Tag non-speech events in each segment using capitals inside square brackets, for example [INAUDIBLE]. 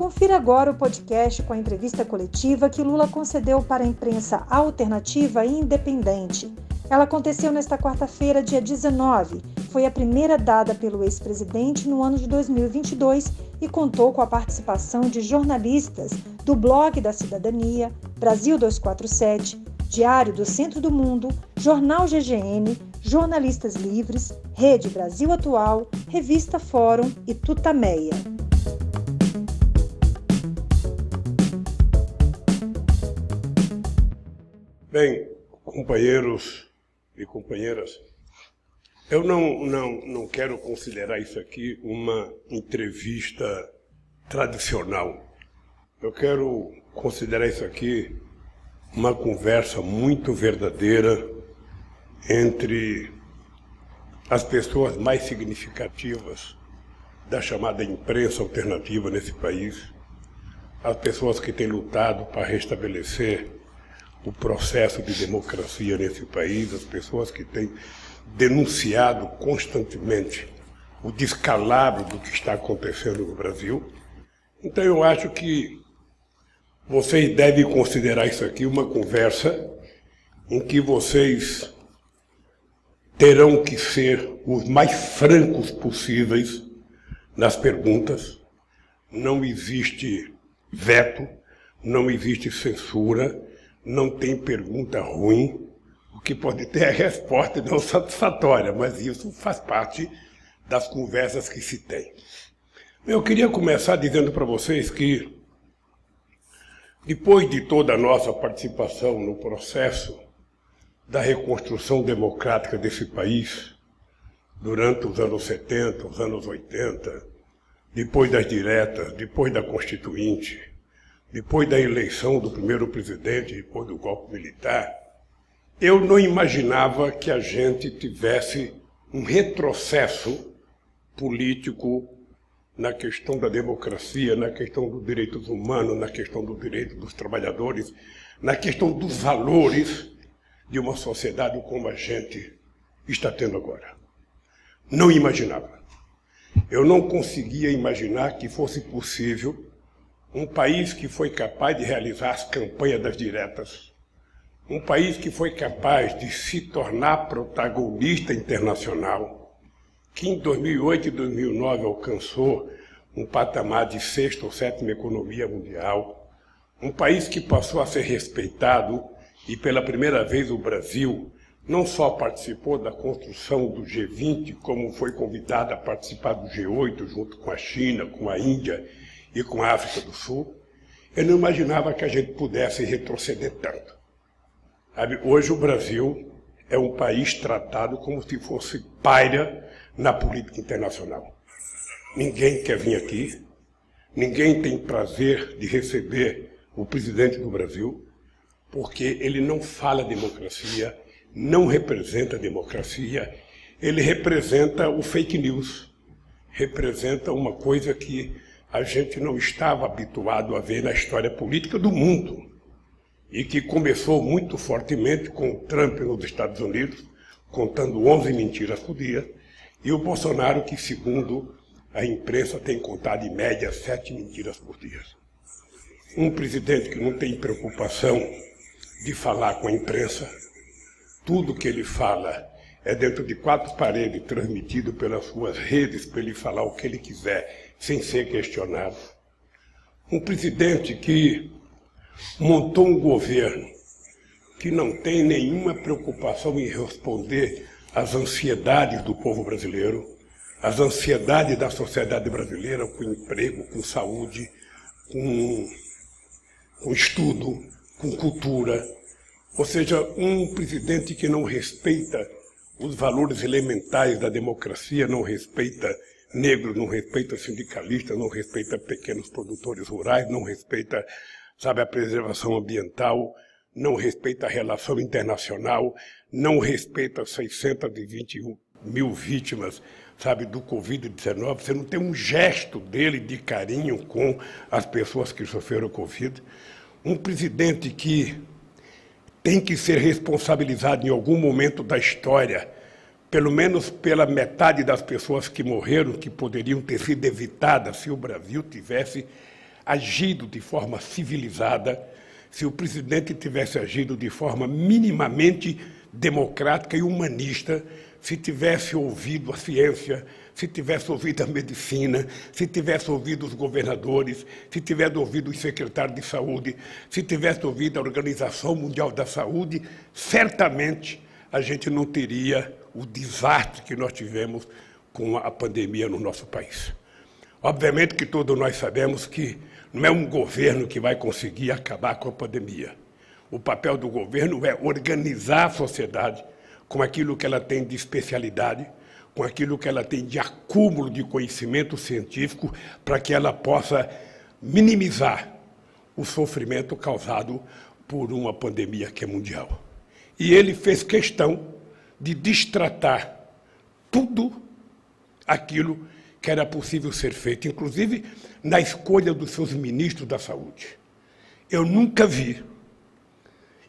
Confira agora o podcast com a entrevista coletiva que Lula concedeu para a imprensa alternativa e independente. Ela aconteceu nesta quarta-feira, dia 19. Foi a primeira dada pelo ex-presidente no ano de 2022 e contou com a participação de jornalistas do Blog da Cidadania, Brasil 247, Diário do Centro do Mundo, Jornal GGN, Jornalistas Livres, Rede Brasil Atual, Revista Fórum e Tutameia. Bem, companheiros e companheiras, eu não, não, não quero considerar isso aqui uma entrevista tradicional. Eu quero considerar isso aqui uma conversa muito verdadeira entre as pessoas mais significativas da chamada imprensa alternativa nesse país, as pessoas que têm lutado para restabelecer o processo de democracia nesse país, as pessoas que têm denunciado constantemente o descalabro do que está acontecendo no Brasil. Então eu acho que vocês devem considerar isso aqui uma conversa em que vocês terão que ser os mais francos possíveis nas perguntas. Não existe veto, não existe censura, não tem pergunta ruim. O que pode ter é resposta não satisfatória, mas isso faz parte das conversas que se tem. Eu queria começar dizendo para vocês que, depois de toda a nossa participação no processo da reconstrução democrática desse país, durante os anos 70, os anos 80, depois das diretas, depois da Constituinte, depois da eleição do primeiro presidente, depois do golpe militar, eu não imaginava que a gente tivesse um retrocesso político na questão da democracia, na questão dos direitos humanos, na questão do direito dos trabalhadores, na questão dos valores de uma sociedade como a gente está tendo agora. Não imaginava. Eu não conseguia imaginar que fosse possível um país que foi capaz de realizar as campanhas das diretas, um país que foi capaz de se tornar protagonista internacional, que em 2008 e 2009 alcançou um patamar de sexta ou sétima economia mundial, um país que passou a ser respeitado e pela primeira vez o Brasil não só participou da construção do G20, como foi convidado a participar do G8 junto com a China, com a Índia e com a África do Sul, eu não imaginava que a gente pudesse retroceder tanto. Sabe, hoje o Brasil é um país tratado como se fosse paira na política internacional. Ninguém quer vir aqui, ninguém tem prazer de receber o presidente do Brasil, porque ele não fala democracia, não representa democracia, ele representa o fake news, representa uma coisa que a gente não estava habituado a ver na história política do mundo e que começou muito fortemente com o Trump nos Estados Unidos, contando 11 mentiras por dia, e o Bolsonaro, que, segundo a imprensa, tem contado em média sete mentiras por dia. Um presidente que não tem preocupação de falar com a imprensa, tudo que ele fala é dentro de quatro paredes, transmitido pelas suas redes, para ele falar o que ele quiser sem ser questionado. Um presidente que montou um governo que não tem nenhuma preocupação em responder às ansiedades do povo brasileiro, às ansiedades da sociedade brasileira com emprego, com saúde, com, com estudo, com cultura. Ou seja, um presidente que não respeita os valores elementares da democracia, não respeita negro, não respeita sindicalista, não respeita pequenos produtores rurais, não respeita, sabe, a preservação ambiental, não respeita a relação internacional, não respeita 621 mil vítimas, sabe, do Covid-19. Você não tem um gesto dele de carinho com as pessoas que sofreram Covid. Um presidente que tem que ser responsabilizado em algum momento da história pelo menos pela metade das pessoas que morreram, que poderiam ter sido evitadas se o Brasil tivesse agido de forma civilizada, se o presidente tivesse agido de forma minimamente democrática e humanista, se tivesse ouvido a ciência, se tivesse ouvido a medicina, se tivesse ouvido os governadores, se tivesse ouvido os secretários de saúde, se tivesse ouvido a Organização Mundial da Saúde, certamente a gente não teria o desastre que nós tivemos com a pandemia no nosso país. Obviamente que todos nós sabemos que não é um governo que vai conseguir acabar com a pandemia. O papel do governo é organizar a sociedade com aquilo que ela tem de especialidade, com aquilo que ela tem de acúmulo de conhecimento científico, para que ela possa minimizar o sofrimento causado por uma pandemia que é mundial. E ele fez questão de destratar tudo aquilo que era possível ser feito, inclusive na escolha dos seus ministros da saúde. Eu nunca vi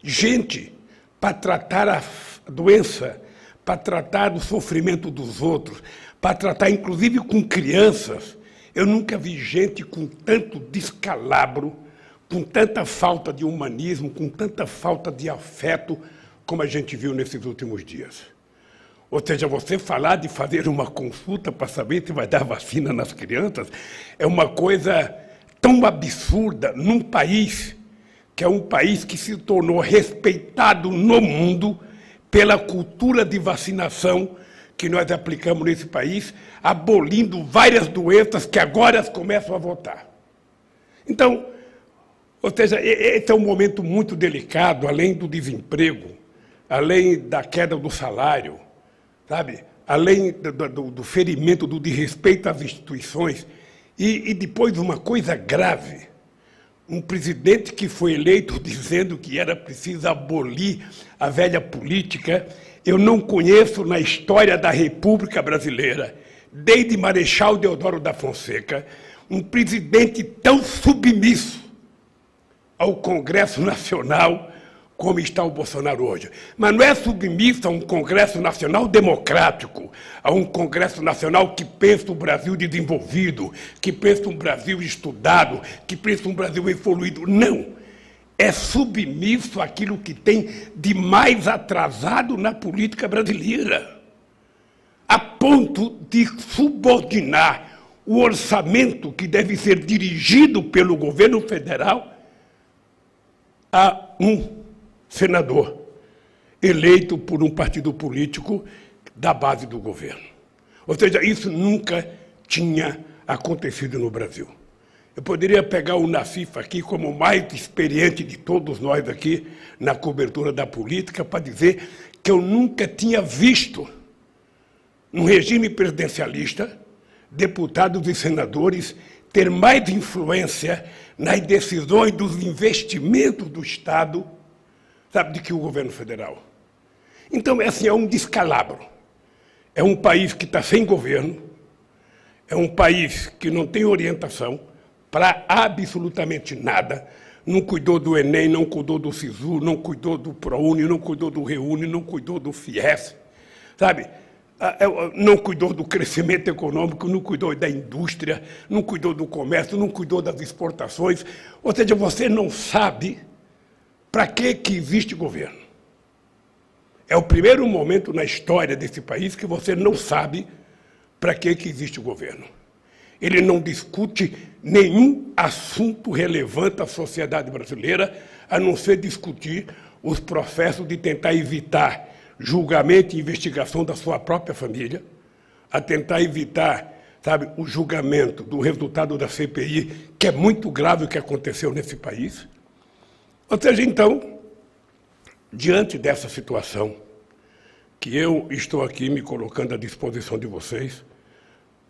gente para tratar a doença, para tratar do sofrimento dos outros, para tratar inclusive com crianças. Eu nunca vi gente com tanto descalabro, com tanta falta de humanismo, com tanta falta de afeto, como a gente viu nesses últimos dias. Ou seja, você falar de fazer uma consulta para saber se vai dar vacina nas crianças é uma coisa tão absurda num país que é um país que se tornou respeitado no mundo pela cultura de vacinação que nós aplicamos nesse país, abolindo várias doenças que agora começam a voltar. Então, ou seja, esse é um momento muito delicado, além do desemprego, além da queda do salário, sabe? além do, do, do ferimento, do desrespeito às instituições, e, e depois uma coisa grave, um presidente que foi eleito [LAUGHS] dizendo que era preciso abolir a velha política, eu não conheço na história da República Brasileira, desde Marechal Deodoro da Fonseca, um presidente tão submisso ao Congresso Nacional como está o Bolsonaro hoje. Mas não é submisso a um Congresso Nacional democrático, a um Congresso Nacional que pensa o Brasil desenvolvido, que pensa um Brasil estudado, que pensa um Brasil evoluído. Não. É submisso àquilo que tem de mais atrasado na política brasileira, a ponto de subordinar o orçamento que deve ser dirigido pelo governo federal a um senador eleito por um partido político da base do governo. Ou seja, isso nunca tinha acontecido no Brasil. Eu poderia pegar o Nacif aqui como o mais experiente de todos nós aqui na cobertura da política para dizer que eu nunca tinha visto, num regime presidencialista, deputados e senadores ter mais influência nas decisões dos investimentos do Estado sabe, de que o governo federal. Então, é assim, é um descalabro. É um país que está sem governo, é um país que não tem orientação para absolutamente nada. Não cuidou do Enem, não cuidou do SISU, não cuidou do ProUni, não cuidou do Reúne, não cuidou do FIES, sabe? É, não cuidou do crescimento econômico, não cuidou da indústria, não cuidou do comércio, não cuidou das exportações. Ou seja, você não sabe para que, que existe governo? É o primeiro momento na história desse país que você não sabe para que, que existe o governo. Ele não discute nenhum assunto relevante à sociedade brasileira, a não ser discutir os processos de tentar evitar julgamento e investigação da sua própria família, a tentar evitar, sabe, o julgamento do resultado da CPI, que é muito grave o que aconteceu nesse país. Ou seja, então, diante dessa situação, que eu estou aqui me colocando à disposição de vocês,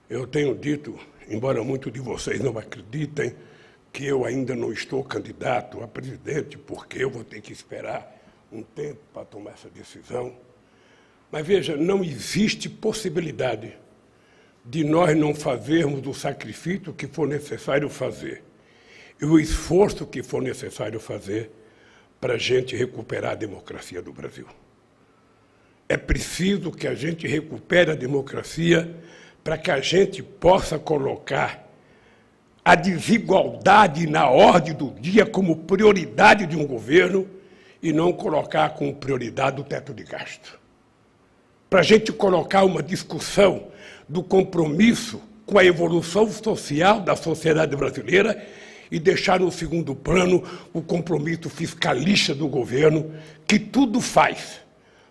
eu tenho dito, embora muitos de vocês não acreditem, que eu ainda não estou candidato a presidente, porque eu vou ter que esperar um tempo para tomar essa decisão. Mas veja, não existe possibilidade de nós não fazermos o sacrifício que for necessário fazer e o esforço que for necessário fazer para a gente recuperar a democracia do Brasil. É preciso que a gente recupere a democracia para que a gente possa colocar a desigualdade na ordem do dia como prioridade de um governo e não colocar como prioridade o teto de gasto. Para a gente colocar uma discussão do compromisso com a evolução social da sociedade brasileira e deixar no segundo plano o compromisso fiscalista do governo, que tudo faz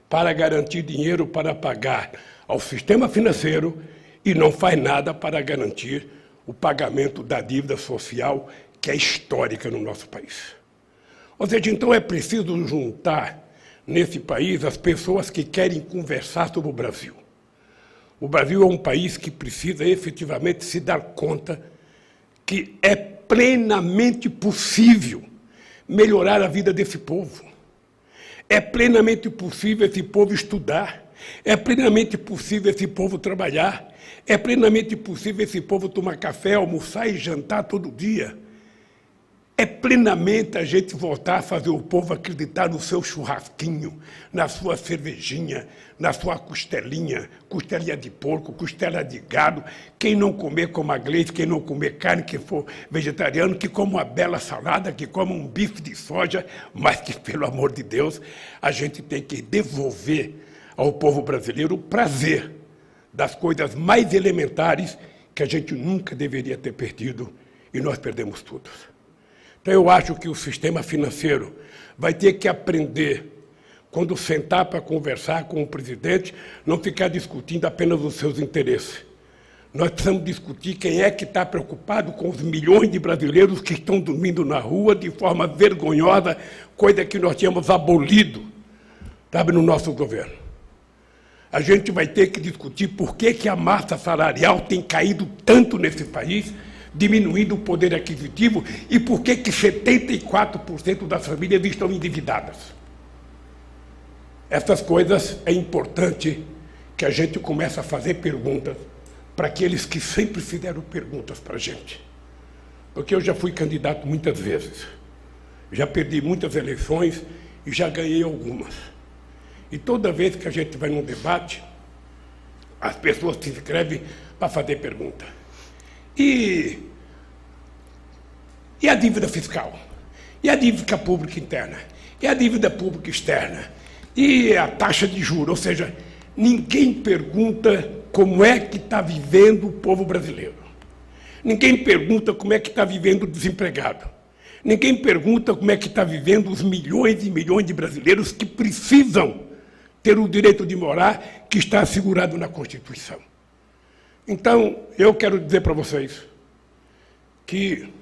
para garantir dinheiro para pagar ao sistema financeiro e não faz nada para garantir o pagamento da dívida social que é histórica no nosso país. Ou seja, então é preciso juntar nesse país as pessoas que querem conversar sobre o Brasil. O Brasil é um país que precisa efetivamente se dar conta que é plenamente possível melhorar a vida desse povo. É plenamente possível esse povo estudar. É plenamente possível esse povo trabalhar. É plenamente possível esse povo tomar café, almoçar e jantar todo dia. É plenamente a gente voltar a fazer o povo acreditar no seu churrasquinho, na sua cervejinha, na sua costelinha, costelinha de porco, costela de gado. Quem não comer coma gleice, quem não comer carne, que for vegetariano, que coma uma bela salada, que coma um bife de soja, mas que, [LAUGHS] pelo amor de Deus, a gente tem que devolver ao povo brasileiro o prazer das coisas mais elementares que a gente nunca deveria ter perdido e nós perdemos tudo. Então, eu acho que o sistema financeiro vai ter que aprender, quando sentar para conversar com o presidente, não ficar discutindo apenas os seus interesses. Nós precisamos discutir quem é que está preocupado com os milhões de brasileiros que estão dormindo na rua de forma vergonhosa, coisa que nós tínhamos abolido, sabe, no nosso governo a gente vai ter que discutir por que, que a massa salarial tem caído tanto nesse país, diminuindo o poder aquisitivo, e por que, que 74% das famílias estão endividadas. Essas coisas é importante que a gente comece a fazer perguntas para aqueles que sempre fizeram perguntas para a gente. Porque eu já fui candidato muitas vezes, já perdi muitas eleições e já ganhei algumas. E toda vez que a gente vai num debate, as pessoas se inscrevem para fazer pergunta. E, e a dívida fiscal? E a dívida pública interna? E a dívida pública externa? E a taxa de juros? Ou seja, ninguém pergunta como é que está vivendo o povo brasileiro. Ninguém pergunta como é que está vivendo o desempregado. Ninguém pergunta como é que está vivendo os milhões e milhões de brasileiros que precisam ter o direito de morar que está assegurado na Constituição. Então, eu quero dizer para vocês que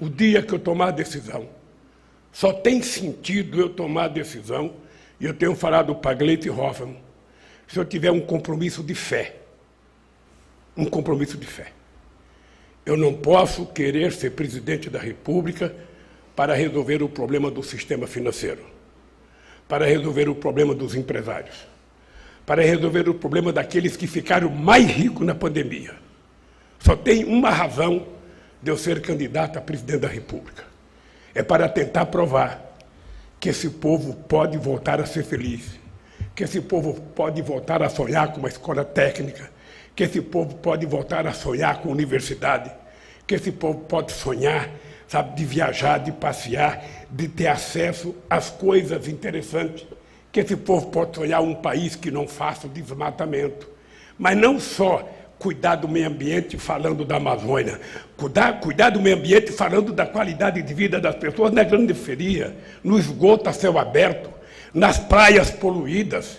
o dia que eu tomar a decisão, só tem sentido eu tomar a decisão, e eu tenho falado para Gleite Hoffman, se eu tiver um compromisso de fé. Um compromisso de fé. Eu não posso querer ser presidente da República para resolver o problema do sistema financeiro para resolver o problema dos empresários, para resolver o problema daqueles que ficaram mais ricos na pandemia. Só tem uma razão de eu ser candidato a presidente da República. É para tentar provar que esse povo pode voltar a ser feliz, que esse povo pode voltar a sonhar com uma escola técnica, que esse povo pode voltar a sonhar com universidade, que esse povo pode sonhar sabe, de viajar, de passear, de ter acesso às coisas interessantes, que esse povo pode sonhar um país que não faça o desmatamento. Mas não só cuidar do meio ambiente falando da Amazônia, cuidar, cuidar do meio ambiente falando da qualidade de vida das pessoas na grande feria, no esgoto a céu aberto, nas praias poluídas,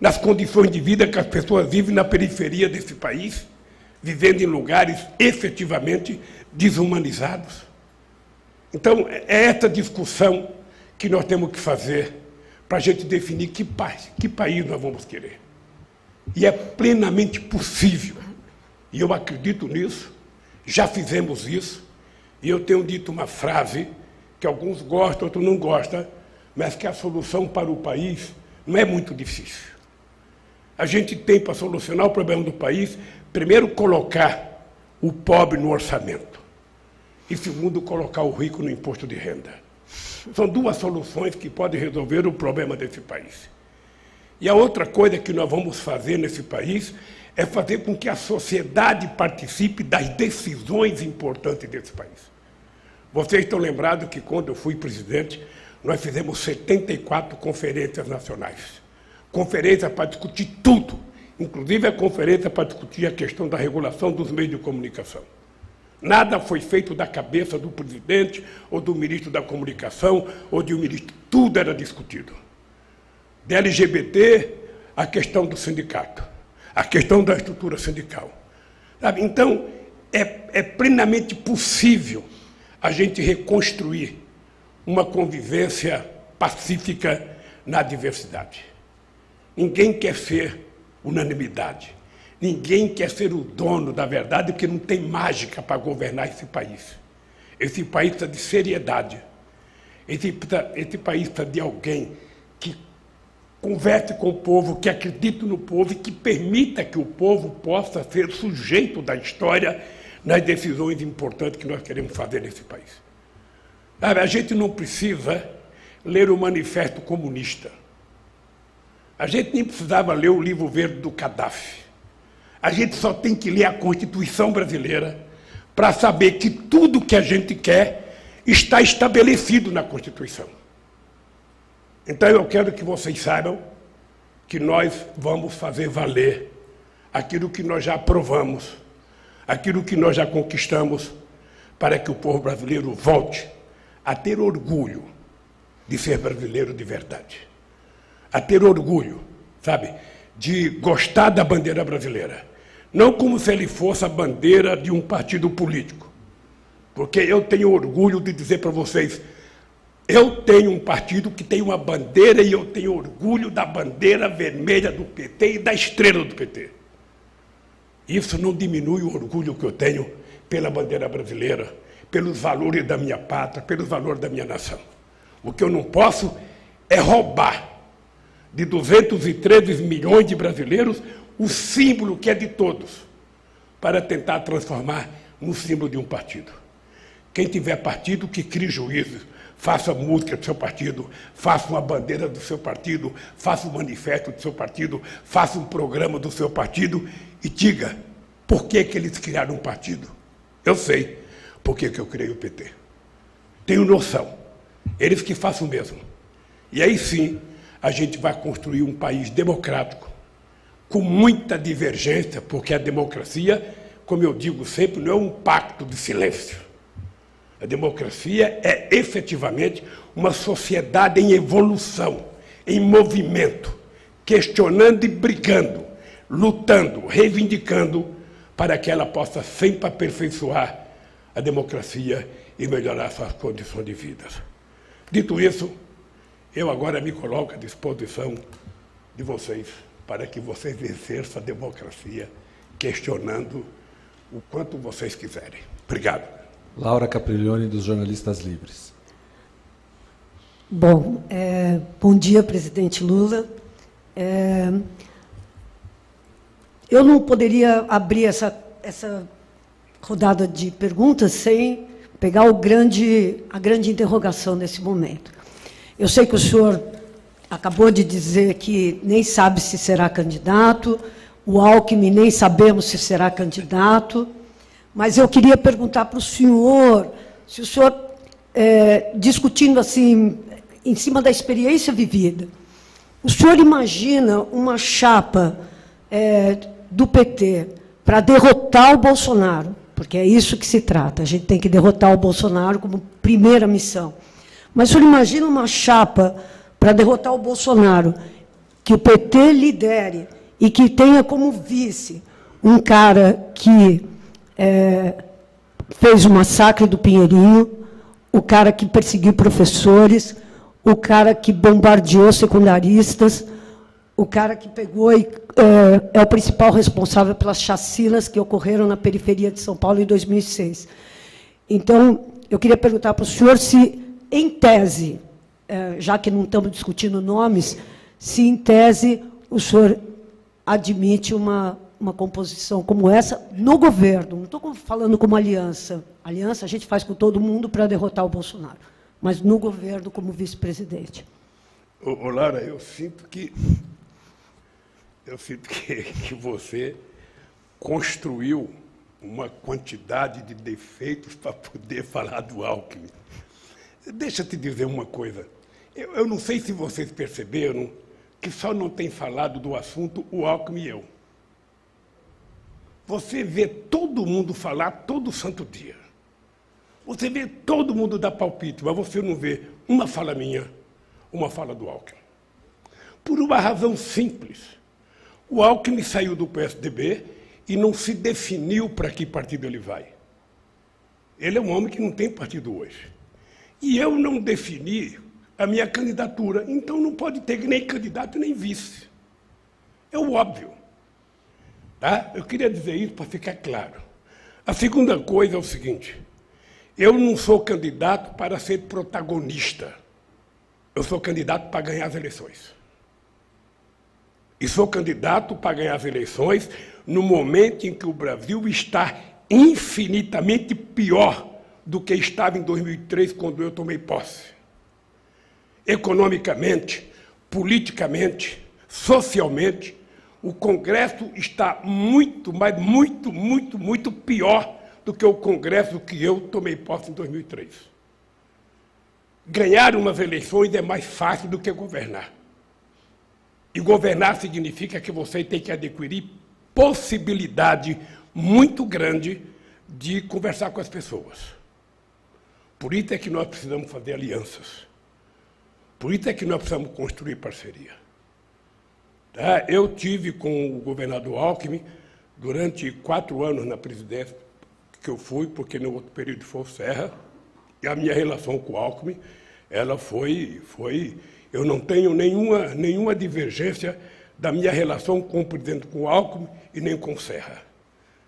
nas condições de vida que as pessoas vivem na periferia desse país, vivendo em lugares efetivamente desumanizados. Então, é essa discussão que nós temos que fazer para a gente definir que país, que país nós vamos querer. E é plenamente possível. E eu acredito nisso, já fizemos isso, e eu tenho dito uma frase que alguns gostam, outros não gostam, mas que a solução para o país não é muito difícil. A gente tem para solucionar o problema do país, primeiro colocar o pobre no orçamento e segundo, colocar o rico no imposto de renda. São duas soluções que podem resolver o problema desse país. E a outra coisa que nós vamos fazer nesse país é fazer com que a sociedade participe das decisões importantes desse país. Vocês estão lembrados que quando eu fui presidente, nós fizemos 74 conferências nacionais. Conferências para discutir tudo, inclusive a conferência para discutir a questão da regulação dos meios de comunicação. Nada foi feito da cabeça do presidente ou do ministro da comunicação ou de um ministro. Tudo era discutido. Da LGBT, a questão do sindicato, a questão da estrutura sindical. Sabe? Então, é, é plenamente possível a gente reconstruir uma convivência pacífica na diversidade. Ninguém quer ser unanimidade. Ninguém quer ser o dono da verdade, porque não tem mágica para governar esse país. Esse país precisa de seriedade. Esse, esse país precisa de alguém que converse com o povo, que acredite no povo e que permita que o povo possa ser sujeito da história nas decisões importantes que nós queremos fazer nesse país. A gente não precisa ler o Manifesto Comunista. A gente nem precisava ler o livro verde do Gaddafi. A gente só tem que ler a Constituição brasileira para saber que tudo que a gente quer está estabelecido na Constituição. Então eu quero que vocês saibam que nós vamos fazer valer aquilo que nós já aprovamos, aquilo que nós já conquistamos, para que o povo brasileiro volte a ter orgulho de ser brasileiro de verdade, a ter orgulho, sabe, de gostar da bandeira brasileira não como se ele fosse a bandeira de um partido político. Porque eu tenho orgulho de dizer para vocês, eu tenho um partido que tem uma bandeira e eu tenho orgulho da bandeira vermelha do PT e da estrela do PT. Isso não diminui o orgulho que eu tenho pela bandeira brasileira, pelos valores da minha pátria, pelos valores da minha nação. O que eu não posso é roubar de 213 milhões de brasileiros o símbolo que é de todos, para tentar transformar no símbolo de um partido. Quem tiver partido, que crie juízes, faça música do seu partido, faça uma bandeira do seu partido, faça um manifesto do seu partido, faça um programa do seu partido e diga por que, que eles criaram um partido. Eu sei por que, que eu criei o PT. Tenho noção. Eles que façam o mesmo. E aí sim a gente vai construir um país democrático, com muita divergência, porque a democracia, como eu digo sempre, não é um pacto de silêncio. A democracia é efetivamente uma sociedade em evolução, em movimento, questionando e brigando, lutando, reivindicando, para que ela possa sempre aperfeiçoar a democracia e melhorar suas condições de vida. Dito isso, eu agora me coloco à disposição de vocês para que vocês exerçam a democracia, questionando o quanto vocês quiserem. Obrigado. Laura Capriglione, dos Jornalistas Livres. Bom, é, bom dia, presidente Lula. É, eu não poderia abrir essa, essa rodada de perguntas sem pegar o grande, a grande interrogação nesse momento. Eu sei que o senhor acabou de dizer que nem sabe se será candidato, o Alckmin nem sabemos se será candidato, mas eu queria perguntar para o senhor, se o senhor, é, discutindo assim, em cima da experiência vivida, o senhor imagina uma chapa é, do PT para derrotar o Bolsonaro, porque é isso que se trata, a gente tem que derrotar o Bolsonaro como primeira missão. Mas o senhor imagina uma chapa para derrotar o Bolsonaro, que o PT lidere e que tenha como vice um cara que é, fez o massacre do Pinheirinho, o cara que perseguiu professores, o cara que bombardeou secundaristas, o cara que pegou e é, é o principal responsável pelas chacinas que ocorreram na periferia de São Paulo em 2006. Então, eu queria perguntar para o senhor se, em tese, já que não estamos discutindo nomes, se em tese o senhor admite uma, uma composição como essa no governo. Não estou falando como aliança. Aliança a gente faz com todo mundo para derrotar o Bolsonaro. Mas no governo como vice-presidente. Ô, Lara, eu sinto que. Eu sinto que, [LAUGHS] que você construiu uma quantidade de defeitos para poder [LAUGHS] falar do Alckmin. Deixa eu te dizer uma coisa. Eu, eu, não sei se vocês perceberam que só não tem falado do assunto o Alckmin e eu. Você vê todo mundo falar todo santo dia. Você vê todo mundo dar palpite, mas você não vê uma fala minha, uma fala do Alckmin. Por uma razão simples. O Alckmin saiu do PSDB e não se definiu para que partido ele vai. Ele é um homem que não tem partido hoje. E eu não defini a minha candidatura, então não pode ter nem candidato nem vice. É o óbvio. Tá? Eu queria dizer isso para ficar claro. A segunda coisa é o seguinte: eu não sou candidato para ser protagonista. Eu sou candidato para ganhar as eleições. E sou candidato para ganhar as eleições no momento em que o Brasil está infinitamente pior do que estava em 2003, quando eu tomei posse. Economicamente, politicamente, socialmente, o Congresso está muito, mas muito, muito, muito pior do que o Congresso que eu tomei posse em 2003. Ganhar umas eleições é mais fácil do que governar. E governar significa que você tem que adquirir possibilidade muito grande de conversar com as pessoas. Por isso é que nós precisamos fazer alianças. Por isso é que nós precisamos construir parceria. Tá? Eu tive com o governador Alckmin durante quatro anos na presidência que eu fui, porque no outro período foi o Serra, e a minha relação com o Alckmin, ela foi, foi eu não tenho nenhuma, nenhuma divergência da minha relação com o presidente com o Alckmin e nem com o Serra.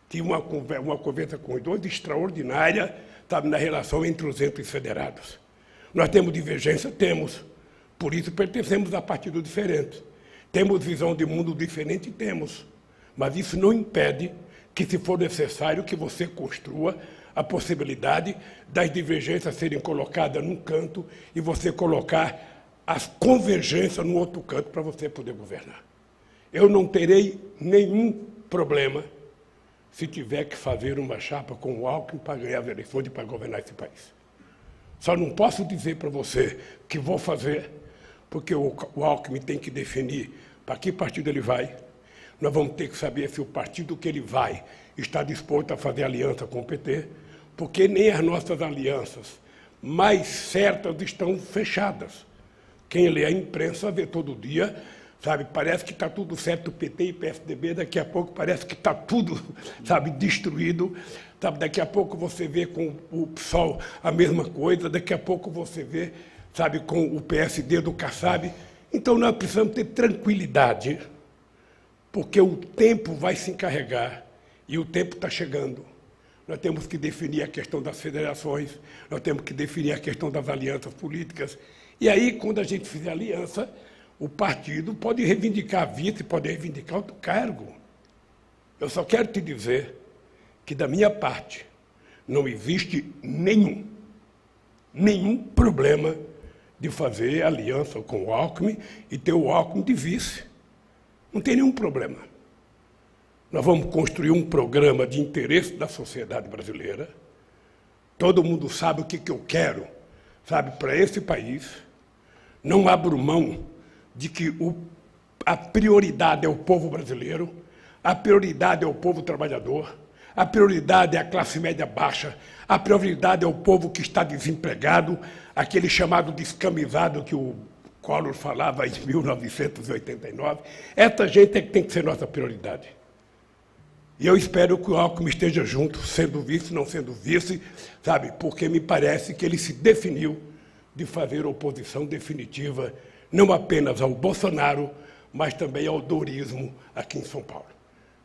Tive uma, uma conversa com os dois extraordinária, sabe, na relação entre os entes federados. Nós temos divergência? Temos. Por isso pertencemos a partidos diferentes. Temos visão de mundo diferente? Temos. Mas isso não impede que, se for necessário, que você construa a possibilidade das divergências serem colocadas num canto e você colocar as convergências no outro canto para você poder governar. Eu não terei nenhum problema se tiver que fazer uma chapa com o Alckmin para ganhar as eleições e para governar esse país. Só não posso dizer para você que vou fazer porque o, o Alckmin tem que definir para que partido ele vai. Nós vamos ter que saber se o partido que ele vai está disposto a fazer aliança com o PT, porque nem as nossas alianças mais certas estão fechadas. Quem lê a imprensa vê todo dia, sabe, parece que está tudo certo, PT e PSDB, daqui a pouco parece que está tudo, [LAUGHS] sabe, destruído, sabe, daqui a pouco você vê com o PSOL a mesma coisa, daqui a pouco você vê sabe, com o PSD do Kassab. Então nós precisamos ter tranquilidade, porque o tempo vai se encarregar e o tempo está chegando. Nós temos que definir a questão das federações, nós temos que definir a questão das alianças políticas. E aí, quando a gente fizer aliança, o partido pode reivindicar vice, pode reivindicar outro cargo. Eu só quero te dizer que, da minha parte, não existe nenhum, nenhum problema de fazer aliança com o Alckmin e ter o Alckmin de vice. Não tem nenhum problema. Nós vamos construir um programa de interesse da sociedade brasileira. Todo mundo sabe o que, que eu quero, sabe, para esse país. Não abro mão de que o, a prioridade é o povo brasileiro, a prioridade é o povo trabalhador, a prioridade é a classe média baixa, a prioridade é o povo que está desempregado, aquele chamado descamisado que o Collor falava em [LAUGHS] 1989. Essa gente é que tem que ser nossa prioridade. E eu espero que o Alckmin esteja junto, sendo vice, não sendo vice, sabe? Porque me parece que ele se definiu de fazer oposição definitiva, não apenas ao Bolsonaro, mas também ao dorismo aqui em São Paulo.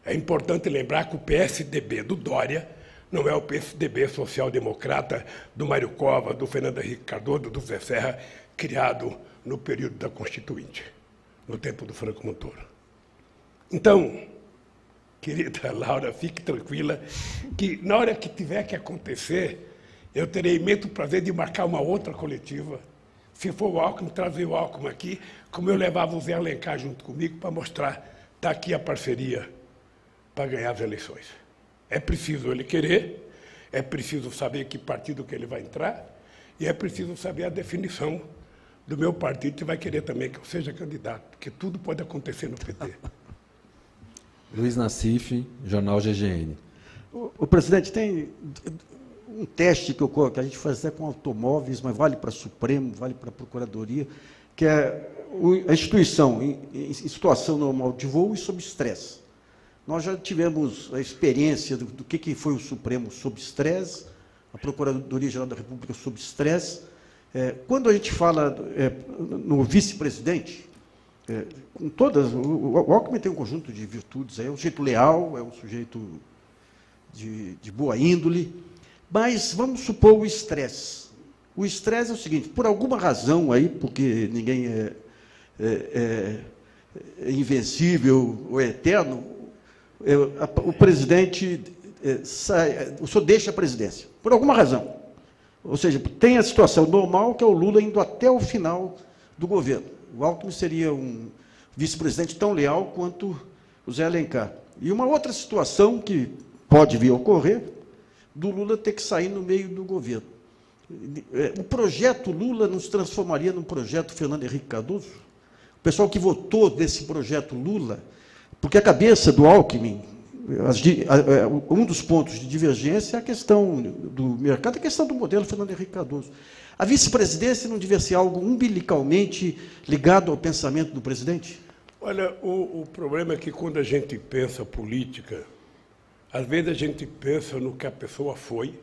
É importante lembrar que o PSDB do Dória não é o PSDB social-democrata do Mário Cova, do Fernando Henrique Cardoso, do Zé Serra, criado no período da Constituinte, no tempo do Franco Montoro. Então, querida [LAUGHS] Laura, fique tranquila, que na hora que tiver que acontecer, eu terei imenso prazer de marcar uma outra coletiva. Se for o Alckmin, trazer o Alckmin aqui, como eu levava o Zé Alencar junto comigo para mostrar, está aqui a parceria para ganhar as eleições. É preciso ele querer, é preciso saber que partido que ele vai entrar e é preciso saber a definição do meu partido que vai querer também que eu seja candidato, porque tudo pode acontecer no PT. [LAUGHS] Luiz Nassif, Jornal GGN. O, o presidente tem um teste que, ocorre, que a gente faz até com automóveis, mas vale para Supremo, vale para a Procuradoria, que é a instituição em, em situação normal de voo e sob estresse. Nós já tivemos a experiência do, do que, que foi o Supremo sob estresse, a Procuradoria-Geral da República sob estresse. É, quando a gente fala é, no vice-presidente, é, com todas, o, o Alckmin tem um conjunto de virtudes, é um sujeito leal, é um sujeito de, de boa índole, mas vamos supor o estresse. O estresse é o seguinte, por alguma razão aí, porque ninguém é, é, é, é invencível ou é é, o presidente é, sai, o senhor deixa a presidência, por alguma razão. Ou seja, tem a situação normal, que é o Lula indo até o final do governo. O Alckmin seria um vice-presidente tão leal quanto o Zé Alencar. E uma outra situação que pode vir a ocorrer, do Lula ter que sair no meio do governo. É, o projeto Lula nos transformaria num projeto Fernando Henrique Cardoso? O pessoal que votou nesse projeto Lula, porque a cabeça do Alckmin, é, um dos pontos de divergência é a questão do mercado, a questão do modelo Fernando Henrique Cardoso. A vice-presidência não devia ser algo umbilicalmente ligado ao pensamento do presidente? Olha, o, o problema é que quando a gente pensa política, às vezes a gente pensa no que a pessoa foi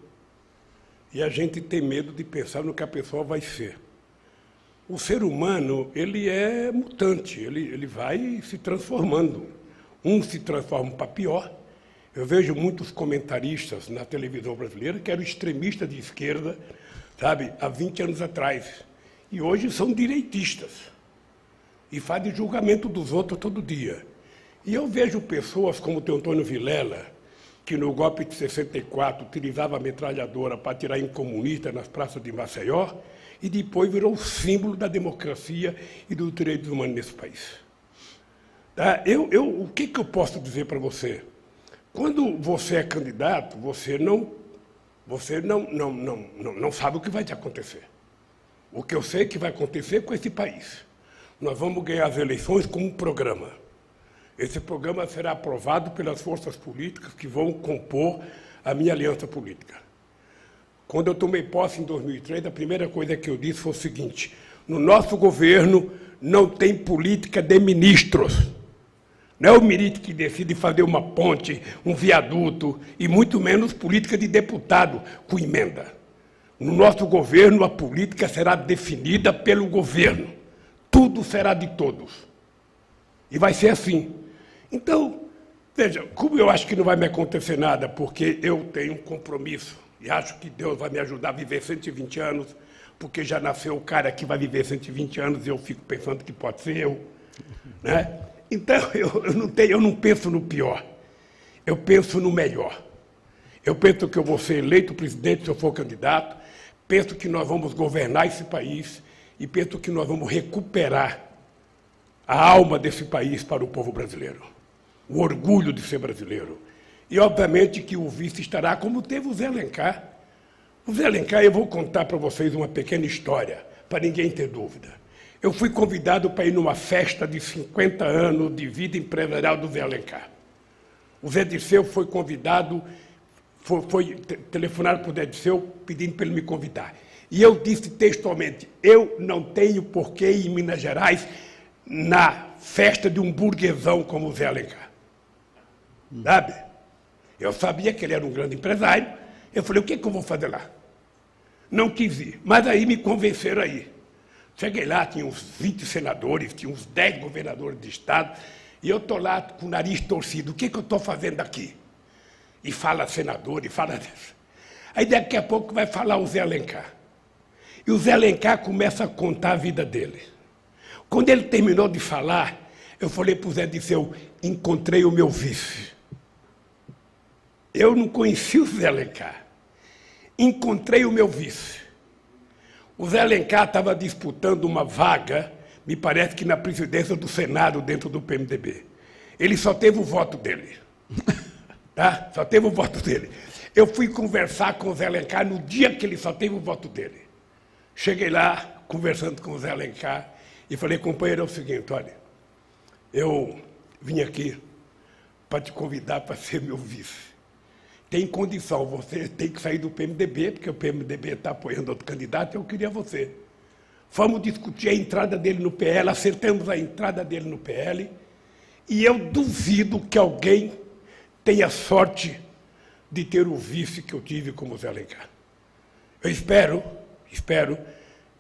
e a gente tem medo de pensar no que a pessoa vai ser. O ser humano, ele é mutante, ele, ele vai se transformando. Um se transforma para pior. Eu vejo muitos comentaristas na televisão brasileira que eram extremistas de esquerda, sabe, há 20 anos atrás. E hoje são direitistas. E fazem julgamento dos outros todo dia. E eu vejo pessoas como o teu Antônio Vilela, que no golpe de 64 utilizava a metralhadora para atirar em comunistas nas praças de Maceió, e depois virou símbolo da democracia e dos direitos humanos nesse país. Tá? Eu, eu, o que, que eu posso dizer para você? Quando você é candidato, você não, você não, não, não, não, não sabe o que vai te acontecer. O que eu sei que vai acontecer com esse país. Nós vamos ganhar as eleições com um programa. Esse programa será aprovado pelas forças políticas que vão compor a minha aliança política. Quando eu tomei posse em 2003, a primeira coisa que eu disse foi o seguinte: no nosso governo não tem política de ministros. Não é o ministro que decide fazer uma ponte, um viaduto, e muito menos política de deputado com emenda. No nosso governo, a política será definida pelo governo. Tudo será de todos. E vai ser assim. Então, veja, como eu acho que não vai me acontecer nada, porque eu tenho um compromisso e acho que Deus vai me ajudar a viver 120 anos, porque já nasceu o cara que vai viver 120 anos e eu fico pensando que pode ser eu. Né? Então, eu, eu, não tenho, eu não penso no pior, eu penso no melhor. Eu penso que eu vou ser eleito presidente se eu for candidato, penso que nós vamos governar esse país e penso que nós vamos recuperar a alma desse país para o povo brasileiro o orgulho de ser brasileiro. E, obviamente, que o vice estará como teve o Zé Alencar. O Zé Alencar, eu vou contar para vocês uma pequena história, para ninguém ter dúvida. Eu fui convidado para ir numa festa de 50 anos de vida empresarial do Zé Alencar. O Zé Disseu foi convidado, foi, foi telefonado para o Zé Disseu pedindo para ele me convidar. E eu disse textualmente: eu não tenho porquê ir em Minas Gerais na festa de um burguesão como o Zé Alencar. Sabe? Eu sabia que ele era um grande empresário. Eu falei, o que, que eu vou fazer lá? Não quis ir. Mas aí me convenceram aí. Cheguei lá, tinha uns 20 senadores, tinha uns 10 governadores de estado, e eu estou lá com o nariz torcido. O que, que eu estou fazendo aqui? E fala senador, e fala. Aí daqui a pouco vai falar o Zé Alencar. E o Zé Alencar começa a contar a vida dele. Quando ele terminou de falar, eu falei para o Zé Disseu, encontrei o meu vice. Eu não conheci o Zé Alencar. Encontrei o meu vice. O Zé Alencar estava disputando uma vaga, me parece que na presidência do Senado, dentro do PMDB. Ele só teve o voto dele. [LAUGHS] Tá? Só teve o voto dele. Eu fui conversar com o Zé Alencar no dia que ele só teve o voto dele. Cheguei lá, conversando com o Zé Alencar, e falei, companheiro, é o seguinte, olha, eu vim aqui para te convidar para ser meu vice. Tem condição, você tem que sair do PMDB, porque o PMDB está apoiando outro candidato, eu queria você. Vamos discutir a entrada dele no PL, acertamos a entrada dele no PL, e eu duvido que alguém tenha sorte de ter o vice que eu tive como Zé Alencar. Eu espero, espero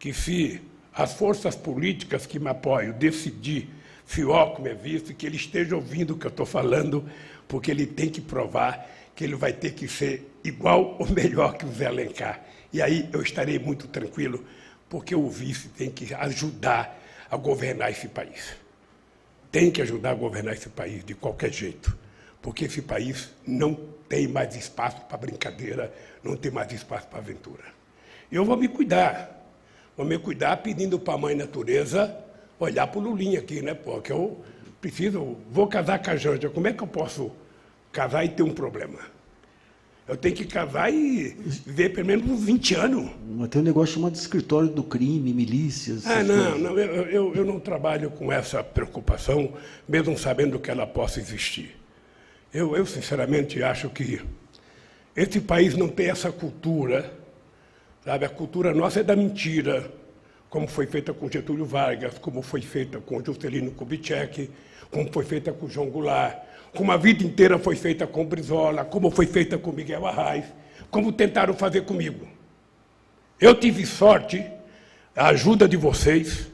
que se as forças políticas que me apoiam decidir se o Alckmin é vice, que ele esteja ouvindo o que eu estou falando, porque ele tem que provar que ele vai ter que ser igual ou melhor que o Zé Alencar. E aí eu estarei muito tranquilo, porque o vice tem que ajudar a governar esse país. Tem que ajudar a governar esse país de qualquer jeito, porque esse país não tem mais espaço para brincadeira, não tem mais espaço para aventura. Eu vou me cuidar, vou me cuidar pedindo para a mãe natureza olhar para o Lulinha aqui, né? Porque eu preciso, vou casar com a Janja, como é que eu posso casar e ter um problema? Eu tenho que casar e viver pelo menos uns 20 anos. Mas tem um negócio chamado escritório do crime, milícias. Ah, não, não eu, eu, eu não trabalho com essa preocupação, mesmo sabendo que ela possa existir. Eu, eu, sinceramente, acho que esse país não tem essa cultura, sabe? A cultura nossa é da mentira, como foi feita com Getúlio Vargas, como foi feita com Juscelino Kubitschek, como foi feita com João Goulart, como a vida inteira foi feita com Brizola, como foi feita com Miguel Arraes, como tentaram fazer comigo. Eu tive sorte, a ajuda de vocês,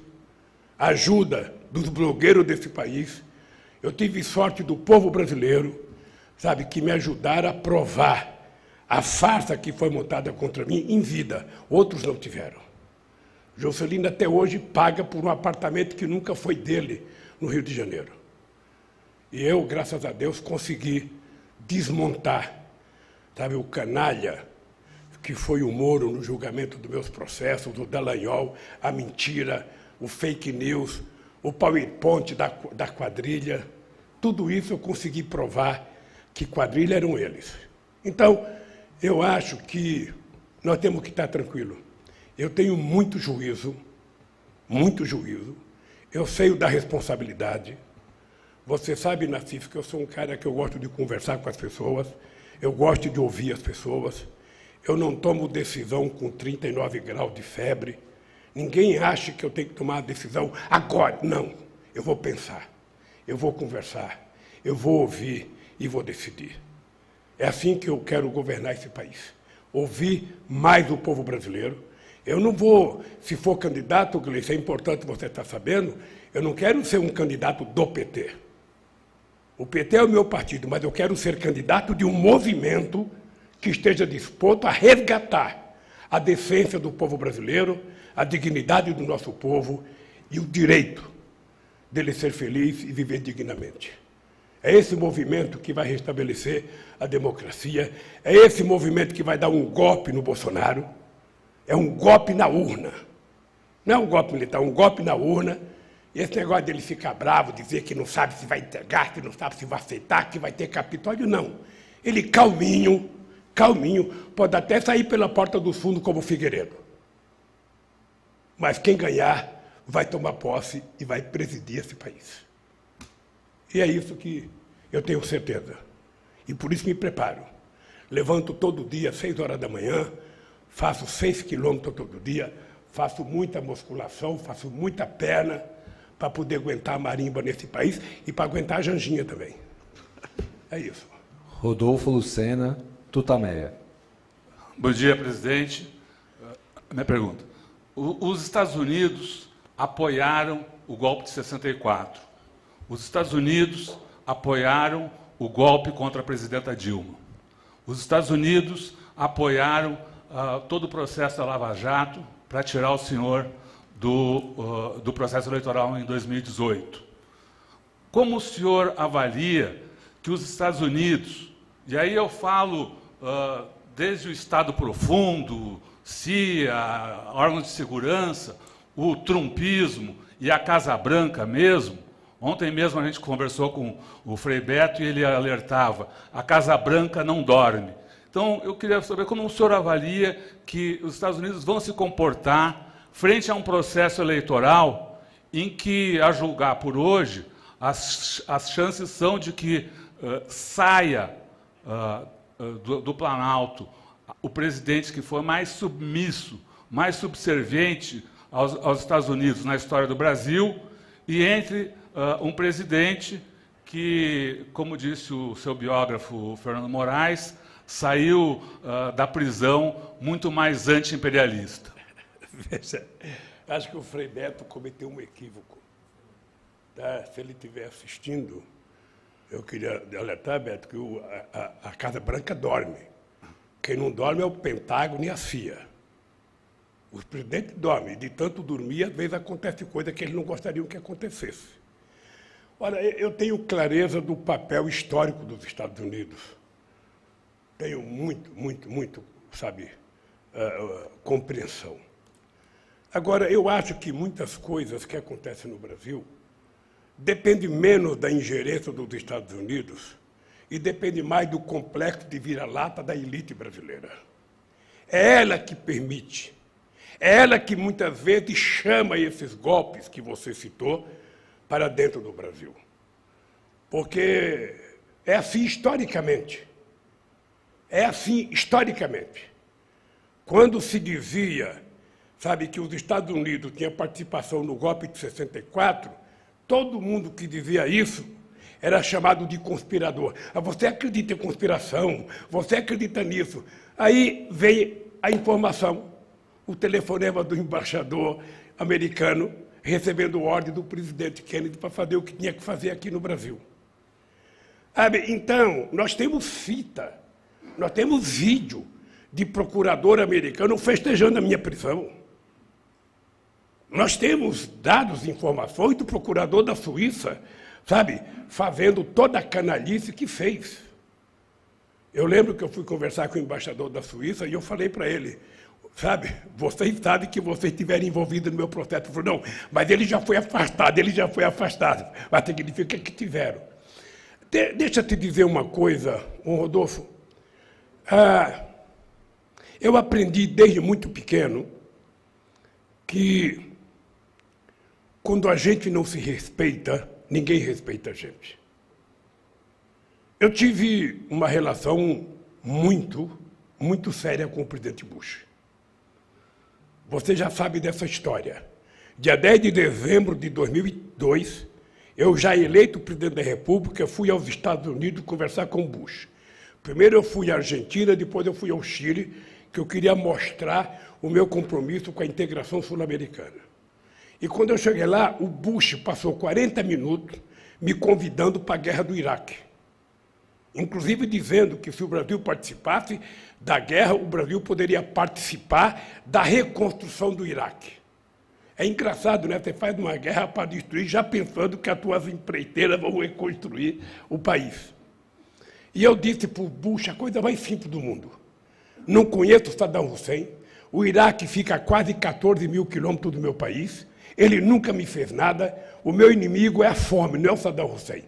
a ajuda dos blogueiros desse país, eu tive sorte do povo brasileiro, sabe, que me ajudaram a provar a farsa que foi montada contra mim em vida. Outros não tiveram. Jocelino até hoje paga por um apartamento que nunca foi dele no Rio de Janeiro. E eu, graças a Deus, consegui desmontar, sabe, o canalha que foi o Moro no julgamento dos meus processos, o Dallagnol, a mentira, o fake news, o PowerPoint da, da quadrilha. Tudo isso eu consegui provar que quadrilha eram eles. Então, eu acho que nós temos que estar tranquilos. Eu tenho muito juízo, muito juízo. Eu sei da responsabilidade. Você sabe, Nassif, que eu sou um cara que eu gosto de conversar com as pessoas, eu gosto de ouvir as pessoas. Eu não tomo decisão com 39 graus de febre. Ninguém acha que eu tenho que tomar a decisão agora. Não. Eu vou pensar, eu vou conversar, eu vou ouvir, e vou decidir. É assim que eu quero governar esse país. Ouvir mais o povo brasileiro. Eu não vou, se for candidato, Gleice, é importante você estar sabendo, eu não quero ser um candidato do PT. O PT é o meu partido, mas eu quero ser candidato de um movimento que esteja disposto a resgatar a decência do povo brasileiro, a dignidade do nosso povo e o direito dele ser feliz e viver dignamente. É esse movimento que vai restabelecer a democracia, é esse movimento que vai dar um golpe no Bolsonaro, é um golpe na urna. Não é um golpe militar, é um golpe na urna. Esse negócio dele ficar bravo, dizer que não sabe se vai entregar, que não sabe se vai aceitar, que vai ter Capitólio, não. Ele calminho, calminho, pode até sair pela porta do fundo como Figueiredo. Mas quem ganhar vai tomar posse e vai presidir esse país. E é isso que eu tenho certeza. E por isso me preparo. Levanto todo dia, seis horas da manhã, faço seis quilômetros todo dia, faço muita musculação, faço muita perna para poder aguentar a marimba nesse país e para aguentar a janjinha também. É isso. Rodolfo Lucena, Tutameia. Bom dia, presidente. Minha pergunta. os Estados Unidos apoiaram o golpe de 64. Os Estados Unidos apoiaram o golpe contra a presidenta Dilma. Os Estados Unidos apoiaram uh, todo o processo da Lava Jato para tirar o senhor do, uh, do processo eleitoral em 2018. Como o senhor avalia que os Estados Unidos, e aí eu falo uh, desde o Estado Profundo, CIA, órgãos de segurança, o trumpismo e a Casa Branca mesmo, Ontem mesmo a gente conversou com o Frei Beto e ele alertava: a Casa Branca não dorme. Então, eu queria saber como o senhor avalia que os Estados Unidos vão se comportar frente a um processo eleitoral em que, a julgar por hoje, as, as chances são de que uh, saia uh, uh, do, do Planalto o presidente que for mais submisso, mais subserviente aos, aos Estados Unidos na história do Brasil, e entre um presidente que, como disse o seu biógrafo Fernando Moraes, saiu uh, da prisão muito mais anti-imperialista. [LAUGHS] Veja, acho que o Frei Beto cometeu um equívoco. Tá? Se ele estiver assistindo, eu queria alertar, Beto, que o, a, a, Casa Branca dorme. Quem não dorme é o Pentágono e a CIA. Os presidentes dormem, de tanto dormir, às vezes acontece coisa que eles não gostariam que acontecesse. Olha, eu tenho clareza do papel histórico dos Estados Unidos tenho muito, muito, muito, sabe, uh, uh, compreensão. Agora, eu acho que muitas coisas que acontecem no Brasil dependem menos da ingerência dos Estados Unidos e depende mais do complexo de vira-lata da elite brasileira. É ela que permite, é ela que muitas vezes chama esses golpes que você citou para dentro do Brasil. Porque é assim historicamente. É assim historicamente. Quando se dizia, sabe, que os Estados Unidos tinham participação no golpe de 64, todo mundo que dizia isso era chamado de conspirador. Ah, você acredita em conspiração? Você acredita nisso? Aí veio a informação, o telefonema do embaixador americano recebendo ordem do presidente Kennedy para fazer o que tinha que fazer aqui no Brasil. Então, nós temos fita nós temos vídeo de procurador americano festejando a minha prisão. Nós temos dados informações do procurador da Suíça, sabe, fazendo toda a canalice que fez. Eu lembro que eu fui conversar com o embaixador da Suíça e eu falei para ele, sabe, vocês sabem que vocês estiveram envolvidos no meu processo. Ele falou, não, mas ele já foi afastado, ele já foi afastado. Mas significa que tiveram. De, deixa eu te dizer uma coisa, Rodolfo. Ah, eu aprendi desde muito pequeno que quando a gente não se respeita, ninguém respeita a gente. Eu tive uma relação muito, muito séria com o presidente Bush. Você já sabe dessa história. Dia 10 de dezembro de 2002, eu já eleito presidente da República, fui aos Estados Unidos conversar com Bush. Primeiro eu fui à Argentina, depois eu fui ao Chile, que eu queria mostrar o meu compromisso com a integração sul-americana. E quando eu cheguei lá, o Bush passou 40 minutos me convidando para a guerra do Iraque. Inclusive dizendo que se o Brasil participasse da guerra, o Brasil poderia participar da reconstrução do Iraque. É engraçado, né? Você faz uma guerra para destruir, já pensando que as tuas empreiteiras vão reconstruir o país. E eu disse para o Bush a coisa mais simples do mundo. Não conheço Saddam Hussein. O Iraque fica a quase 14 mil quilômetros do meu país. Ele nunca me fez nada. O meu inimigo é a fome, não é o Saddam Hussein.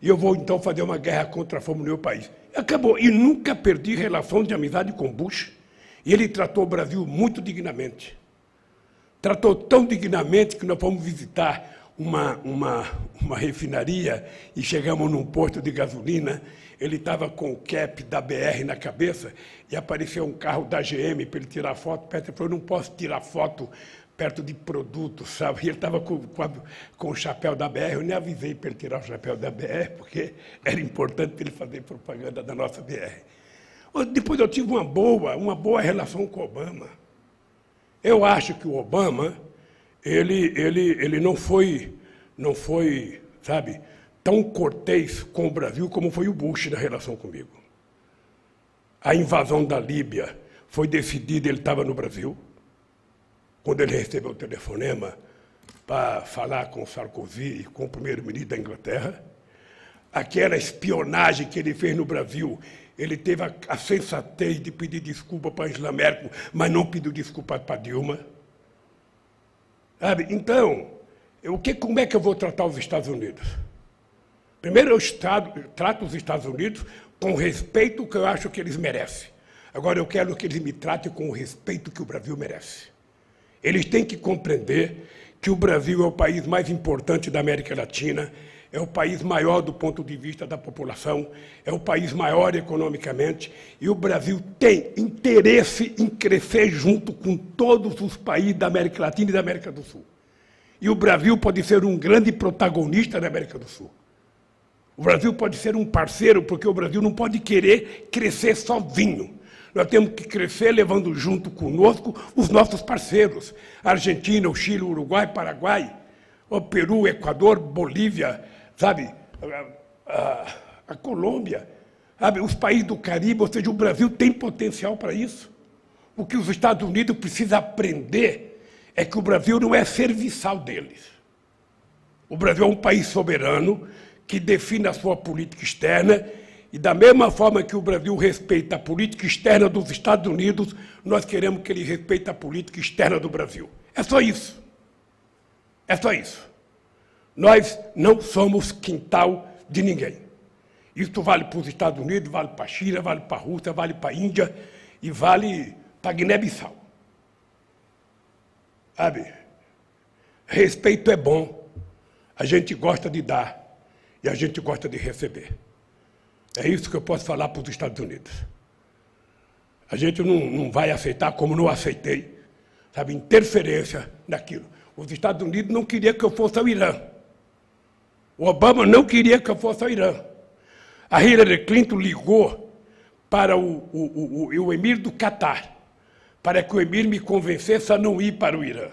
E eu vou então fazer uma guerra contra a fome no meu país. Acabou. E nunca perdi relação de amizade com Bush. E ele tratou o Brasil muito dignamente. Tratou tão dignamente que nós fomos visitar uma, uma, uma refinaria e chegamos num posto de gasolina ele estava com o cap da BR na cabeça e apareceu um carro da GM para ele tirar foto. Ele falou: não posso tirar foto perto de produtos, sabe? E ele estava com, com, com, o chapéu da BR. Eu nem avisei para ele tirar o chapéu da BR, porque [LAUGHS] era importante ele fazer propaganda da nossa BR. Depois eu tive uma boa, uma boa relação com o Obama. Eu acho que o Obama, ele, ele, ele não foi, não foi, sabe, tão cortês com o Brasil como foi o Bush na relação comigo. A invasão da Líbia foi decidida, ele estava no Brasil, quando ele recebeu o telefonema para falar com Sarkozy e com o primeiro-ministro da Inglaterra. Aquela espionagem que ele fez no Brasil, ele teve a, a sensatez de pedir desculpa para Angela Merkel, mas não pediu desculpa para Dilma. Sabe? Então, o que, como é que eu vou tratar os Estados Unidos? Primeiro, eu, estado, eu trato os Estados Unidos com o respeito que eu acho que eles merecem. Agora, eu quero que eles me tratem com o respeito que o Brasil merece. Eles têm que compreender que o Brasil é o país mais importante da América Latina, é o país maior do ponto de vista da população, é o país maior economicamente, e o Brasil tem interesse em crescer junto com todos os países da América Latina e da América do Sul. E o Brasil pode ser um grande protagonista da América do Sul. O Brasil pode ser um parceiro, porque o Brasil não pode querer crescer sozinho. Nós temos que crescer levando junto conosco os nossos parceiros. Argentina, o Chile, o Uruguai, Paraguai, o Peru, Equador, Bolívia, sabe? A, a, a Colômbia, sabe? os países do Caribe, ou seja, o Brasil tem potencial para isso. O que os Estados Unidos precisam aprender é que o Brasil não é serviçal deles. O Brasil é um país soberano que define a sua política externa e da mesma forma que o Brasil respeita a política externa dos Estados Unidos, nós queremos que ele respeite a política externa do Brasil. É só isso. É só isso. Nós não somos quintal de ninguém. Isso vale para os Estados Unidos, vale para a China, vale para a Rússia, vale para a Índia e vale para Guiné-Bissau. Sabe? Respeito é bom. A gente gosta de dar e a gente gosta de receber. É isso que eu posso falar para os Estados Unidos. A gente não, não vai aceitar como não aceitei, sabe, interferência naquilo. Os Estados Unidos não queriam que eu fosse ao Irã. O Obama não queria que eu fosse ao Irã. A Hillary Clinton ligou para o, o, o, o emir do Catar, para que o emir me convencesse a não ir para o Irã.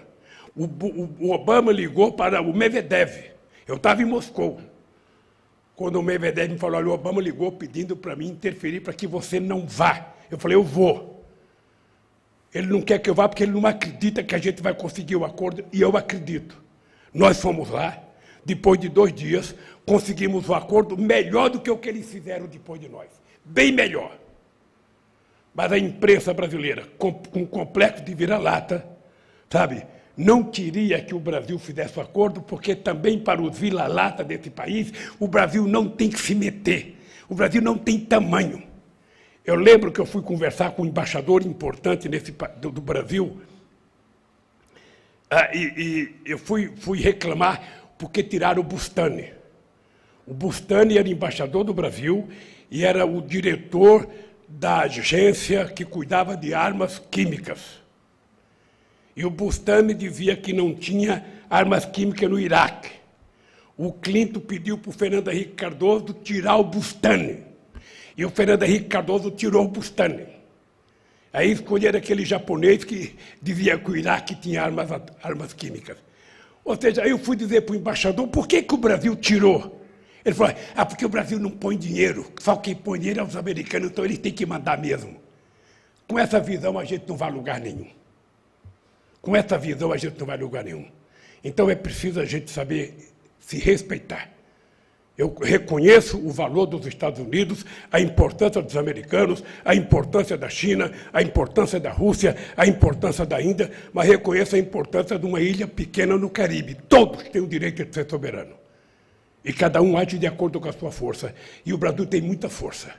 O, o Obama ligou para o Medvedev. Eu estava em Moscou quando o Medvedev me falou, olha, o Obama ligou pedindo para mim interferir para que você não vá. Eu falei, eu vou. Ele não quer que eu vá porque ele não acredita que a gente vai conseguir o acordo, e eu acredito. Nós fomos lá, depois de dois dias, conseguimos o acordo melhor do que o que eles fizeram depois de nós. Bem melhor. Mas a imprensa brasileira, com, com um complexo de vira-lata, sabe, não queria que o Brasil fizesse o acordo, porque também para os vila-lata desse país, o Brasil não tem que se meter. O Brasil não tem tamanho. Eu lembro que eu fui conversar com um embaixador importante nesse, do, do Brasil, ah, e, e, eu fui, fui reclamar porque tiraram o Bustani. O Bustani era embaixador do Brasil e era o diretor da agência que cuidava de armas químicas. E o Bustami dizia que não tinha armas químicas no Iraque. O Clinton pediu para o Fernando Henrique Cardoso tirar o Bustani. E o Fernando Henrique Cardoso tirou o Bustani. Aí escolheram aquele japonês que dizia que o Iraque tinha armas, armas químicas. Ou seja, eu fui dizer para o embaixador, por que, que o Brasil tirou? Ele falou, ah, porque o Brasil não põe dinheiro, só quem põe dinheiro é os americanos, então eles têm que mandar mesmo. Com essa visão a gente não vai a lugar nenhum. Com essa visão, a gente não vai a lugar nenhum. Então é preciso a gente saber se respeitar. Eu reconheço o valor dos Estados Unidos, a importância dos americanos, a importância da China, a importância da Rússia, a importância da Índia, mas reconheço a importância de uma ilha pequena no Caribe. Todos têm o direito de ser soberano. E cada um age de acordo com a sua força. E o Brasil tem muita força.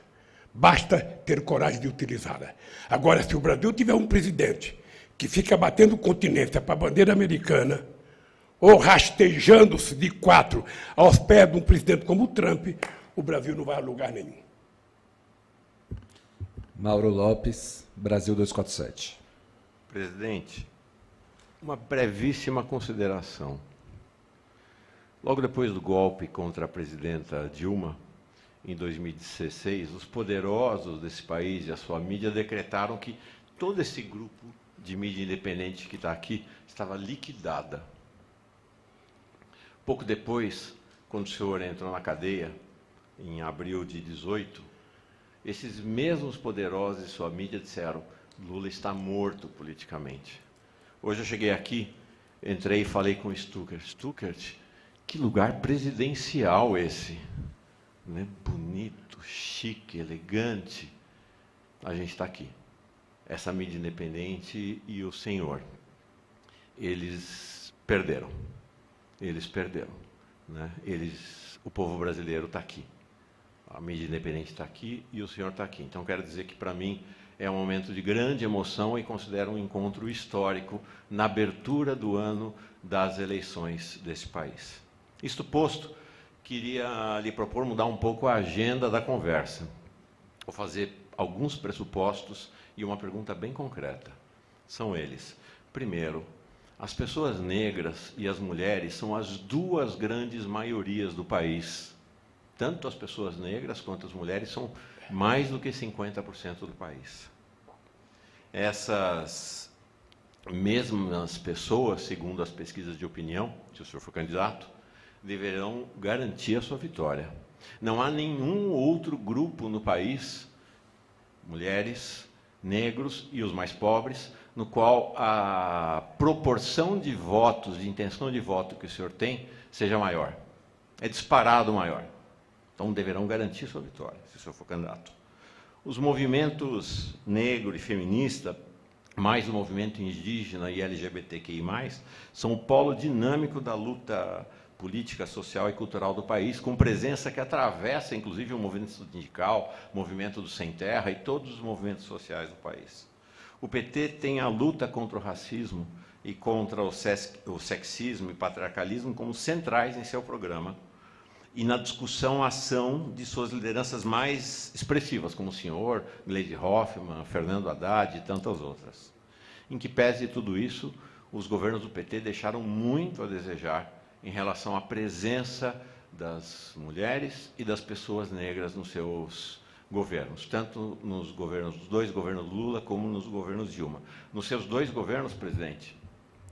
Basta ter coragem de utilizá-la. Agora, se o Brasil tiver um presidente que fica batendo continência para a bandeira americana, ou rastejando-se de quatro aos pés de um presidente como o Trump, o Brasil não vai a lugar nenhum. Mauro Lopes, Brasil 247. Presidente, uma brevíssima consideração. Logo depois do golpe contra a presidenta Dilma, em 2016, os poderosos desse país e a sua mídia decretaram que todo esse grupo de mídia independente que está aqui estava liquidada. Pouco depois, quando o senhor entrou na cadeia, em abril de 18, esses mesmos poderosos e sua mídia disseram: Lula está morto politicamente. Hoje eu cheguei aqui, entrei e falei com Stuckert. Stuckert, que lugar presidencial esse! Né? Bonito, chique, elegante. A gente está aqui essa mídia independente e o senhor. Eles perderam. eles perderam. Né? Eles, o povo brasileiro está aqui. A mídia independente está aqui e o senhor está aqui. Então, quero dizer que, para mim, é um momento de grande emoção e considero um encontro histórico na abertura do ano das eleições desse país. Isto posto, queria lhe propor mudar um pouco a agenda da conversa. Vou fazer alguns pressupostos e uma pergunta bem concreta. São eles: primeiro, as pessoas negras e as mulheres são as duas grandes maiorias do país. Tanto as pessoas negras quanto as mulheres são mais do que 50% do país. Essas mesmas pessoas, segundo as pesquisas de opinião, se o senhor for candidato, deverão garantir a sua vitória. Não há nenhum outro grupo no país, mulheres, negros e os mais pobres, no qual a proporção de votos, de intenção de voto que o senhor tem, seja maior. É disparado maior. Então deverão garantir sua vitória, se o senhor for candidato. Os movimentos negro e feminista, mais o movimento indígena e LGBTQI+, são o polo dinâmico da luta política, social e cultural do país, com presença que atravessa, inclusive, o movimento sindical, o movimento do Sem Terra e todos os movimentos sociais do país. O PT tem a luta contra o racismo e contra o, sexismo e patriarcalismo como centrais em seu programa e na discussão a ação de suas lideranças mais expressivas, como o senhor, Gleide Hoffmann, Fernando Haddad e tantas outras. Em que pese tudo isso, os governos do PT deixaram muito a desejar em relação à presença das mulheres e das pessoas negras nos seus governos, tanto nos governos, dos dois governos Lula como nos governos Dilma. Nos seus dois governos, presidente,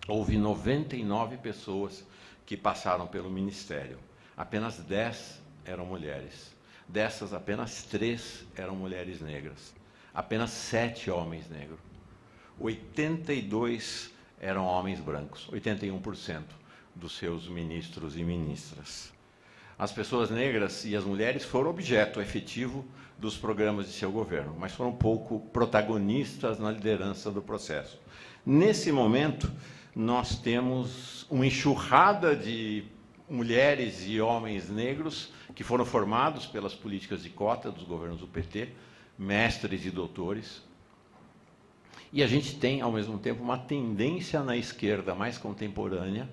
houve 99 pessoas que passaram pelo ministério. Apenas 10 eram mulheres. Dessas, apenas três eram mulheres negras. Apenas sete homens negros. 82 eram homens brancos, 81% dos seus ministros e ministras. As pessoas negras e as mulheres foram objeto efetivo dos programas de seu governo, mas foram pouco protagonistas na liderança do processo. Nesse momento, nós temos uma enxurrada de mulheres e homens negros que foram formados pelas políticas de cota dos governos do PT, mestres e doutores. E a gente tem, ao mesmo tempo, uma tendência na esquerda mais contemporânea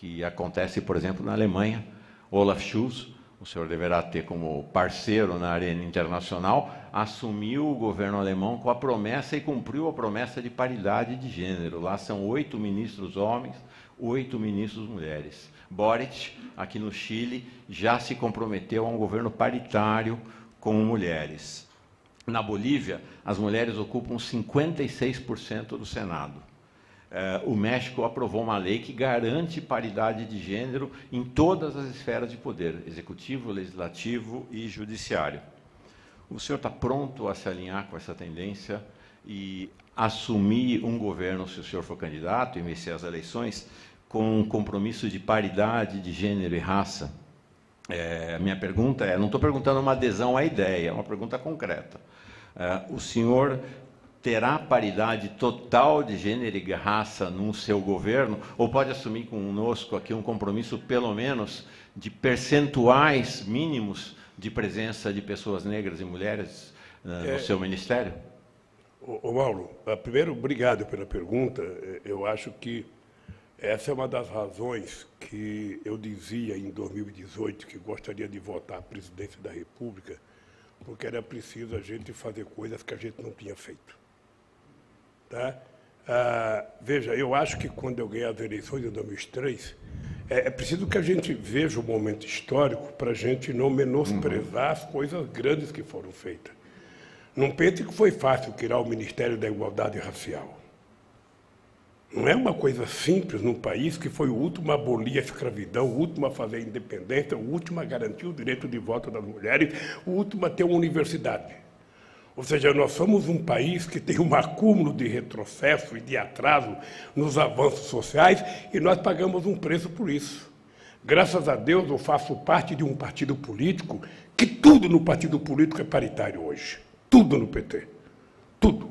que acontece, por exemplo, na Alemanha. Olaf Scholz, o senhor deverá ter como parceiro na arena internacional, assumiu o governo alemão com a promessa e cumpriu a promessa de paridade de gênero. Lá são oito ministros homens, oito ministros mulheres. Boric, aqui no Chile, já se comprometeu a um governo paritário com mulheres. Na Bolívia, as mulheres ocupam 56% do Senado. Uh, o México aprovou uma lei que garante paridade de gênero em todas as esferas de poder, executivo, legislativo e judiciário. O senhor está pronto a se alinhar com essa tendência e assumir um governo, se o senhor for candidato e vencer as eleições, com um compromisso de paridade de gênero e raça? É, minha pergunta é, não estou perguntando uma adesão à ideia, é uma pergunta concreta. É, o senhor terá paridade total de gênero e raça no seu governo, ou pode assumir conosco aqui um compromisso, pelo menos, de percentuais mínimos de presença de pessoas negras e mulheres uh, no é, seu ministério? Ô, Mauro, primeiro, obrigado pela pergunta. É, eu acho que essa é uma das razões que eu dizia em 2018 que gostaria de votar à presidência da República, porque era preciso a gente fazer coisas que a gente não tinha feito. Tá? Ah, veja, eu acho que quando eu ganhei as eleições em 2003, é, é preciso que a gente veja o momento histórico para a gente não menosprezar uhum. as coisas grandes que foram feitas. Não pense que foi fácil criar o Ministério da Igualdade Racial. Não é uma coisa simples num país que foi o último a abolir a escravidão, o último a fazer a independência, o último a garantir o direito de voto das mulheres, o último a ter uma universidade. Ou seja, nós somos um país que tem um acúmulo de retrocesso e de atraso nos avanços sociais e nós pagamos um preço por isso. Graças a Deus eu faço parte de um partido político que tudo no partido político é paritário hoje. Tudo no PT. Tudo.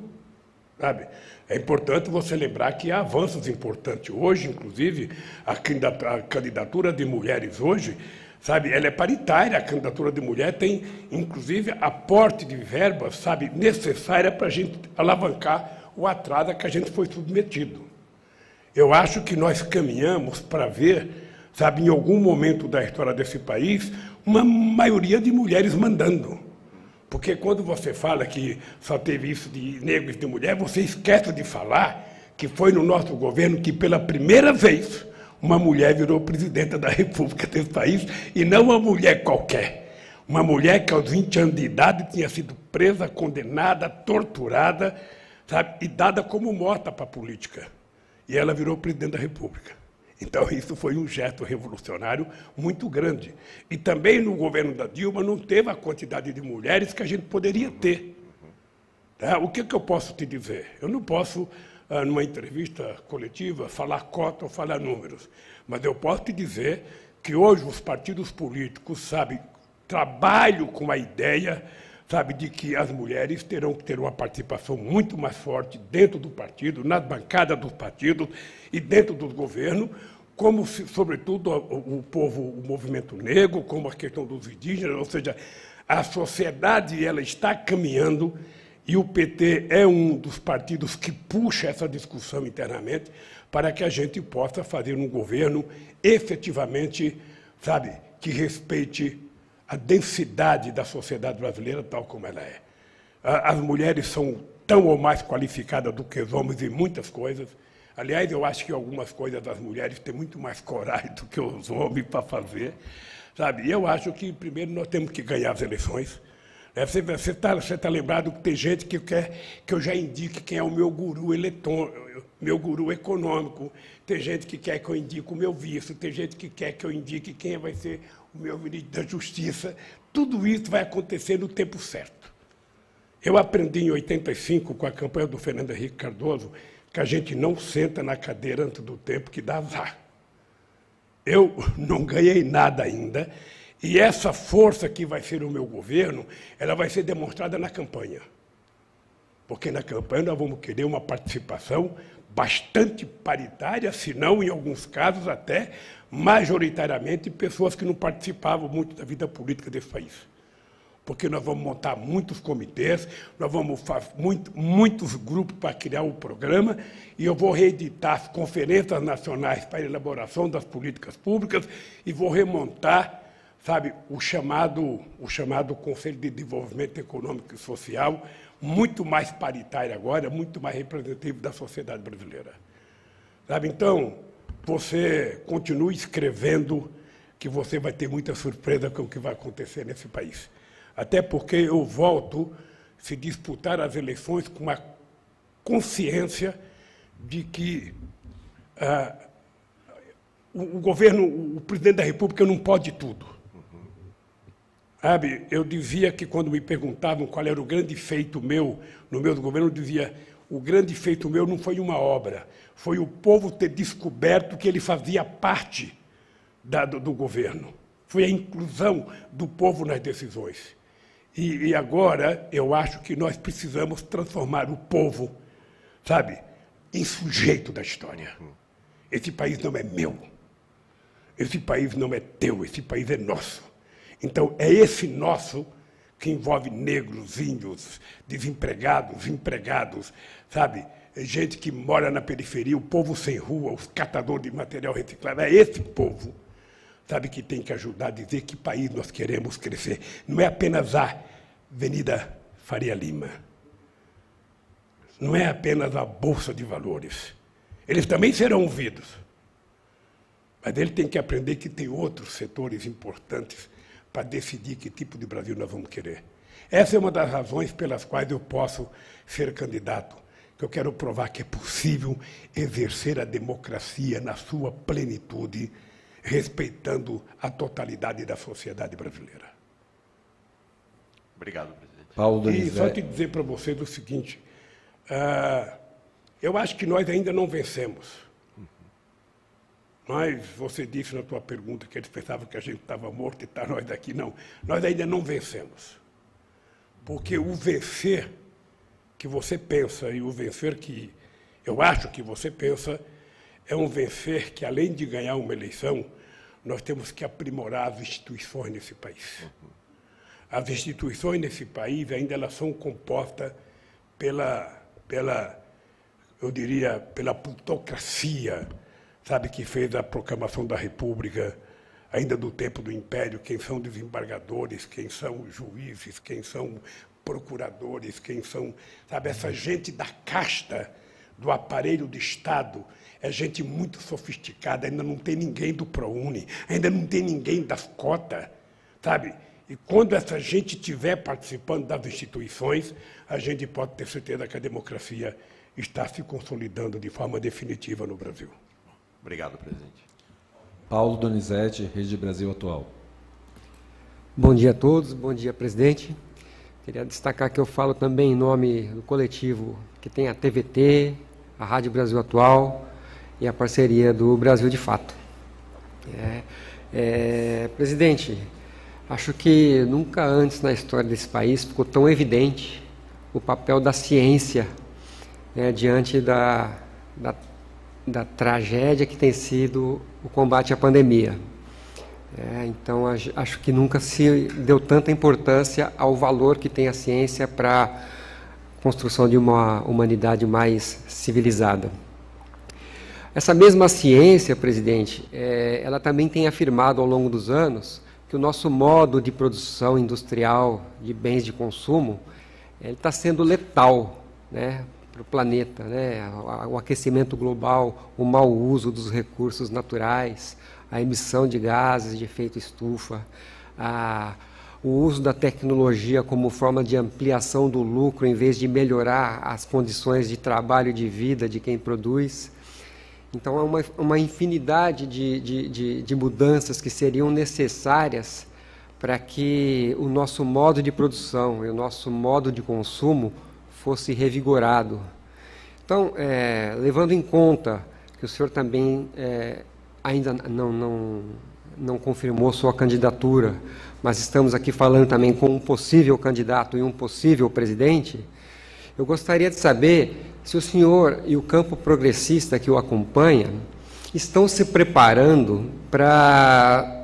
Sabe? É importante você lembrar que há avanços importantes. Hoje, inclusive, a candidatura de mulheres hoje, sabe, ela é paritária. A candidatura de mulher tem, inclusive, aporte de verbas, sabe, necessária para a gente alavancar o atraso a que a gente foi submetido. Eu acho que nós caminhamos para ver, sabe, em algum momento da história desse país, uma maioria de mulheres mandando. Porque quando você fala que só teve isso de negros e de mulher, você esquece de falar que foi no nosso governo que, pela primeira vez, uma mulher virou presidenta da República desse país, e não uma mulher qualquer. Uma mulher que, aos 20 anos de idade, tinha sido presa, condenada, torturada, sabe, e dada como morta para a política. E ela virou presidente da República. Então, isso foi um gesto revolucionário muito grande. E também no governo da Dilma não teve a quantidade de mulheres que a gente poderia ter. Tá? O que, que eu posso te dizer? Eu não posso, numa entrevista coletiva, falar cota ou falar números. Mas eu posso te dizer que hoje os partidos políticos, sabe, trabalham com a ideia sabe, de que as mulheres terão que ter uma participação muito mais forte dentro do partido, nas bancadas dos partidos e dentro do governo, como, sobretudo, o, o povo, o movimento negro, como a questão dos indígenas, ou seja, a sociedade ela está caminhando e o PT é um dos partidos que puxa essa discussão internamente para que a gente possa fazer um governo efetivamente, sabe, que respeite a densidade da sociedade brasileira tal como ela é. As mulheres são tão ou mais qualificadas do que os homens em muitas coisas. Aliás, eu acho que algumas coisas das mulheres têm muito mais coragem do que os homens para fazer. Sabe? E eu acho que, primeiro, nós temos que ganhar as eleições. É, você está você tá lembrado que tem gente que quer que eu já indique quem é o meu guru eletrônico, meu guru econômico. Tem gente que quer que eu indique o meu vice. Tem gente que quer que eu indique quem vai ser o meu ministro da Justiça. Tudo isso vai acontecer no tempo certo. Eu aprendi em 85, com a campanha do Fernando Henrique Cardoso, que a gente não senta na cadeira antes do tempo que dá azar. Eu não ganhei nada ainda, e essa força que vai ser o meu governo, ela vai ser demonstrada na campanha. Porque na campanha nós vamos querer uma participação bastante paritária, se não, em alguns casos, até majoritariamente pessoas que não participavam muito da vida política desse país. Porque nós vamos montar muitos comitês, nós vamos fazer muito, muitos grupos para criar o programa, e eu vou reeditar as conferências nacionais para a elaboração das políticas públicas e vou remontar, sabe, o chamado, o chamado Conselho de Desenvolvimento Econômico e Social, muito mais paritário agora, muito mais representativo da sociedade brasileira. Sabe, então, você continue escrevendo, que você vai ter muita surpresa com o que vai acontecer nesse país. Até porque eu volto se disputar as eleições com uma consciência de que ah, o, o, governo, o presidente da República não pode tudo. Sabe, eu dizia que quando me perguntavam qual era o grande feito meu no meu governo, eu dizia o grande feito meu não foi uma obra, foi o povo ter descoberto que ele fazia parte da, do, do, governo. Foi a inclusão do povo nas decisões. E, e agora eu acho que nós precisamos transformar o povo, sabe, em sujeito da história. Esse país não é meu. Esse país não é teu, esse país é nosso. Então, é esse nosso que envolve negros, índios, desempregados, empregados, sabe? gente que mora na periferia, o povo sem rua, os catadores de material reciclado. É esse povo, sabe, que tem que ajudar a dizer que país nós queremos crescer. Não é apenas a Avenida Faria Lima. Não é apenas a Bolsa de Valores. Eles também serão ouvidos. Mas ele tem que aprender que tem outros setores importantes para decidir que tipo de Brasil nós vamos querer. Essa é uma das razões pelas quais eu posso ser candidato que eu quero provar que é possível exercer a democracia na sua plenitude, respeitando a totalidade da sociedade brasileira. Obrigado, presidente. Paulo e só te dizer para vocês o seguinte: uh, eu acho que nós ainda não vencemos. Mas você disse na tua pergunta que eles pensavam que a gente estava morto e está nós daqui. Não, nós ainda não vencemos. Porque o vencer que você pensa e o vencer que eu acho que você pensa é um vencer que, além de ganhar uma eleição, nós temos que aprimorar as instituições nesse país. As instituições nesse país ainda elas são compostas pela, pela eu diria, pela plutocracia, sabe, que fez a proclamação da República, ainda do tempo do Império, quem são desembargadores, quem são juízes, quem são procuradores, quem são, sabe, essa gente da casta do aparelho de Estado, é gente muito sofisticada, ainda não tem ninguém do ProUni, ainda não tem ninguém das cotas, sabe? E quando essa gente estiver participando das instituições, a gente pode ter certeza que a democracia está se consolidando de forma definitiva no Brasil. Obrigado, presidente. Paulo Donizete, Rede Brasil Atual. Bom dia a todos, bom dia, presidente. Queria destacar que eu falo também em nome do coletivo que tem a TVT, a Rádio Brasil Atual e a parceria do Brasil de Fato. É, é, presidente, acho que nunca antes na história desse país ficou tão evidente o papel da ciência né, diante da, da, da, tragédia que tem sido o combate à pandemia. É, então, acho que nunca se deu tanta importância ao valor que tem a ciência para a construção de uma humanidade mais civilizada. Essa mesma ciência, presidente, é, ela também tem afirmado ao longo dos anos que o nosso modo de produção industrial de bens de consumo está sendo letal né, para o planeta, né? o aquecimento global, o mau uso dos recursos naturais, a emissão de gases de efeito estufa, a, o uso da tecnologia como forma de ampliação do lucro em vez de melhorar as condições de trabalho e de vida de quem produz. Então, é uma, uma infinidade de, de, de, de mudanças que seriam necessárias para que o nosso modo de produção e o nosso modo de consumo fosse revigorado. Então, é, levando em conta que o senhor também é, ainda não, não, não confirmou sua candidatura, mas estamos aqui falando também com um possível candidato e um possível presidente, eu gostaria de saber se o senhor e o campo progressista que o acompanha estão se preparando para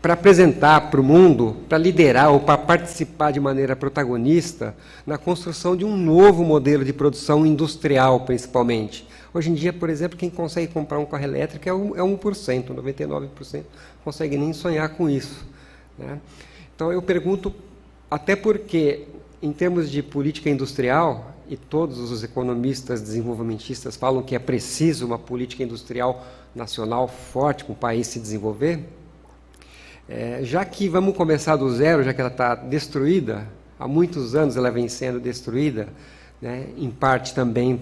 para apresentar para o mundo, para liderar ou para participar de maneira protagonista na construção de um novo modelo de produção industrial, principalmente. Hoje em dia, por exemplo, quem consegue comprar um carro elétrico é 1%, 99% é consegue nem sonhar com isso. Né? Então, eu pergunto, até porque, em termos de política industrial, e todos os economistas desenvolvimentistas falam que é preciso uma política industrial nacional forte para o país se desenvolver, é, já que vamos começar do zero, já que ela está destruída, há muitos anos ela vem sendo destruída, né, em parte também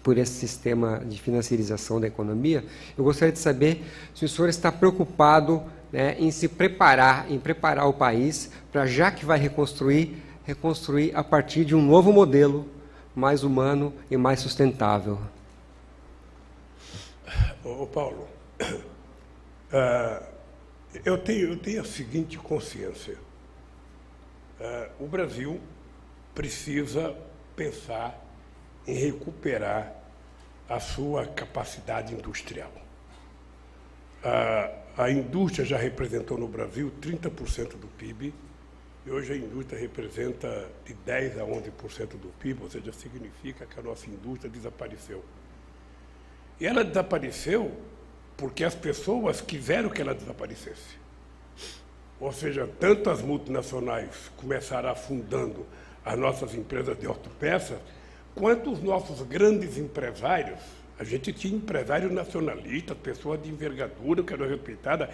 por esse sistema de financiarização da economia, eu gostaria de saber se o senhor está preocupado né, em se preparar, em preparar o país para, já que vai reconstruir, reconstruir a partir de um novo modelo mais humano e mais sustentável. Ô, Paulo, uh, [CLEARS THROAT] eu tenho, eu tenho a seguinte consciência. Uh, o Brasil precisa pensar em recuperar a sua capacidade industrial. Uh, a indústria já representou no Brasil 30% do PIB, e hoje a indústria representa de 10% a 11% do PIB, ou seja, significa que a nossa indústria desapareceu. E ela desapareceu porque as pessoas quiseram que ela desaparecesse. Ou seja, tanto as multinacionais começaram afundando as nossas empresas de autopeças, quanto os nossos grandes empresários. A gente tinha empresários nacionalistas, pessoas de envergadura que eram respeitadas.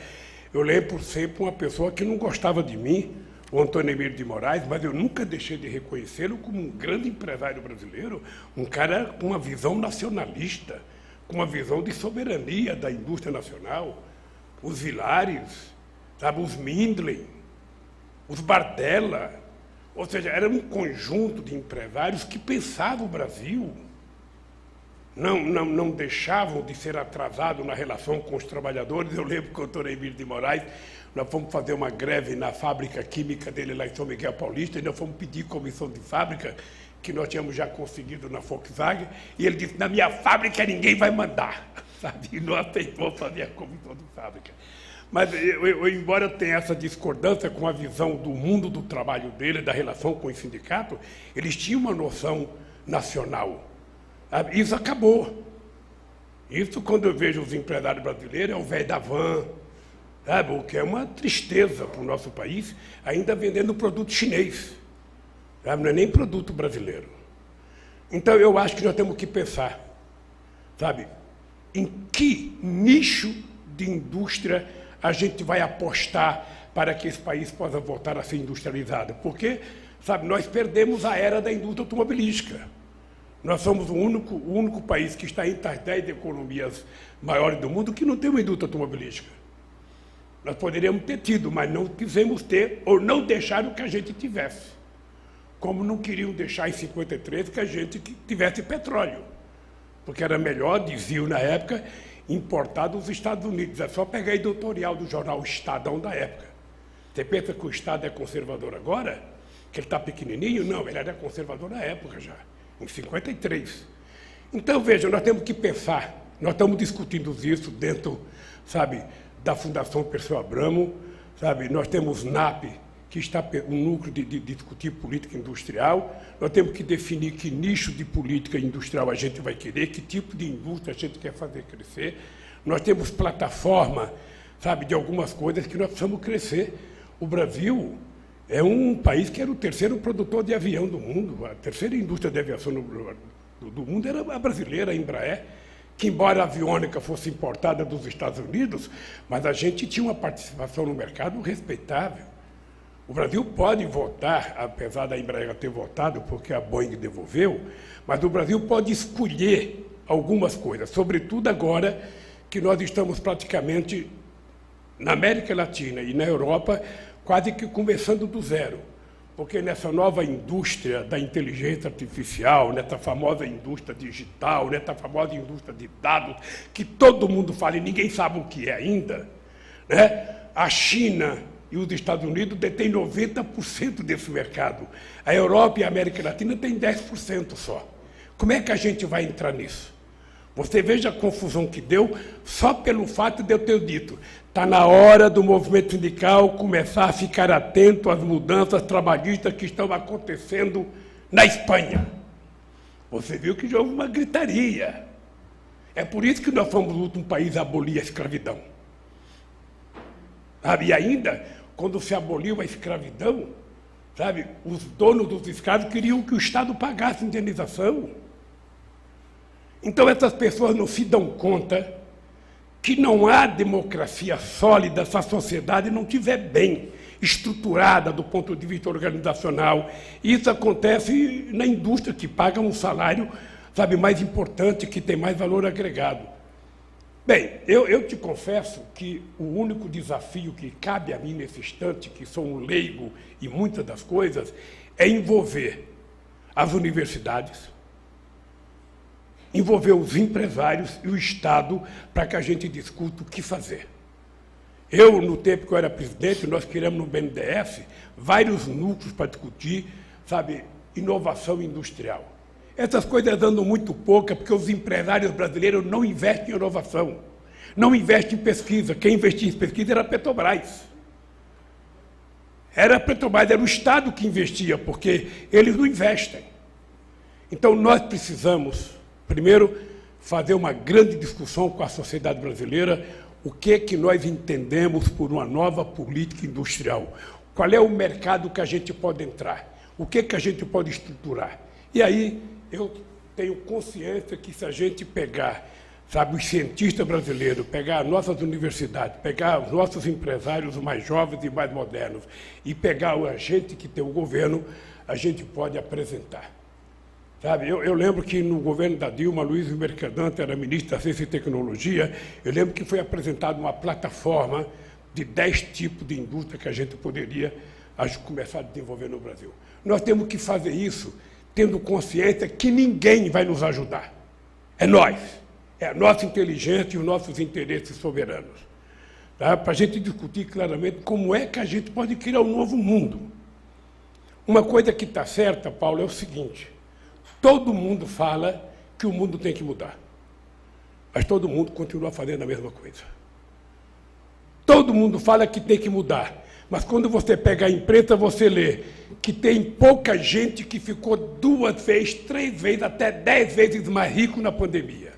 Eu lembro sempre uma pessoa que não gostava de mim, o Antônio Emílio de Moraes, mas eu nunca deixei de reconhecê-lo como um grande empresário brasileiro, um cara com uma visão nacionalista com uma visão de soberania da indústria nacional, os Vilares, sabe, os Mindlin, os Bardella, ou seja, era um conjunto de empresários que pensavam o Brasil, não, não, não deixavam de ser atrasados na relação com os trabalhadores. Eu lembro que o doutor Emílio de Moraes, nós fomos fazer uma greve na fábrica química dele lá em São Miguel Paulista, e nós fomos pedir comissão de fábrica, que nós tínhamos já conseguido na Volkswagen, e ele disse, na minha fábrica ninguém vai mandar, [LAUGHS] sabe? E nós vamos fazer comissão de fábrica. Mas, eu, eu, embora tenha essa discordância com a visão do mundo do trabalho dele, da relação com o sindicato, eles tinham uma noção nacional. Sabe? Isso acabou. Isso, quando eu vejo os empresários brasileiros, é o velho da van, sabe? o que é uma tristeza para o nosso país, ainda vendendo produto chinês. Sabe? Não é nem produto brasileiro. Então, eu acho que nós temos que pensar, sabe, em que nicho de indústria a gente vai apostar para que esse país possa voltar a ser industrializado. Porque, sabe, nós perdemos a era da indústria automobilística. Nós somos o único, o único país que está entre as dez economias maiores do mundo que não tem uma indústria automobilística. Nós poderíamos ter tido, mas não quisemos ter, ou não deixaram que a gente tivesse. Como não queriam deixar em 53 que a gente tivesse petróleo. Porque era melhor, diziam na época, importar dos Estados Unidos. É só pegar editorial do jornal Estadão da época. Você pensa que o Estado é conservador agora? Que ele está pequenininho? Não, ele era conservador na época já em 53. Então, veja, nós temos que pensar, nós estamos discutindo isso dentro, sabe, da Fundação Perseu Abramo, sabe, nós temos NAP, que está um núcleo de, de, discutir política industrial, nós temos que definir que nicho de política industrial a gente vai querer, que tipo de indústria a gente quer fazer crescer, nós temos plataforma, sabe, de algumas coisas que nós precisamos crescer. O Brasil, é um país que era o terceiro produtor de avião do mundo. A terceira indústria de aviação do, do mundo era a brasileira, a Embraer, que embora a aviônica fosse importada dos Estados Unidos, mas a gente tinha uma participação no mercado respeitável. O Brasil pode votar, apesar da Embraer ter votado, porque a Boeing devolveu, mas o Brasil pode escolher algumas coisas, sobretudo agora que nós estamos praticamente na América Latina e na Europa quase que começando do zero. Porque nessa nova indústria da inteligência artificial, nessa famosa indústria digital, nessa famosa indústria de dados, que todo mundo fala e ninguém sabe o que é ainda, né? a China e os Estados Unidos detêm 90% desse mercado. A Europa e a América Latina têm 10% só. Como é que a gente vai entrar nisso? Você veja a confusão que deu só pelo fato de eu ter dito. Está na hora do movimento sindical começar a ficar atento às mudanças trabalhistas que estão acontecendo na Espanha. Você viu que já houve uma gritaria. É por isso que nós fomos o último país a abolir a escravidão. Sabe? E ainda, quando se aboliu a escravidão, sabe, os donos dos escravos queriam que o Estado pagasse indenização. Então essas pessoas não se dão conta que não há democracia sólida se a sociedade não estiver bem estruturada do ponto de vista organizacional. Isso acontece na indústria, que paga um salário, sabe, mais importante, que tem mais valor agregado. Bem, eu, eu te confesso que o único desafio que cabe a mim nesse instante, que sou um leigo e muitas das coisas, é envolver as universidades, envolver os empresários e o Estado para que a gente discuta o que fazer. Eu, no tempo que eu era presidente, nós criamos no BNDES vários núcleos para discutir, sabe, inovação industrial. Essas coisas andam muito pouca porque os empresários brasileiros não investem em inovação, não investem em pesquisa. Quem investia em pesquisa era a Petrobras. Era a Petrobras, era o Estado que investia, porque eles não investem. Então nós precisamos Primeiro, fazer uma grande discussão com a sociedade brasileira, o que é que nós entendemos por uma nova política industrial. Qual é o mercado que a gente pode entrar? O que é que a gente pode estruturar? E aí eu tenho consciência que se a gente pegar, sabe, os cientistas brasileiros, pegar as nossas universidades, pegar os nossos empresários mais jovens e mais modernos e pegar a gente que tem o governo, a gente pode apresentar. Sabe, eu, eu, lembro que no governo da Dilma, Luiz Mercadante era ministro da Ciência e Tecnologia, eu lembro que foi apresentada uma plataforma de dez tipos de indústria que a gente poderia começar a desenvolver no Brasil. Nós temos que fazer isso tendo consciência que ninguém vai nos ajudar. É nós. É a nossa inteligência e os nossos interesses soberanos. Tá? Para a gente discutir claramente como é que a gente pode criar um novo mundo. Uma coisa que está certa, Paulo, é o seguinte Todo mundo fala que o mundo tem que mudar. Mas todo mundo continua fazendo a mesma coisa. Todo mundo fala que tem que mudar. Mas quando você pega a imprensa, você lê que tem pouca gente que ficou duas vezes, três vezes, até dez vezes mais rico na pandemia.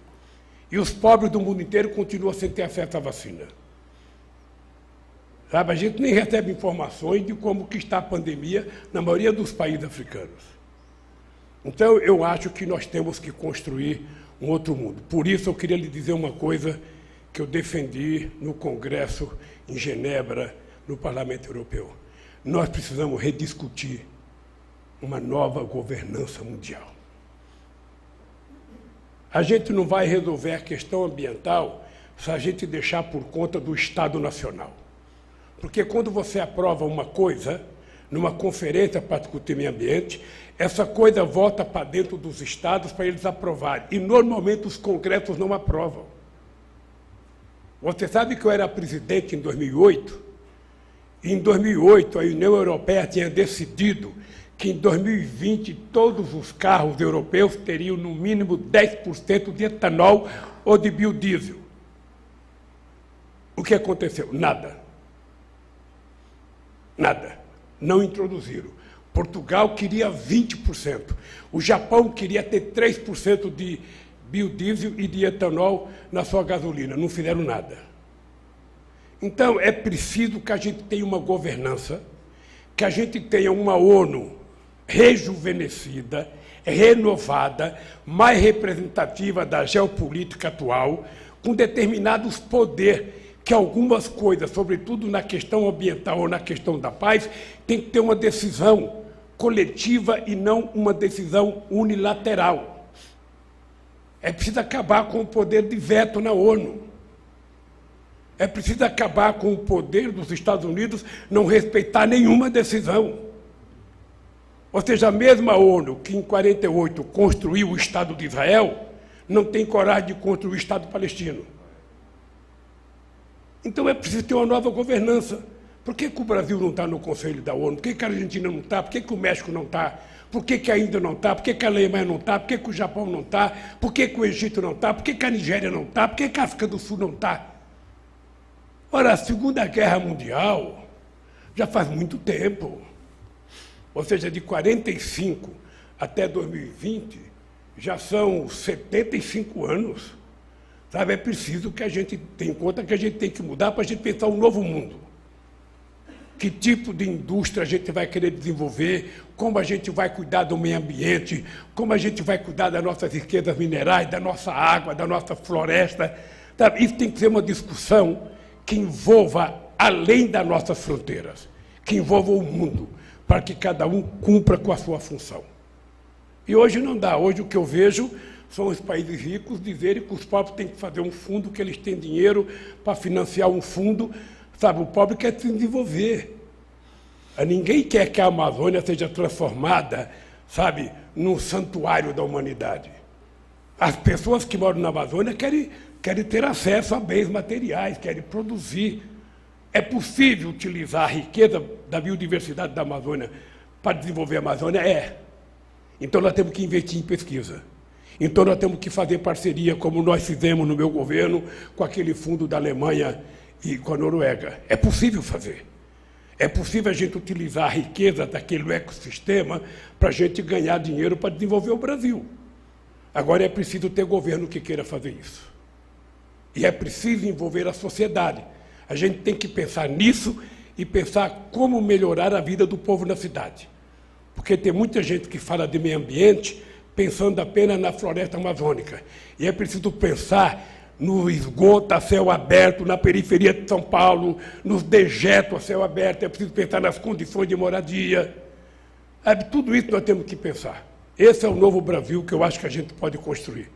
E os pobres do mundo inteiro continuam sem ter acesso à vacina. Sabe, a gente nem recebe informações de como que está a pandemia na maioria dos países africanos. Então, eu acho que nós temos que construir um outro mundo. Por isso, eu queria lhe dizer uma coisa que eu defendi no Congresso em Genebra, no Parlamento Europeu. Nós precisamos rediscutir uma nova governança mundial. A gente não vai resolver a questão ambiental se a gente deixar por conta do Estado Nacional. Porque quando você aprova uma coisa, numa conferência para discutir meio ambiente, essa coisa volta para dentro dos estados para eles aprovarem. E normalmente os congressos não aprovam. Você sabe que eu era presidente em 2008? Em 2008 a União Europeia tinha decidido que em 2020 todos os carros europeus teriam no mínimo 10% de etanol ou de biodiesel. O que aconteceu? Nada. Nada. Não introduziram. Portugal queria 20%. O Japão queria ter 3% de biodiesel e de etanol na sua gasolina. Não fizeram nada. Então, é preciso que a gente tenha uma governança, que a gente tenha uma ONU rejuvenescida, renovada, mais representativa da geopolítica atual, com determinados poderes que algumas coisas, sobretudo na questão ambiental ou na questão da paz, tem que ter uma decisão coletiva e não uma decisão unilateral. É preciso acabar com o poder de veto na ONU. É preciso acabar com o poder dos Estados Unidos não respeitar nenhuma decisão. Ou seja, a mesma ONU que em 48 construiu o Estado de Israel, não tem coragem de construir o Estado palestino. Então é preciso ter uma nova governança. Por que, que o Brasil não está no Conselho da ONU? Por que, que a Argentina não está? Por que, que o México não está? Por que, que a Índia não está? Por que, que a Alemanha não está? Por que, que o Japão não está? Por que, que o Egito não está? Por que, que a Nigéria não está? Por que, que a África do Sul não está? Ora, a Segunda Guerra Mundial já faz muito tempo. Ou seja, de 45 até 2020, já são 75 anos. Sabe, é preciso que a gente tenha em conta que a gente tem que mudar para a gente pensar um novo mundo. Que tipo de indústria a gente vai querer desenvolver, como a gente vai cuidar do meio ambiente, como a gente vai cuidar das nossas riquezas minerais, da nossa água, da nossa floresta. Sabe? Isso tem que ser uma discussão que envolva além das nossas fronteiras, que envolva o mundo, para que cada um cumpra com a sua função. E hoje não dá. Hoje o que eu vejo são os países ricos dizerem que os pobres têm que fazer um fundo, que eles têm dinheiro para financiar um fundo. Sabe, o pobre quer se desenvolver. Ninguém quer que a Amazônia seja transformada, sabe, num santuário da humanidade. As pessoas que moram na Amazônia querem, querem ter acesso a bens materiais, querem produzir. É possível utilizar a riqueza da biodiversidade da Amazônia para desenvolver a Amazônia? É. Então nós temos que investir em pesquisa. Então nós temos que fazer parceria, como nós fizemos no meu governo, com aquele fundo da Alemanha e com a Noruega. É possível fazer. É possível a gente utilizar a riqueza daquele ecossistema para a gente ganhar dinheiro para desenvolver o Brasil. Agora é preciso ter governo que queira fazer isso. E é preciso envolver a sociedade. A gente tem que pensar nisso e pensar como melhorar a vida do povo na cidade. Porque tem muita gente que fala de meio ambiente pensando apenas na floresta amazônica. E é preciso pensar no esgoto a céu aberto, na periferia de São Paulo, nos dejetos a céu aberto, é preciso pensar nas condições de moradia. É, tudo isso nós temos que pensar. Esse é o novo Brasil que eu acho que a gente pode construir.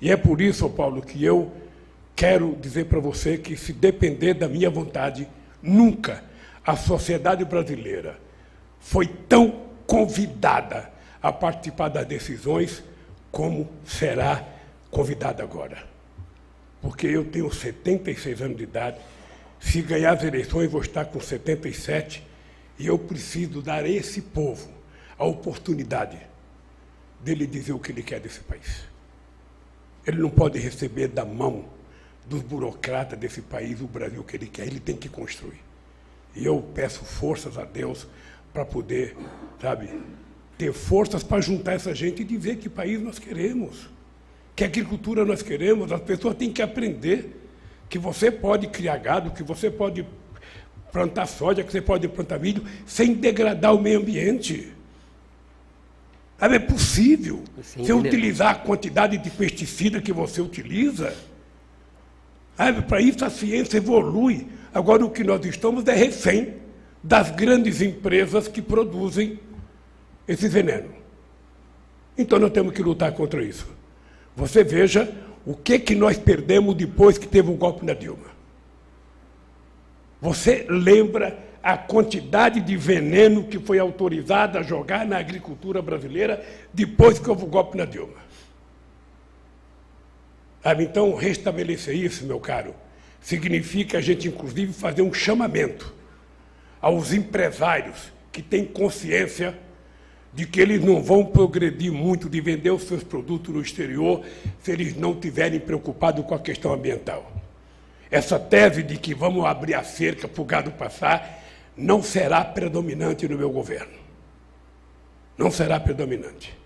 E é por isso, Paulo, que eu quero dizer para você que, se depender da minha vontade, nunca a sociedade brasileira foi tão convidada a participar das decisões, como será convidado agora. Porque eu tenho 76 anos de idade, se ganhar as eleições vou estar com 77, e eu preciso dar a esse povo a oportunidade dele dizer o que ele quer desse país. Ele não pode receber da mão dos burocratas desse país o Brasil que ele quer, ele tem que construir. E eu peço forças a Deus para poder, sabe, ter forças para juntar essa gente e dizer que país nós queremos, que agricultura nós queremos. As pessoas têm que aprender que você pode criar gado, que você pode plantar soja, que você pode plantar milho, sem degradar o meio ambiente. É possível você utilizar a quantidade de pesticida que você utiliza. Para isso a ciência evolui. Agora o que nós estamos é refém das grandes empresas que produzem esse veneno. Então nós temos que lutar contra isso. Você veja o que, que nós perdemos depois que teve o um golpe na Dilma. Você lembra a quantidade de veneno que foi autorizada a jogar na agricultura brasileira depois que houve o golpe na Dilma? Então, restabelecer isso, meu caro, significa a gente, inclusive, fazer um chamamento aos empresários que têm consciência de que eles não vão progredir muito de vender os seus produtos no exterior se eles não estiverem preocupados com a questão ambiental. Essa tese de que vamos abrir a cerca para o gado passar não será predominante no meu governo. Não será predominante.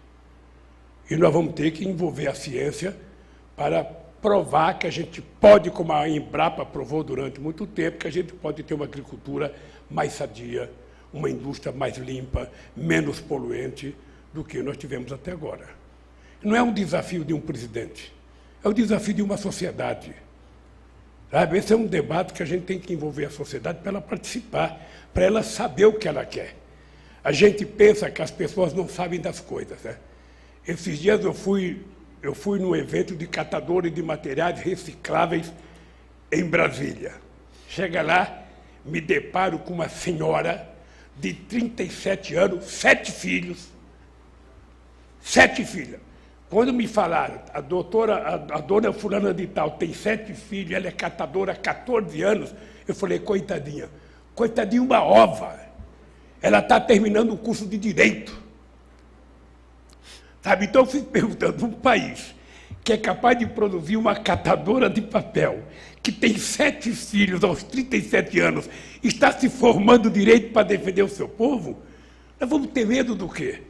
E nós vamos ter que envolver a ciência para provar que a gente pode, como a Embrapa provou durante muito tempo, que a gente pode ter uma agricultura mais sadia, uma indústria mais limpa, menos poluente do que nós tivemos até agora. Não é um desafio de um presidente, é o um desafio de uma sociedade. Sabe? Esse é um debate que a gente tem que envolver a sociedade para ela participar, para ela saber o que ela quer. A gente pensa que as pessoas não sabem das coisas. Né? Esses dias eu fui, eu fui num evento de catadores de materiais recicláveis em Brasília. Chega lá, me deparo com uma senhora de 37 anos, sete filhos. Sete filhas. Quando me falaram, a doutora, a, a dona fulana de tal tem sete filhos, ela é catadora há 14 anos, eu falei, coitadinha, coitadinha uma ova. Ela está terminando o curso de Direito. Sabe, então eu fico perguntando, um país que é capaz de produzir uma catadora de papel, que tem sete filhos aos 37 anos, está se formando direito para defender o seu povo, nós vamos ter medo do quê?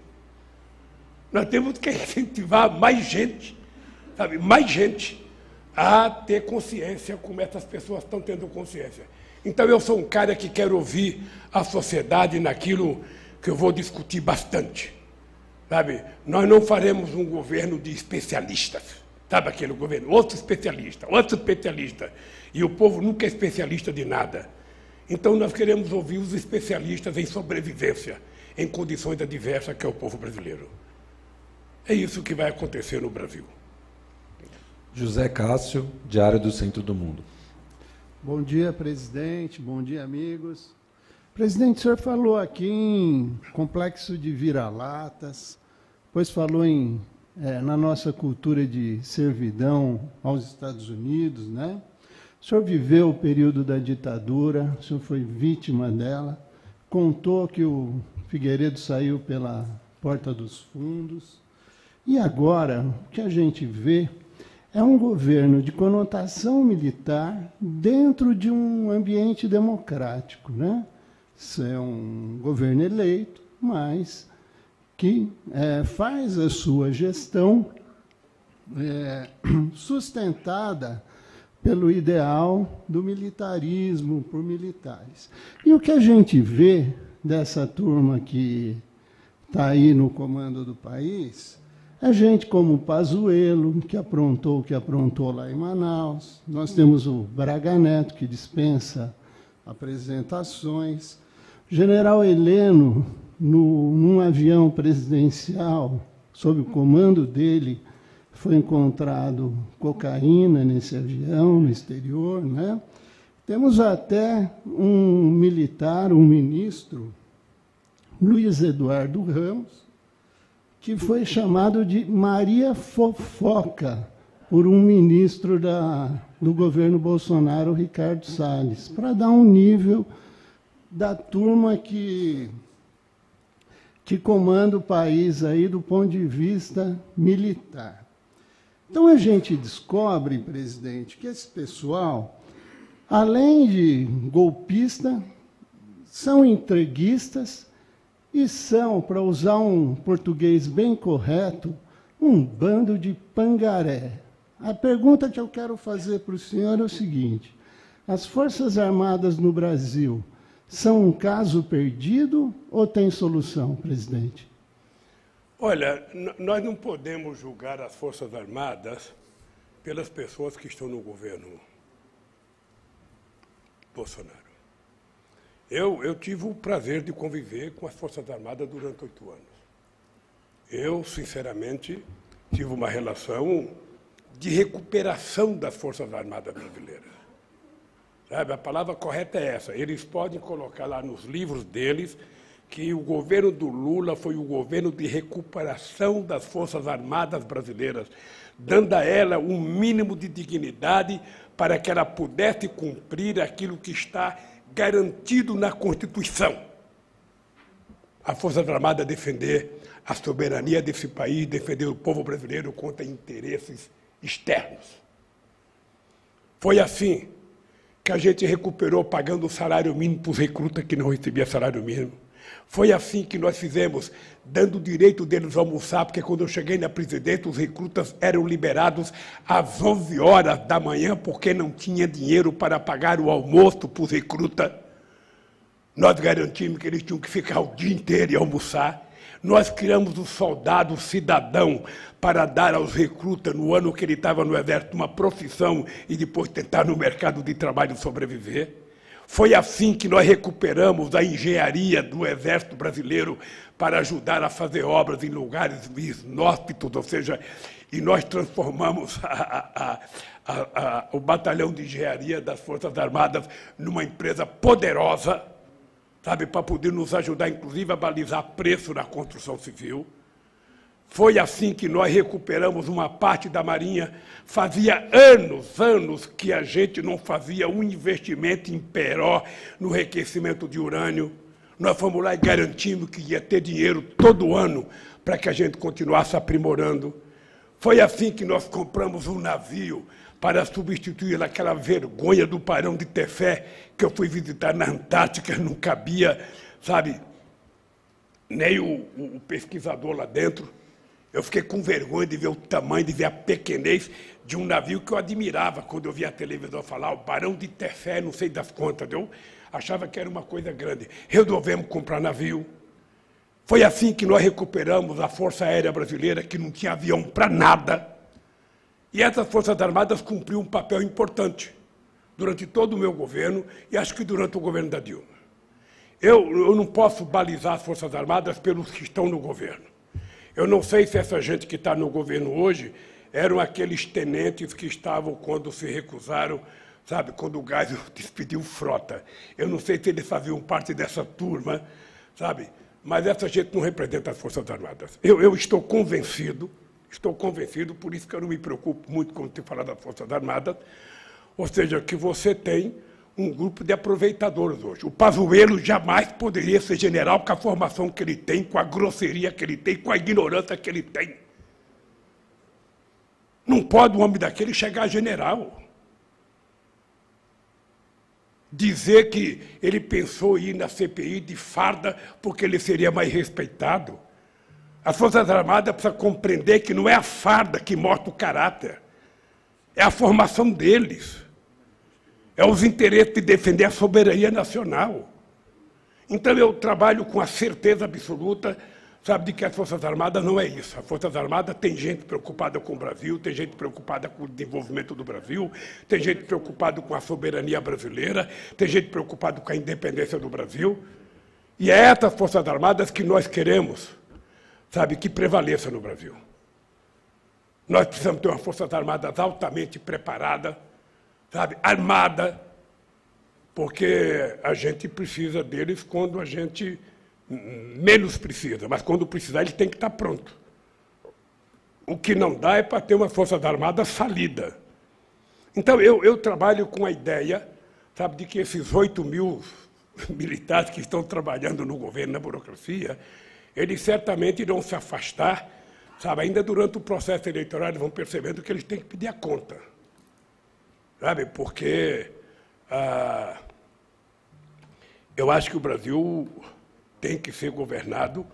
Nós temos que [LAUGHS] incentivar mais gente, sabe, mais gente a ter consciência como essas pessoas estão tendo consciência. Então eu sou um cara que quero ouvir a sociedade naquilo que eu vou discutir bastante. Sabe? Nós não faremos um governo de especialistas. Sabe aquele governo? Outro especialista, outro especialista. E o povo nunca é especialista de nada. Então nós queremos ouvir os especialistas em sobrevivência, em condições adversas, que é o povo brasileiro. É isso que vai acontecer no Brasil. José Cássio, Diário do Centro do Mundo. Bom dia, presidente. Bom dia, amigos. Presidente, o senhor falou aqui em complexo de vira-latas, depois falou em, é, na nossa cultura de servidão aos Estados Unidos, né? O senhor viveu o período da ditadura, o senhor foi vítima dela, contou que o Figueiredo saiu pela porta dos fundos. E agora, o que a gente vê é um governo de conotação militar dentro de um ambiente democrático. Né? Isso é um governo eleito, mas que é, faz a sua gestão é, [CLEARS THROAT] sustentada pelo ideal do militarismo por militares. E o que a gente vê dessa turma que está aí no comando do país a gente como o Pazuello, que aprontou o que aprontou lá em Manaus. Nós temos o Braga Neto, que dispensa apresentações. General Heleno, no, num avião presidencial, sob o comando dele, foi encontrado cocaína nesse avião, no exterior. Né? Temos até um militar, um ministro, Luiz Eduardo Ramos, que foi chamado de Maria Fofoca por um ministro da, do governo Bolsonaro, Ricardo Salles, para dar um nível da turma que, que comanda o país aí do ponto de vista militar. Então a gente descobre, presidente, que esse pessoal, além de golpista, são entreguistas e são, para usar um português bem correto, um bando de pangaré. A pergunta que eu quero fazer para o senhor é o seguinte: as Forças Armadas no Brasil são um caso perdido ou tem solução, presidente? Olha, nós não podemos julgar as Forças Armadas pelas pessoas que estão no governo Bolsonaro. Eu, eu tive o prazer de conviver com as Forças Armadas durante oito anos. Eu, sinceramente, tive uma relação de recuperação das Forças Armadas brasileiras. Sabe, a palavra correta é essa. Eles podem colocar lá nos livros deles que o governo do Lula foi o governo de recuperação das Forças Armadas brasileiras, dando a ela um mínimo de dignidade para que ela pudesse cumprir aquilo que está garantido na Constituição. A Força Armada defender a soberania desse país, defender o povo brasileiro contra interesses externos. Foi assim que a gente recuperou pagando o salário mínimo para os recrutas que não recebiam salário mínimo. Foi assim que nós fizemos, dando o direito deles almoçar, porque quando eu cheguei na presidência, os recrutas eram liberados às 11 horas da manhã, porque não tinha dinheiro para pagar o almoço para os recrutas. Nós garantimos que eles tinham que ficar o dia inteiro e almoçar. Nós criamos o soldado cidadão para dar aos recrutas, no ano que ele estava no exército, uma profissão e depois tentar no mercado de trabalho sobreviver. Foi assim que nós recuperamos a engenharia do Exército Brasileiro para ajudar a fazer obras em lugares inóspitos, ou seja, e nós transformamos [LAUGHS] a, a, a, o batalhão de engenharia das Forças Armadas numa empresa poderosa sabe, para poder nos ajudar, inclusive, a balizar preço na construção civil. Foi assim que nós recuperamos uma parte da Marinha. Fazia anos, anos que a gente não fazia um investimento em Peró no enriquecimento de urânio. Nós fomos lá e garantimos que ia ter dinheiro todo ano para que a gente continuasse aprimorando. Foi assim que nós compramos um navio para substituir aquela vergonha do Parão de Tefé que eu fui visitar na Antártica, não cabia, sabe, nem o, o pesquisador lá dentro. Eu fiquei com vergonha de ver o tamanho, de ver a pequenez de um navio que eu admirava quando eu via a televisão falar, o Barão de Tefé, não sei das contas, eu achava que era uma coisa grande. Resolvemos comprar navio. Foi assim que nós recuperamos a Força Aérea Brasileira, que não tinha avião para nada. E essas Forças Armadas cumpriram um papel importante durante todo o meu governo e acho que durante o governo da Dilma. Eu, eu não posso balizar as Forças Armadas pelos que estão no governo. Eu não sei se essa gente que está no governo hoje eram aqueles tenentes que estavam quando se recusaram, sabe, quando o Geisel [LAUGHS] despediu frota. Eu não sei se eles faziam parte dessa turma, sabe, mas essa gente não representa as Forças Armadas. Eu, eu estou convencido, estou convencido, por isso que eu não me preocupo muito quando se fala das Forças Armadas, ou seja, que você tem um grupo de aproveitadores hoje. O Pazuello jamais poderia ser general com a formação que ele tem, com a grosseria que ele tem, com a ignorância que ele tem. Não pode um homem daquele chegar a general. Dizer que ele pensou em ir na CPI de farda porque ele seria mais respeitado. As Forças Armadas precisam compreender que não é a farda que mostra o caráter, é a formação deles é os interesses de defender a soberania nacional. Então eu trabalho com a certeza absoluta, sabe, de que as Forças Armadas não é isso. As Forças Armadas tem gente preocupada com o Brasil, tem gente preocupada com o desenvolvimento do Brasil, tem gente preocupada com a soberania brasileira, tem gente preocupada com a independência do Brasil. E é essas Forças Armadas que nós queremos, sabe, que prevaleça no Brasil. Nós precisamos ter uma Forças Armadas altamente preparada, sabe, armada, porque a gente precisa deles quando a gente menos precisa, mas quando precisar, ele tem que estar pronto. O que não dá é para ter uma Força Armada falida. Então, eu, eu trabalho com a ideia, sabe, de que esses 8 mil [LAUGHS] militares que estão trabalhando no governo, na burocracia, eles certamente irão se afastar, sabe? Ainda durante o processo eleitoral, eles vão percebendo que eles têm que pedir a conta, sabe? Porque ah, eu acho que o Brasil tem que ser governado,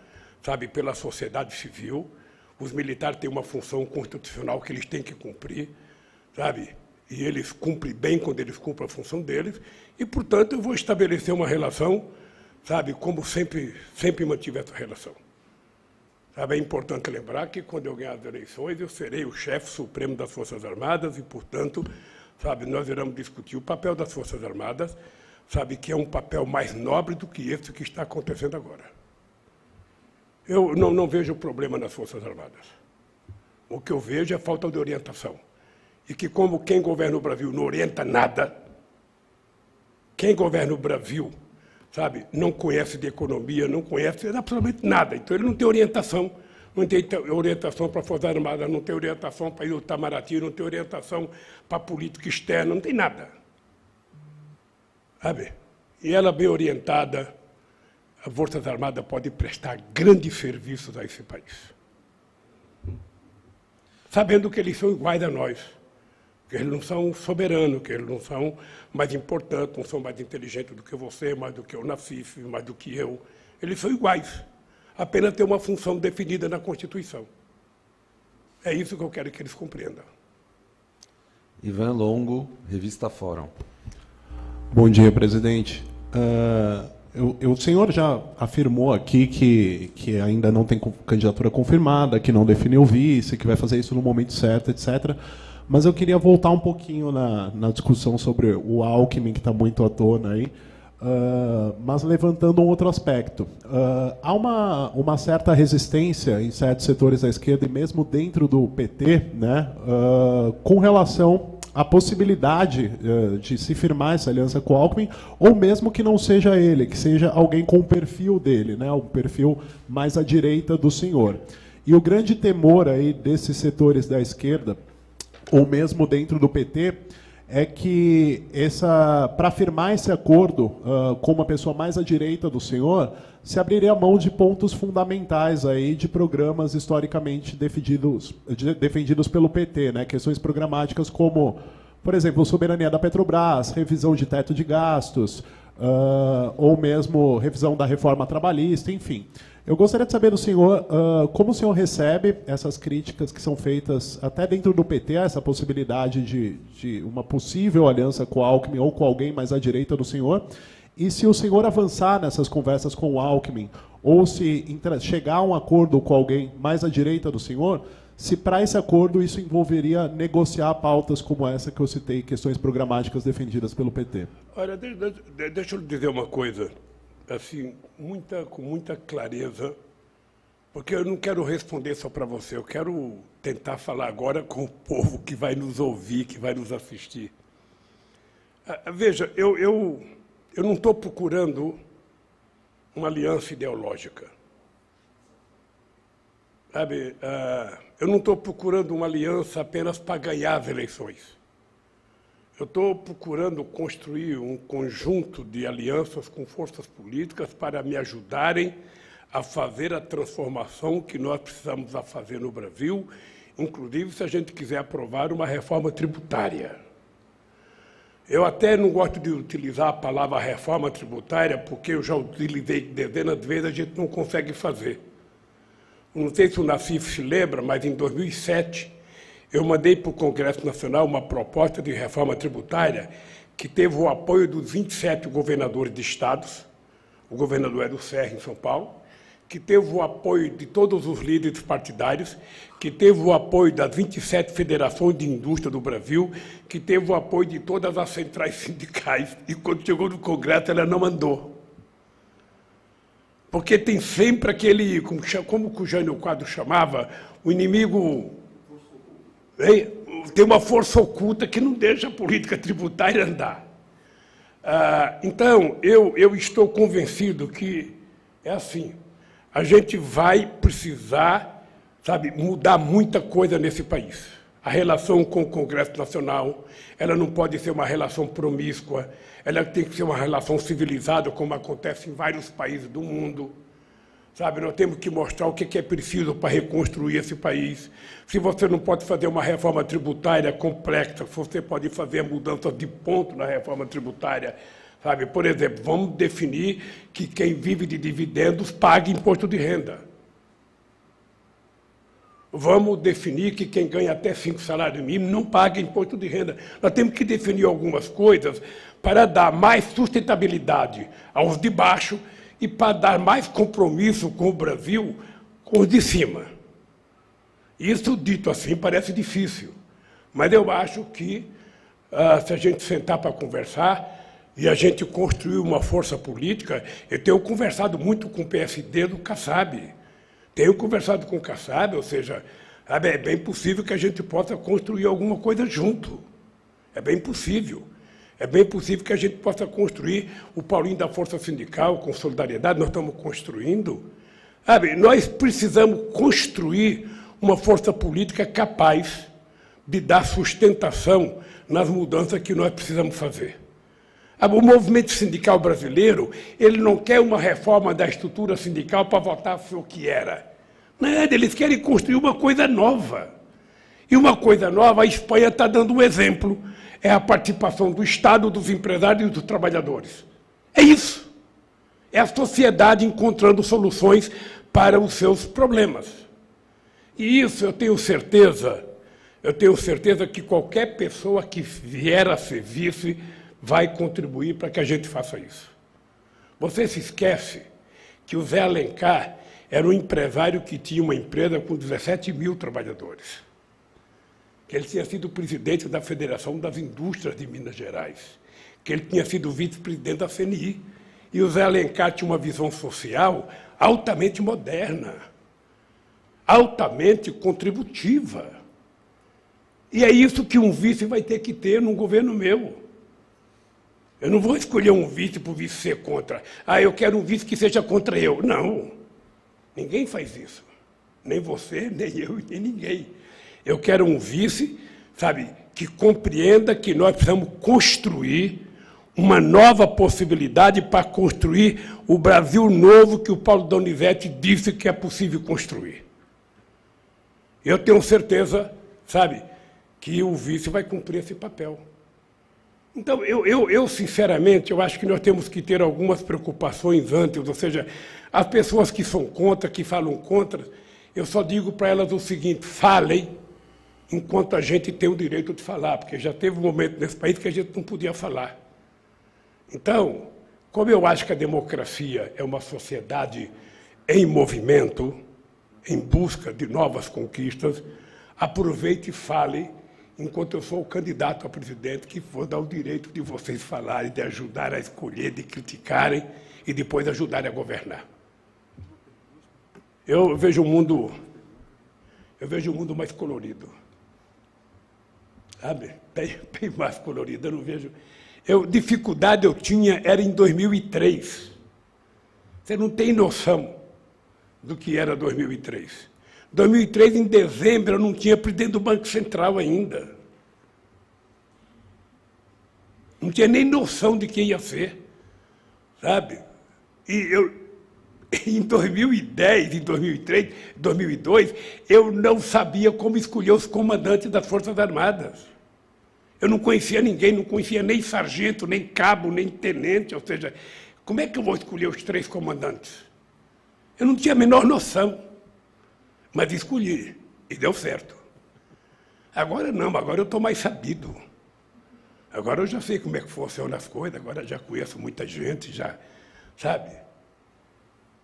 sabe, pela sociedade civil. Os militares têm uma função constitucional que eles têm que cumprir, sabe? E eles cumprem bem quando eles cumprem a função deles. E, portanto, eu vou estabelecer uma relação sabe, como sempre, sempre mantive essa relação. Sabe, é importante lembrar que quando eu ganhar as eleições, eu serei o chefe supremo das Forças Armadas e, portanto, sabe, nós iremos discutir o papel das Forças Armadas, sabe, que é um papel mais nobre do que esse que está acontecendo agora. Eu não, não vejo problema nas Forças Armadas. O que eu vejo é falta de orientação. E que, como quem governa o Brasil não orienta nada, quem governa o Brasil sabe, não conhece de economia, não conhece absolutamente nada. Então ele não tem orientação, não tem orientação para a Força Armada, não tem orientação para ir ao Itamaraty, não tem orientação para a política externa, não tem nada. Sabe? E ela bem orientada, a Força Armada pode prestar grandes serviços a esse país. Sabendo que eles são iguais a nós que eles não são soberanos, que eles não são mais importantes, não são mais inteligentes do que você, mais do que o Nassif, mais do que eu. Eles são iguais, apenas tem uma função definida na Constituição. É isso que eu quero que eles compreendam. Ivan Longo, Revista Fórum. Bom dia, presidente. Uh, eu, eu, o senhor já afirmou aqui que, que ainda não tem candidatura confirmada, que não definiu vice, que vai fazer isso no momento certo, etc. Mas eu queria voltar um pouquinho na, na discussão sobre o Alckmin, que está muito à tona aí, uh, mas levantando um outro aspecto. Uh, há uma, uma certa resistência em certos setores da esquerda, e mesmo dentro do PT, né, uh, com relação à possibilidade de se firmar essa aliança com o Alckmin, ou mesmo que não seja ele, que seja alguém com o perfil dele, né, um perfil mais à direita do senhor. E o grande temor aí desses setores da esquerda ou mesmo dentro do PT, é que essa para firmar esse acordo uh, com uma pessoa mais à direita do senhor, se abriria mão de pontos fundamentais aí de programas historicamente defendidos, de, defendidos pelo PT, né? questões programáticas como, por exemplo, soberania da Petrobras, revisão de teto de gastos, uh, ou mesmo revisão da reforma trabalhista, enfim. Eu gostaria de saber do senhor uh, como o senhor recebe essas críticas que são feitas até dentro do PT, essa possibilidade de, de uma possível aliança com o Alckmin ou com alguém mais à direita do senhor, e se o senhor avançar nessas conversas com o Alckmin, ou se chegar a um acordo com alguém mais à direita do senhor, se para esse acordo isso envolveria negociar pautas como essa que eu citei, questões programáticas defendidas pelo PT. Olha, deixa eu dizer uma coisa assim, muita, com muita clareza, porque eu não quero responder só para você, eu quero tentar falar agora com o povo que vai nos ouvir, que vai nos assistir. Ah, veja, eu, eu, eu não estou procurando uma aliança ideológica. Sabe, ah, eu não estou procurando uma aliança apenas para ganhar as eleições. Eu estou procurando construir um conjunto de alianças com forças políticas para me ajudarem a fazer a transformação que nós precisamos a fazer no Brasil, inclusive se a gente quiser aprovar uma reforma tributária. Eu até não gosto de utilizar a palavra reforma tributária, porque eu já utilizei dezenas de vezes, a gente não consegue fazer. Não sei se o Nassif se lembra, mas em 2007 eu mandei para o Congresso Nacional uma proposta de reforma tributária que teve o apoio dos 27 governadores de estados, o governador Edu Serra, em São Paulo, que teve o apoio de todos os líderes partidários, que teve o apoio das 27 federações de indústria do Brasil, que teve o apoio de todas as centrais [LAUGHS] sindicais, e quando chegou no Congresso ela não mandou. Porque tem sempre aquele, como, como o Jânio Quadro chamava, o inimigo tem uma força oculta que não deixa a política tributária andar. Ah, então, eu, eu estou convencido que é assim. A gente vai precisar, sabe, mudar muita coisa nesse país. A relação com o Congresso Nacional, ela não pode ser uma relação promíscua, ela tem que ser uma relação civilizada, como acontece em vários países do mundo. Sabe, nós temos que mostrar o que é preciso para reconstruir esse país. Se você não pode fazer uma reforma tributária complexa, você pode fazer mudanças de ponto na reforma tributária. Sabe, por exemplo, vamos definir que quem vive de dividendos pague imposto de renda. Vamos definir que quem ganha até cinco salários mínimos não pague imposto de renda. Nós temos que definir algumas coisas para dar mais sustentabilidade aos de baixo e para dar mais compromisso com o Brasil com os de cima. Isso, dito assim, parece difícil, mas eu acho que, ah, se a gente sentar para conversar e a gente construir uma força política, eu tenho conversado muito com o PSD do Kassab, tenho conversado com o Kassab, ou seja, é bem possível que a gente possa construir alguma coisa junto. É bem possível. É bem possível que a gente possa construir o Paulinho da Força Sindical com solidariedade, nós estamos construindo. Sabe, nós precisamos construir uma força política capaz de dar sustentação nas mudanças que nós precisamos fazer. O movimento sindical brasileiro, ele não quer uma reforma da estrutura sindical para voltar a o que era. Nada, eles querem construir uma coisa nova. E uma coisa nova, a Espanha está dando um exemplo é a participação do Estado, dos empresários e dos trabalhadores. É isso. É a sociedade encontrando soluções para os seus problemas. E isso eu tenho certeza, eu tenho certeza que qualquer pessoa que vier a ser vice vai contribuir para que a gente faça isso. Você se esquece que o Zé Alencar era um empresário que tinha uma empresa com 17 mil trabalhadores que ele tinha sido presidente da Federação das Indústrias de Minas Gerais, que ele tinha sido vice-presidente da CNI. E o Zé Alencar tinha uma visão social altamente moderna, altamente contributiva. E é isso que um vice vai ter que ter num governo meu. Eu não vou escolher um vice para o vice ser contra. Ah, eu quero um vice que seja contra eu. Não. Ninguém faz isso. Nem você, nem eu, nem ninguém. Eu quero um vice, sabe, que compreenda que nós precisamos construir uma nova possibilidade para construir o Brasil novo que o Paulo Donizete disse que é possível construir. Eu tenho certeza, sabe, que o vice vai cumprir esse papel. Então, eu, eu, eu, sinceramente, eu acho que nós temos que ter algumas preocupações antes, ou seja, as pessoas que são contra, que falam contra, eu só digo para elas o seguinte: falem, enquanto a gente tem o direito de falar, porque já teve um momento nesse país que a gente não podia falar. Então, como eu acho que a democracia é uma sociedade em movimento, em busca de novas conquistas, aproveite e fale enquanto eu sou o candidato a presidente que vou dar o direito de vocês falarem, de ajudar a escolher, de criticarem e depois ajudarem a governar. Eu vejo o mundo, eu vejo o mundo mais colorido sabe? Bem, mais colorida, eu não vejo. Eu, dificuldade eu tinha era em 2003. Você não tem noção do que era 2003. 2003, em dezembro, eu não tinha presidente do Banco Central ainda. Não tinha nem noção de quem ia ser, sabe? E eu, [LAUGHS] em 2010, em 2003, 2002, eu não sabia como escolher os comandantes das Forças Armadas. Eu não conhecia ninguém, não conhecia nem sargento, nem cabo, nem tenente, ou seja, como é que eu vou escolher os três comandantes? Eu não tinha a menor noção, mas escolhi, e deu certo. Agora não, agora eu estou mais sabido. Agora eu já sei como é que funcionam as coisas, agora já conheço muita gente, já, sabe?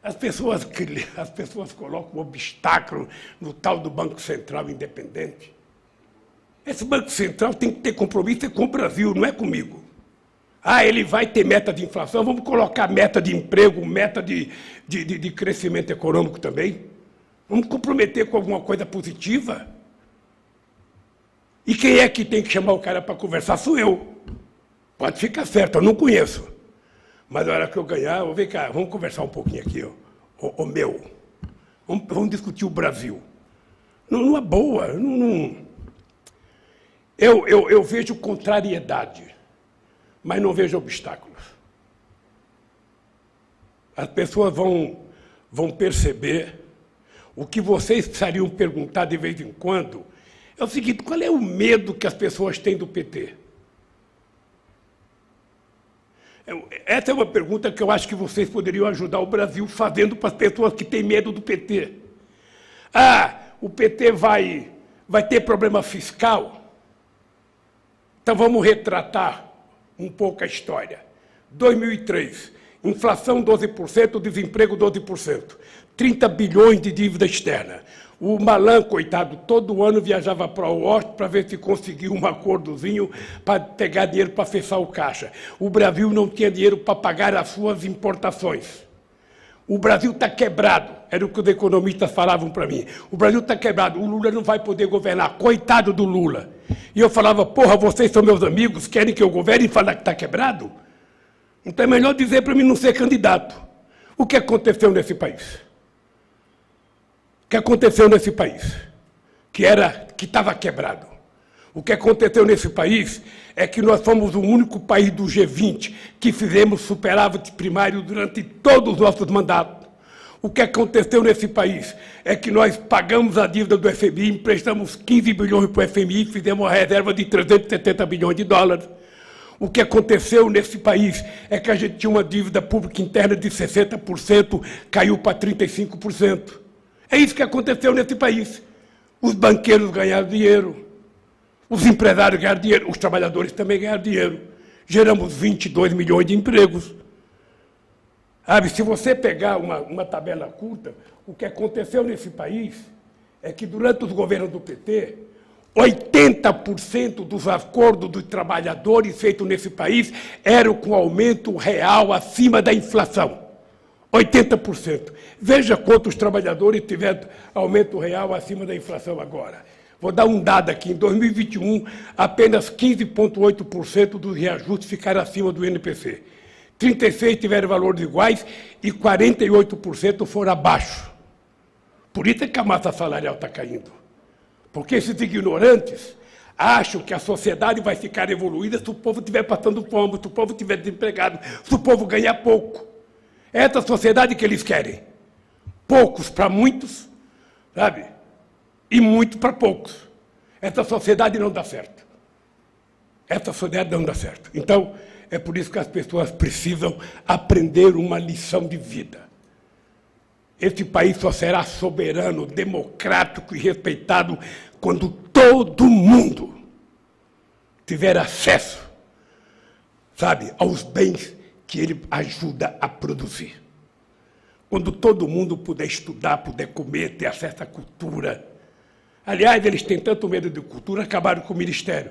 As pessoas, [LAUGHS] as pessoas colocam um obstáculo no tal do Banco Central Independente. Esse Banco Central tem que ter compromisso com o Brasil, não é comigo. Ah, ele vai ter meta de inflação, vamos colocar meta de emprego, meta de, de, de, de crescimento econômico também. Vamos comprometer com alguma coisa positiva. E quem é que tem que chamar o cara para conversar? Sou eu. Pode ficar certo, eu não conheço. Mas na hora que eu ganhar, vou ver cá, vamos conversar um pouquinho aqui, ó. O, o meu. Vamos, vamos, discutir o Brasil. Não é boa, não eu, eu, eu vejo contrariedade, mas não vejo obstáculos. As pessoas vão, vão perceber o que vocês precisariam perguntar de vez em quando é o seguinte: qual é o medo que as pessoas têm do PT? Essa é uma pergunta que eu acho que vocês poderiam ajudar o Brasil fazendo para as pessoas que têm medo do PT. Ah, o PT vai, vai ter problema fiscal? Então vamos retratar um pouco a história. 2003, inflação 12%, desemprego 12%, 30 bilhões de dívida externa. O Malan, coitado, todo ano viajava para o Washington para ver se conseguia um acordozinho para pegar dinheiro para fechar o caixa. O Brasil não tinha dinheiro para pagar as suas importações. O Brasil está quebrado, era o que os economistas falavam para mim. O Brasil está quebrado, o Lula não vai poder governar, coitado do Lula. E eu falava, porra, vocês são meus amigos, querem que eu governe e falar que está quebrado? Então é melhor dizer para mim não ser candidato. O que aconteceu nesse país? que aconteceu nesse país, que era que estava quebrado. O que aconteceu nesse país é que nós fomos o único país do G20 que fizemos superávit primário durante todos os nossos mandatos. O que aconteceu nesse país é que nós pagamos a dívida do FMI, emprestamos 15 bilhões para o FMI, fizemos uma reserva de 370 bilhões de dólares. O que aconteceu nesse país é que a gente tinha uma dívida pública interna de 60%, caiu para 35%. É isso que aconteceu nesse país. Os banqueiros ganharam dinheiro, os empresários ganharam dinheiro, os trabalhadores também ganharam dinheiro. Geramos 22 milhões de empregos. Sabe, se você pegar uma, uma tabela curta, o que aconteceu nesse país é que durante os governos do PT, 80% dos acordos dos trabalhadores feitos nesse país eram com aumento real acima da inflação. 80%. Veja quantos trabalhadores tiveram aumento real acima da inflação agora. Vou dar um dado aqui. Em 2021, apenas 15,8% dos reajustes ficaram acima do INPC. 36% tiveram valores iguais e 48% foram abaixo. Por isso é que a massa salarial está caindo. Porque esses ignorantes acham que a sociedade vai ficar evoluída se o povo estiver passando fome, se o povo estiver desempregado, se o povo ganhar pouco. É essa sociedade que eles querem. Poucos para muitos, sabe? E muito para poucos. Essa sociedade não dá certo. Essa sociedade não dá certo. Então, é por isso que as pessoas precisam aprender uma lição de vida. Esse país só será soberano, democrático e respeitado quando todo mundo tiver acesso, sabe, aos bens que ele ajuda a produzir. Quando todo mundo puder estudar, puder comer, ter acesso à cultura. Aliás, eles têm tanto medo de cultura, acabaram com o ministério.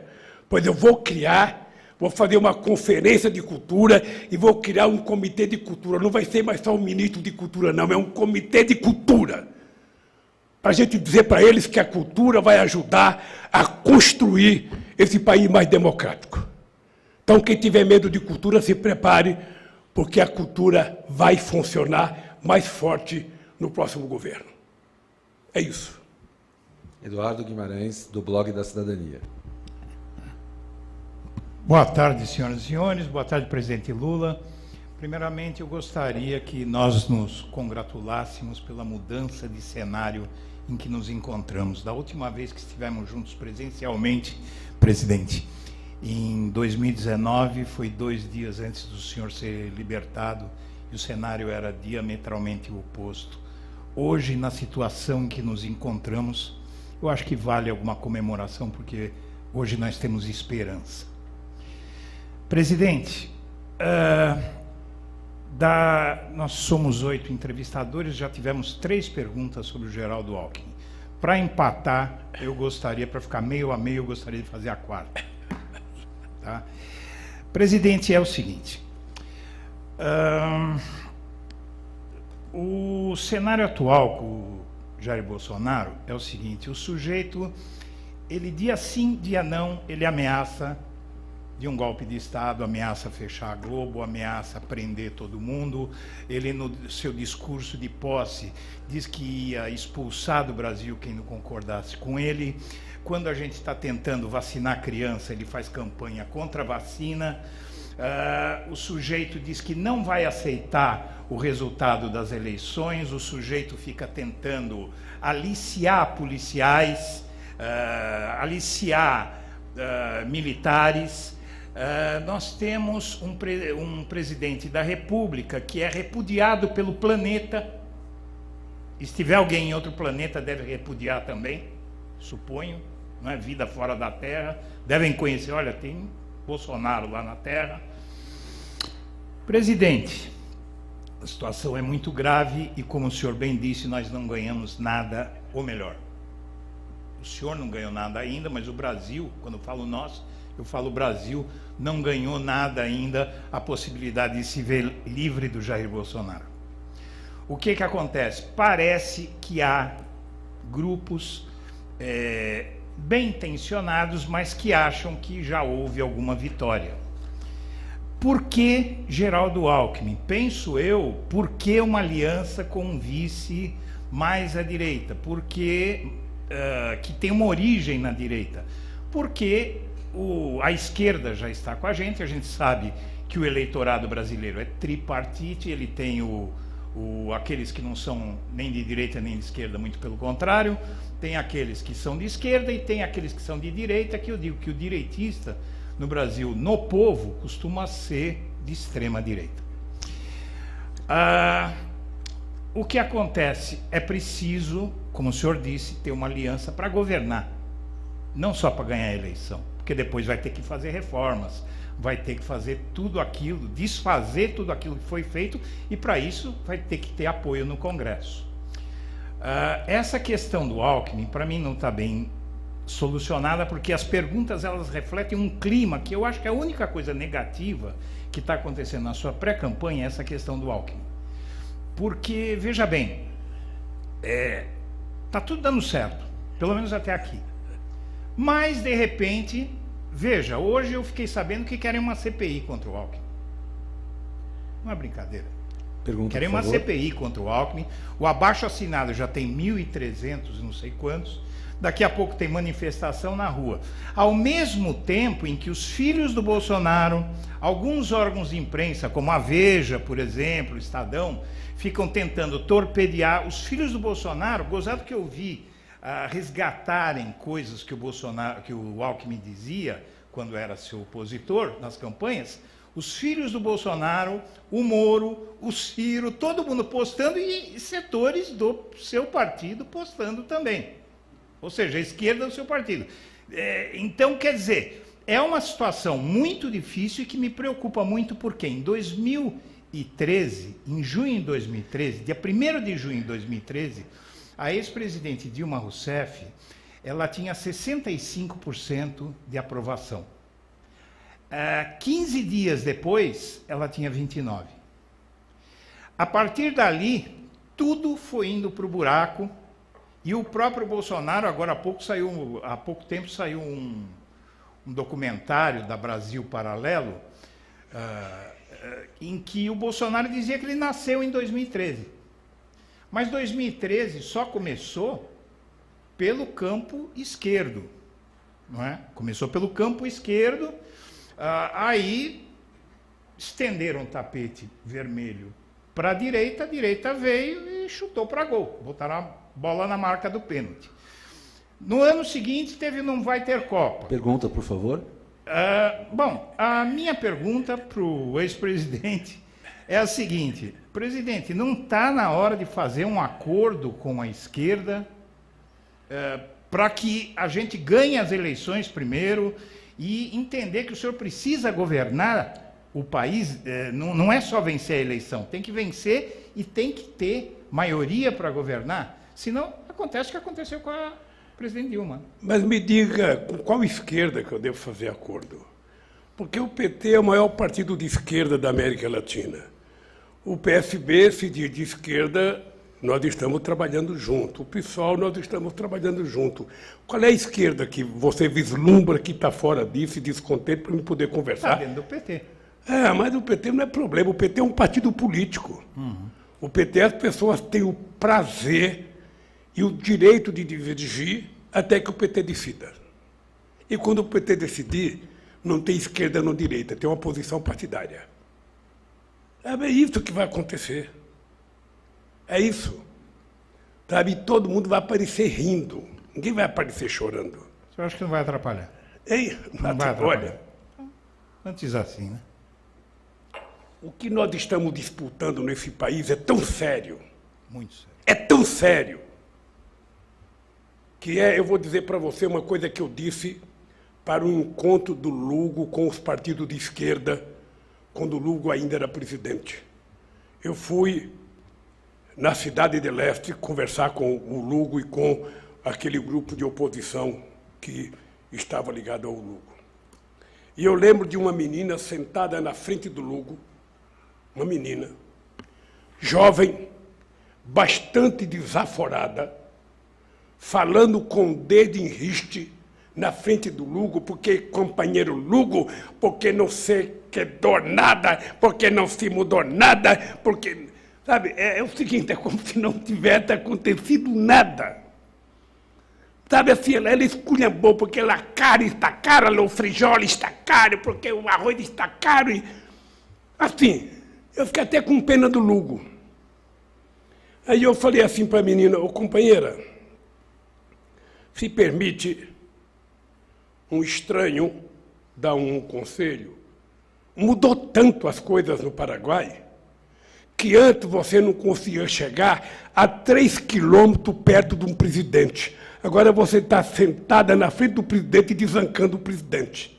Pois eu vou criar, vou fazer uma conferência de cultura e vou criar um comitê de cultura. Não vai ser mais só um ministro de cultura, não, é um comitê de cultura. Para a gente dizer para eles que a cultura vai ajudar a construir esse país mais democrático. Então, quem tiver medo de cultura, se prepare, porque a cultura vai funcionar mais forte no próximo governo. É isso. Eduardo Guimarães, do Blog da Cidadania. Boa tarde, senhoras e senhores. Boa tarde, presidente Lula. Primeiramente, eu gostaria que nós nos congratulássemos pela mudança de cenário em que nos encontramos. Da última vez que estivemos juntos presencialmente, presidente, em 2019, foi dois dias antes do senhor ser libertado e o cenário era diametralmente oposto. Hoje, na situação em que nos encontramos, eu acho que vale alguma comemoração, porque hoje nós temos esperança. Presidente, uh, da, nós somos oito entrevistadores, já tivemos três perguntas sobre o Geraldo Alckmin. Para empatar, eu gostaria, para ficar meio a meio, eu gostaria de fazer a quarta. Tá? Presidente, é o seguinte. o cenário atual com o Jair Bolsonaro é o seguinte: o sujeito, ele dia sim, dia não, ele ameaça de um golpe de Estado, ameaça fechar a Globo, ameaça prender todo mundo. Ele, no seu discurso de posse, diz que ia expulsar do Brasil quem não concordasse com ele. Quando a gente está tentando vacinar criança, ele faz campanha contra a vacina. Uh, o sujeito diz que não vai aceitar o resultado das eleições, o sujeito fica tentando aliciar policiais, uh, aliciar uh, militares. Nós temos um, pre um presidente da República que é repudiado pelo planeta. E se tiver alguém em outro planeta, deve repudiar também, suponho, não é vida fora da Terra. Devem conhecer, olha, tem Bolsonaro lá na Terra. Presidente, a situação é muito grave e, como o senhor bem disse, nós não ganhamos nada, ou melhor, o senhor não ganhou nada ainda, mas o Brasil, quando falo nós, eu falo Brasil, não ganhou nada ainda a possibilidade de se ver livre do Jair Bolsonaro. O que, que acontece? Parece que há grupos é, bem intencionados, mas que acham que já houve alguma vitória. Por que Geraldo Alckmin? Penso eu, por que uma aliança com um vice mais à direita? Porque uh, que tem uma origem na direita? Porque o, a esquerda já está com a gente, a gente sabe que o eleitorado brasileiro é tripartite, ele tem o, o, aqueles que não são nem de direita nem de esquerda, muito pelo contrário, tem aqueles que são de esquerda e tem aqueles que são de direita, que eu digo que o direitista no Brasil, no povo, costuma ser de extrema direita. Ah, o que acontece? É preciso, como o senhor disse, ter uma aliança para governar, não só para ganhar a eleição, porque depois vai ter que fazer reformas, vai ter que fazer tudo aquilo, desfazer tudo aquilo que foi feito, e para isso vai ter que ter apoio no Congresso. Uh, essa questão do Alckmin, para mim, não está bem solucionada, porque as perguntas elas refletem um clima que eu acho que é a única coisa negativa que está acontecendo na sua pré-campanha é essa questão do Alckmin. Porque, veja bem, é, tá tudo dando certo, pelo menos até aqui. Mas, de repente, veja, hoje eu fiquei sabendo que querem uma CPI contra o Alckmin. Não é brincadeira. Pergunta, querem uma CPI contra o Alckmin. O abaixo assinado já tem 1.300, não sei quantos daqui a pouco tem manifestação na rua. Ao mesmo tempo em que os filhos do Bolsonaro, alguns órgãos de imprensa, como a Veja, por exemplo, o Estadão, ficam tentando torpedear os filhos do Bolsonaro, gozado que eu vi uh, resgatarem coisas que o Bolsonaro, que o Alckmin dizia quando era seu opositor nas campanhas, os filhos do Bolsonaro, o Moro, o Ciro, todo mundo postando e setores do seu partido postando também ou seja, a esquerda do seu partido. É, então, quer dizer, é uma situação muito difícil e que me preocupa muito, porque em 2013, em junho de 2013, dia 1 de junho de 2013, a ex-presidente Dilma Rousseff, ela tinha 65% de aprovação. Uh, 15 dias depois, ela tinha 29%. A partir dali, tudo foi indo para o buraco, e o próprio Bolsonaro, agora há pouco saiu, há pouco tempo saiu um, um documentário da Brasil Paralelo, uh, uh, em que o Bolsonaro dizia que ele nasceu em 2013. Mas 2013 só começou pelo campo esquerdo. Não é? Começou pelo campo esquerdo, uh, aí estenderam o tapete vermelho para a direita, a direita veio e chutou para gol. Botaram a bola na marca do pênalti. No ano seguinte, teve Não Vai Ter Copa. Pergunta, por favor. Uh, bom, a minha pergunta para o ex-presidente é a seguinte: presidente, não está na hora de fazer um acordo com a esquerda uh, para que a gente ganhe as eleições primeiro e entender que o senhor precisa governar o país? Uh, não, não é só vencer a eleição, tem que vencer e tem que ter maioria para governar. Senão, acontece o que aconteceu com a presidente Dilma. Mas me diga, com qual esquerda que eu devo fazer acordo? Porque o PT é o maior partido de esquerda da América Latina. O PSB se diz de esquerda, nós estamos trabalhando junto. O PSOL, nós estamos trabalhando junto. Qual é a esquerda que você vislumbra que está fora disso e descontente para me poder conversar? Está dentro do PT. É, mas o PT não é problema. O PT é um partido político. Uhum. O PT, as pessoas têm o prazer e o direito de divergir até que o PT decida. E quando o PT decidir, não tem esquerda não direita, tem uma posição partidária. É isso que vai acontecer. É isso. Sabe, todo mundo vai aparecer rindo. Ninguém vai aparecer chorando. Eu acho que não vai atrapalhar. Ei, não vai atrapalhar. Olha, Antes assim, né? O que nós estamos disputando nesse país é tão sério. Muito sério. É tão sério. Que é, eu vou dizer para você uma coisa que eu disse para um encontro do Lugo com os partidos de esquerda, quando Lugo ainda era presidente. Eu fui na cidade de Leste conversar com o Lugo e com aquele grupo de oposição que estava ligado ao Lugo. E eu lembro de uma menina sentada na frente do Lugo, uma menina, jovem, bastante desaforada, falando com o dedo em riste na frente do Lugo, porque companheiro Lugo, porque não se quedou nada, porque não se mudou nada, porque. Sabe, é, é o seguinte, é como se não tivesse acontecido nada. Sabe assim, ela, ela esculhambou porque a carne está cara, o frijoles está caro, porque o arroz está caro. E, assim, eu fiquei até com pena do Lugo. Aí eu falei assim para a menina, ô companheira, se permite um estranho dar um conselho. Mudou tanto as coisas no Paraguai que antes você não conseguia chegar a três quilômetros perto de um presidente. Agora você está sentada na frente do presidente e desancando o presidente.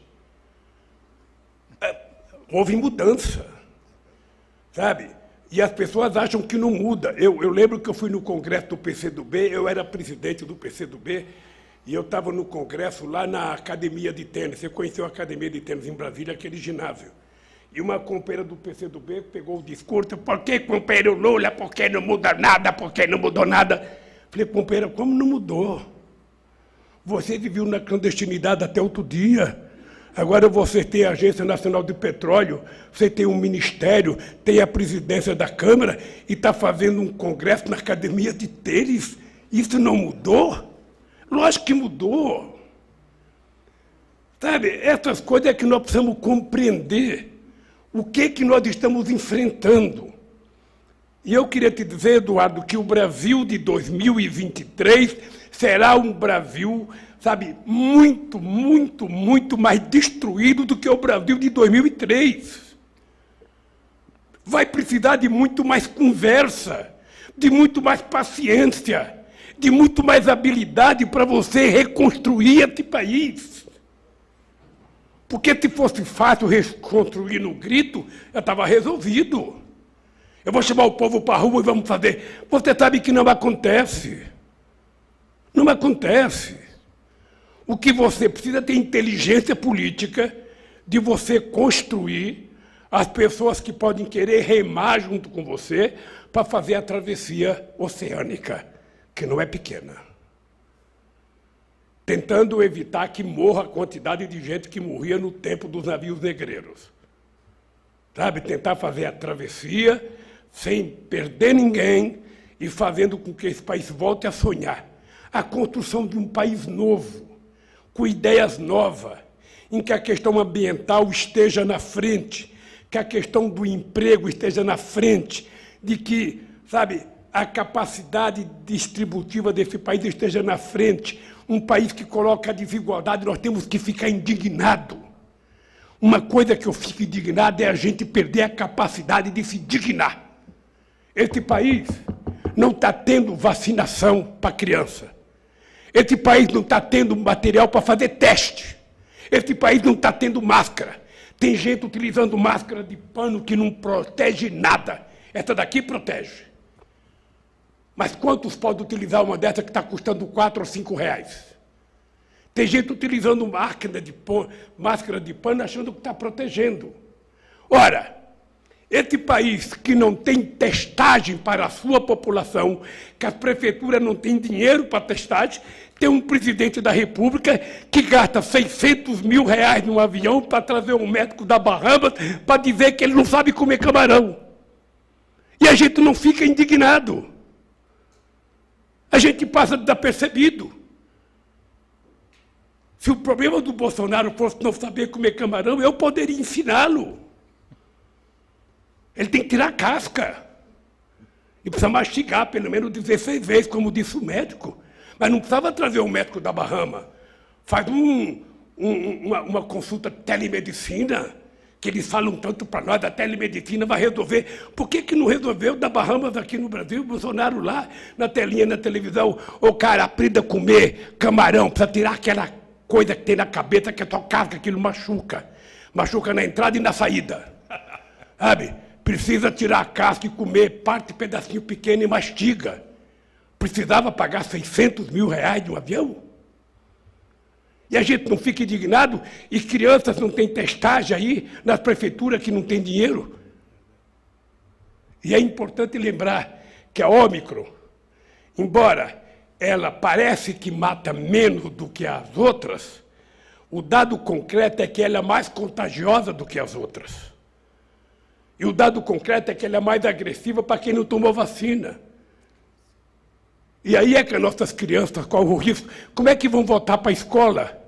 É, houve mudança, sabe? E as pessoas acham que não muda. Eu, eu lembro que eu fui no congresso do PCdoB, eu era presidente do PCdoB, e eu estava no congresso lá na academia de tênis. Você conheceu a academia de tênis em Brasília, aquele ginásio. E uma companheira do PCdoB pegou o discurso, por que, companheiro Lula, por que não muda nada, por que não mudou nada? Falei, companheira, como não mudou? Você viveu na clandestinidade até outro dia. Agora você tem a Agência Nacional de Petróleo, você tem um ministério, tem a presidência da Câmara e está fazendo um congresso na Academia de Tênis. Isso não mudou? Lógico que mudou. Sabe, essas coisas é que nós precisamos compreender. O que, que nós estamos enfrentando. E eu queria te dizer, Eduardo, que o Brasil de 2023 será um Brasil, sabe, muito, muito, muito mais destruído do que o Brasil de 2003. Vai precisar de muito mais conversa, de muito mais paciência, de muito mais habilidade para você reconstruir esse país. Porque se fosse fácil reconstruir no grito, já estava resolvido. Eu vou chamar o povo para a rua e vamos fazer. Você sabe que não acontece. Não acontece. O que você precisa é ter inteligência política de você construir as pessoas que podem querer remar junto com você para fazer a travessia oceânica, que não é pequena. Tentando evitar que morra a quantidade de gente que morria no tempo dos navios negreiros. Sabe, tentar fazer a travessia sem perder ninguém e fazendo com que esse país volte a sonhar. A construção de um país novo, com ideias novas, em que a questão ambiental esteja na frente, que a questão do emprego esteja na frente, de que, sabe, a capacidade distributiva desse país esteja na frente. Um país que coloca a desigualdade, nós temos que ficar indignado. Uma coisa que eu fico indignado é a gente perder a capacidade de se dignar. Este país não está tendo vacinação para criança. Este país não está tendo material para fazer teste. Este país não está tendo máscara. Tem gente utilizando máscara de pano que não protege nada. Essa daqui protege. Mas quantos podem utilizar uma dessa que está custando 4 ou 5 reais? Tem gente utilizando máquina de máscara de pano achando que está protegendo. Ora, esse país que não tem testagem para a sua população, que a prefeitura não tem dinheiro para testagem, tem um presidente da República que gasta 600 mil reais num avião para trazer um médico da Bahamas para dizer que ele não sabe comer camarão. E a gente não fica indignado. A gente passa desapercebido. Se o problema do Bolsonaro fosse não saber comer camarão, eu poderia ensiná-lo. Ele tem que tirar a casca. E precisa mastigar pelo menos 16 vezes, como disse o médico. Mas não precisava trazer o médico da Bahama. Faz um, um, uma, uma consulta telemedicina, que eles falam tanto para nós, a telemedicina vai resolver. Por que, que não resolveu da Bahamas aqui no Brasil, Bolsonaro lá, na telinha, na televisão? Ô cara, aprenda a comer camarão, precisa tirar aquela coisa que tem na cabeça, que é só casca, aquilo machuca. Machuca na entrada e na saída. [LAUGHS] Sabe? Precisa tirar a casca e comer parte, pedacinho pequeno e mastiga. Precisava pagar 600 mil reais de um avião? E a gente não fica indignado e crianças não têm testagem aí nas prefeituras que não tem dinheiro. E é importante lembrar que a Ômicron, embora ela parece que mata menos do que as outras, o dado concreto é que ela é mais contagiosa do que as outras. E o dado concreto é que ela é mais agressiva para quem não tomou vacina. E aí é que as nossas crianças correm o risco. Como é que vão voltar para a escola?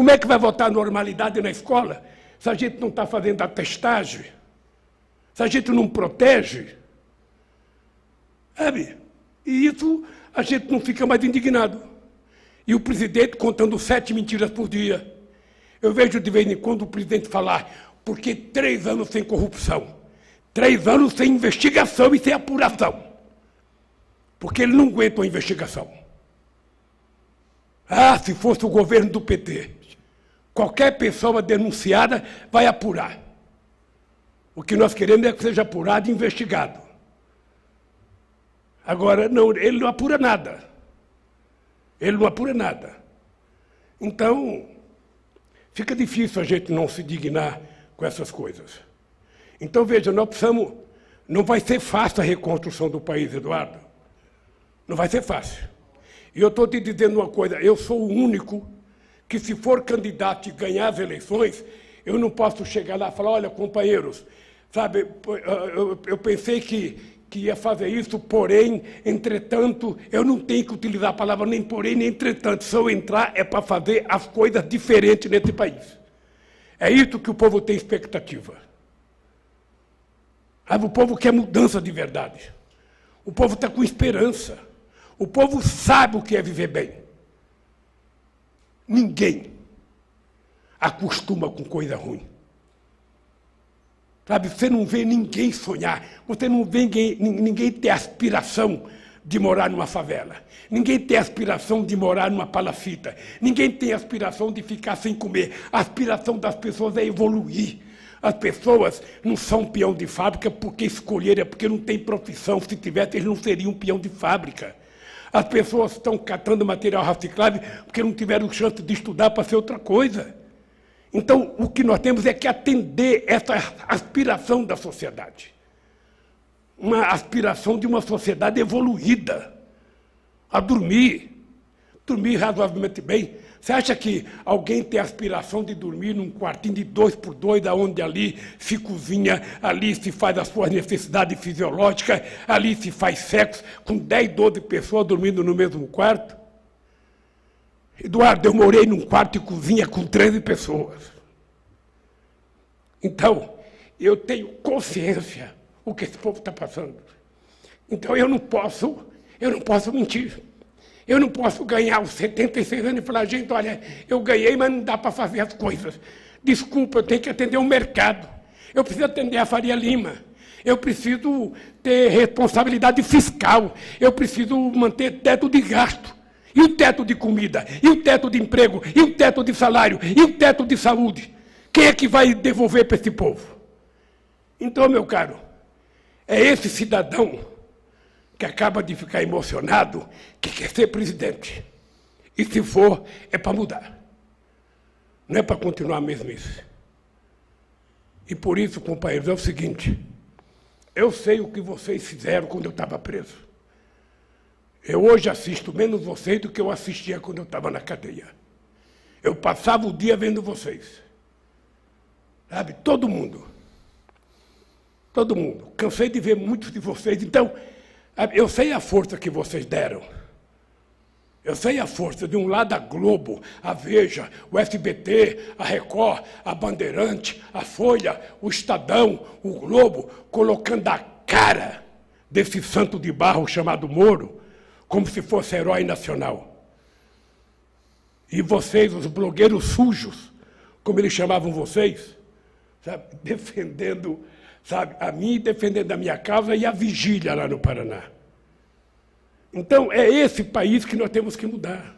Como é que vai voltar a normalidade na escola? Se a gente não está fazendo a testagem? Se a gente não protege? Sabe? E isso a gente não fica mais indignado. E o presidente contando sete mentiras por dia. Eu vejo de vez em quando o presidente falar, porque três anos sem corrupção, três anos sem investigação e sem apuração. Porque ele não aguenta uma investigação. Ah, se fosse o governo do PT, qualquer pessoa denunciada vai apurar. O que nós queremos é que seja apurado e investigado. Agora, não, ele não apura nada. Ele não apura nada. Então, fica difícil a gente não se dignar com essas coisas. Então, veja, nós precisamos. Não vai ser fácil a reconstrução do país, Eduardo. Não vai ser fácil. E eu estou te dizendo uma coisa: eu sou o único que, se for candidato e ganhar as eleições, eu não posso chegar lá e falar: olha, companheiros, sabe, eu, eu pensei que, que ia fazer isso, porém, entretanto, eu não tenho que utilizar a palavra nem porém, nem entretanto. Se eu entrar, é para fazer as coisas diferentes nesse país. É isso que o povo tem expectativa. Sabe, o povo quer mudança de verdade. O povo está com esperança. O povo sabe o que é viver bem. Ninguém acostuma com coisa ruim. Sabe, você não vê ninguém sonhar, você não vê ninguém, ninguém ter aspiração de morar numa favela. Ninguém tem aspiração de morar numa palafita. Ninguém tem aspiração de ficar sem comer. A aspiração das pessoas é evoluir. As pessoas não são peão de fábrica porque escolheram, é porque não tem profissão. Se tivesse, eles não seriam peão de fábrica. As pessoas estão catando material reciclável porque não tiveram chance de estudar para ser outra coisa. Então, o que nós temos é que atender essa aspiração da sociedade. Uma aspiração de uma sociedade evoluída. A dormir. Dormir razoavelmente bem. Você acha que alguém tem aspiração de dormir num quartinho de dois por dois, onde ali se cozinha, ali se faz as suas necessidades fisiológicas, ali se faz sexo, com 10, 12 pessoas dormindo no mesmo quarto? Eduardo, eu morei num quarto de cozinha com 13 pessoas. Então, eu tenho consciência o que esse povo está passando. Então eu não posso, eu não posso mentir. Eu não posso ganhar os 76 anos e falar, gente, olha, eu ganhei, mas não dá para fazer as coisas. Desculpa, eu tenho que atender o mercado. Eu preciso atender a Faria Lima. Eu preciso ter responsabilidade fiscal. Eu preciso manter teto de gasto. E o teto de comida? E o teto de emprego? E o teto de salário? E o teto de saúde? Quem é que vai devolver para esse povo? Então, meu caro, é esse cidadão que acaba de ficar emocionado que quer ser presidente. E se for, é para mudar. Não é para continuar a mesmice. E por isso, companheiros, é o seguinte: eu sei o que vocês fizeram quando eu estava preso. Eu hoje assisto menos vocês do que eu assistia quando eu estava na cadeia. Eu passava o dia vendo vocês. Sabe? Todo mundo. Todo mundo. Cansei de ver muitos de vocês. Então, eu sei a força que vocês deram. Eu sei a força de um lado a Globo, a Veja, o SBT, a Record, a Bandeirante, a Folha, o Estadão, o Globo, colocando a cara desse santo de barro chamado Moro, como se fosse herói nacional. E vocês, os blogueiros sujos, como eles chamavam vocês, sabe, [LAUGHS] defendendo, sabe, a mim, defendendo a minha causa e a vigília lá no Paraná. Então, é esse país que nós temos que mudar.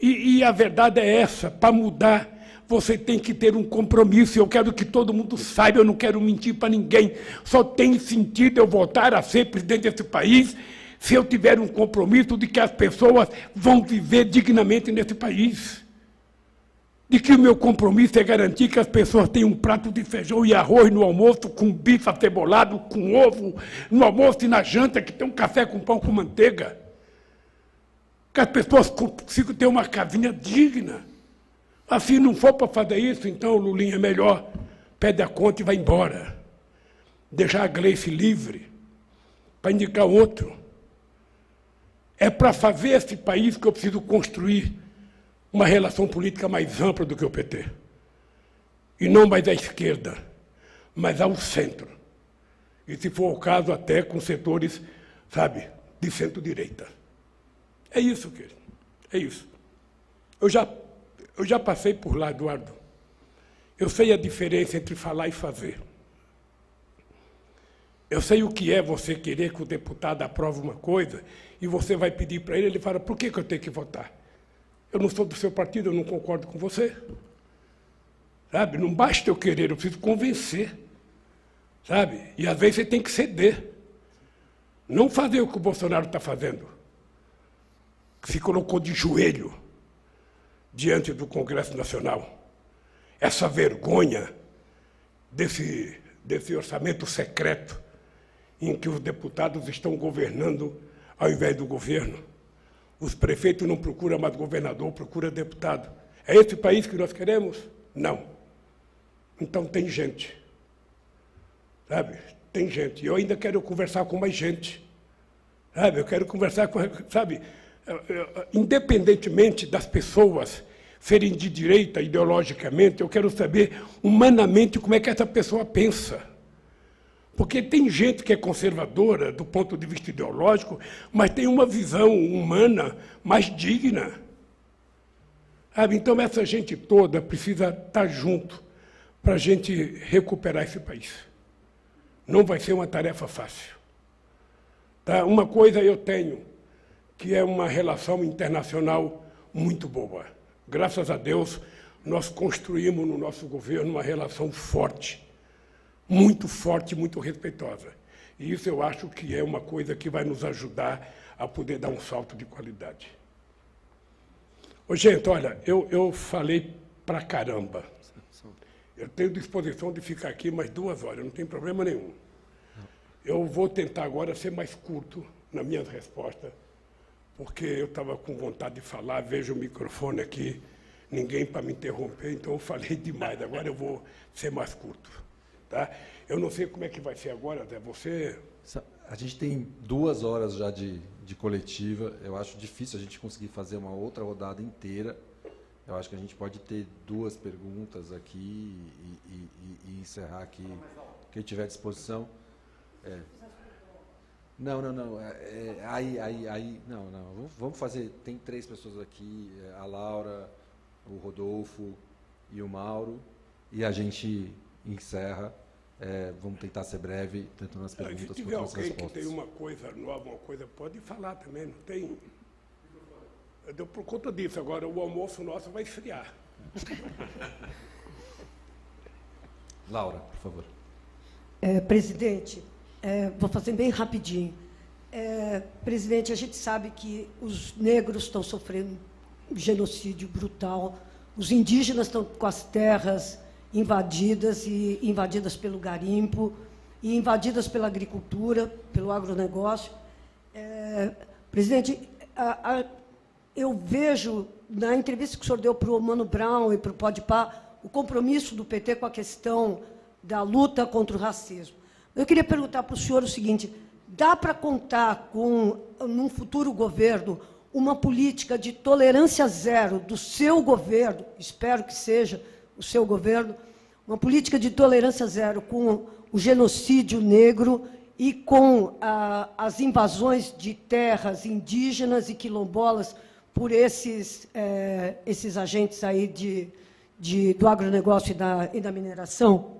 E, e a verdade é essa: para mudar, você tem que ter um compromisso. Eu quero que todo mundo saiba, eu não quero mentir para ninguém. Só tem sentido eu voltar a ser presidente desse país se eu tiver um compromisso de que as pessoas vão viver dignamente nesse país de que o meu compromisso é garantir que as pessoas tenham um prato de feijão e arroz no almoço, com bife acebolado, com ovo, no almoço e na janta, que tem um café com pão com manteiga. Que as pessoas consigam ter uma casinha digna. Assim não for para fazer isso, então, Lulinha, é melhor pede a conta e vai embora. Deixar a Gleice livre para indicar outro. É para fazer esse país que eu preciso construir uma relação política mais ampla do que o PT. E não mais à esquerda, mas ao centro. E, se for o caso, até com setores, sabe, de centro-direita. É isso, querido. É isso. Eu já, eu já passei por lá, Eduardo. Eu sei a diferença entre falar e fazer. Eu sei o que é você querer que o deputado aprove uma coisa e você vai pedir para ele, ele fala, por que, que eu tenho que votar? Eu não sou do seu partido, eu não concordo com você. Sabe? Não basta eu querer, eu preciso convencer. Sabe? E às vezes você tem que ceder. Não fazer o que o Bolsonaro está fazendo. Se colocou de joelho diante do Congresso Nacional. Essa vergonha desse, desse orçamento secreto em que os deputados estão governando ao invés do governo. Os prefeitos não procuram mais governador, procuram deputado. É esse país que nós queremos? Não. Então tem gente. Sabe? Tem gente. Eu ainda quero conversar com mais gente. Sabe? Eu quero conversar com. Sabe? Independentemente das pessoas serem de direita ideologicamente, eu quero saber humanamente como é que essa pessoa pensa. Porque tem gente que é conservadora do ponto de vista ideológico, mas tem uma visão humana mais digna. Então, essa gente toda precisa estar junto para a gente recuperar esse país. Não vai ser uma tarefa fácil. Tá? Uma coisa eu tenho, que é uma relação internacional muito boa. Graças a Deus, nós construímos no nosso governo uma relação forte muito forte, muito respeitosa. E isso eu acho que é uma coisa que vai nos ajudar a poder dar um salto de qualidade. Ô, gente, olha, eu, eu falei pra caramba. Eu tenho disposição de ficar aqui mais duas horas, não tem problema nenhum. Eu vou tentar agora ser mais curto nas minhas respostas, porque eu estava com vontade de falar, vejo o microfone aqui, ninguém para me interromper, então eu falei [LAUGHS] demais. Agora eu vou ser mais curto. Tá? Eu não sei como é que vai ser agora, até você. A gente tem duas horas já de, de coletiva. Eu acho difícil a gente conseguir fazer uma outra rodada inteira. Eu acho que a gente pode ter duas perguntas aqui e, e, e encerrar aqui. Quem tiver disposição. É. Não, não, não. É, é, aí, aí, aí. Não, não. Vamos fazer. Tem três pessoas aqui: é, a Laura, o Rodolfo e o Mauro. E a gente encerra. É, vamos tentar ser breve, tentando as perguntas. Se tiver alguém respostas. que tem uma coisa nova, uma coisa, pode falar também, não tem. Deu por conta disso. Agora, o almoço nosso vai esfriar. [LAUGHS] Laura, por favor. É, presidente, é, vou fazer bem rapidinho. É, presidente, a gente sabe que os negros estão sofrendo um genocídio brutal, os indígenas estão com as terras invadidas e invadidas pelo garimpo e invadidas pela agricultura, pelo agronegócio. É, presidente, a, a, eu vejo na entrevista que o senhor deu para o Mano Brown e para o Podpah o compromisso do PT com a questão da luta contra o racismo. Eu queria perguntar para o senhor o seguinte: dá para contar com, num futuro governo, uma política de tolerância zero do seu governo, espero que seja o seu governo, uma política de tolerância zero com o genocídio negro e com ah, as invasões de terras indígenas e quilombolas por esses, eh, esses agentes aí de, de, do agronegócio e da, e da mineração?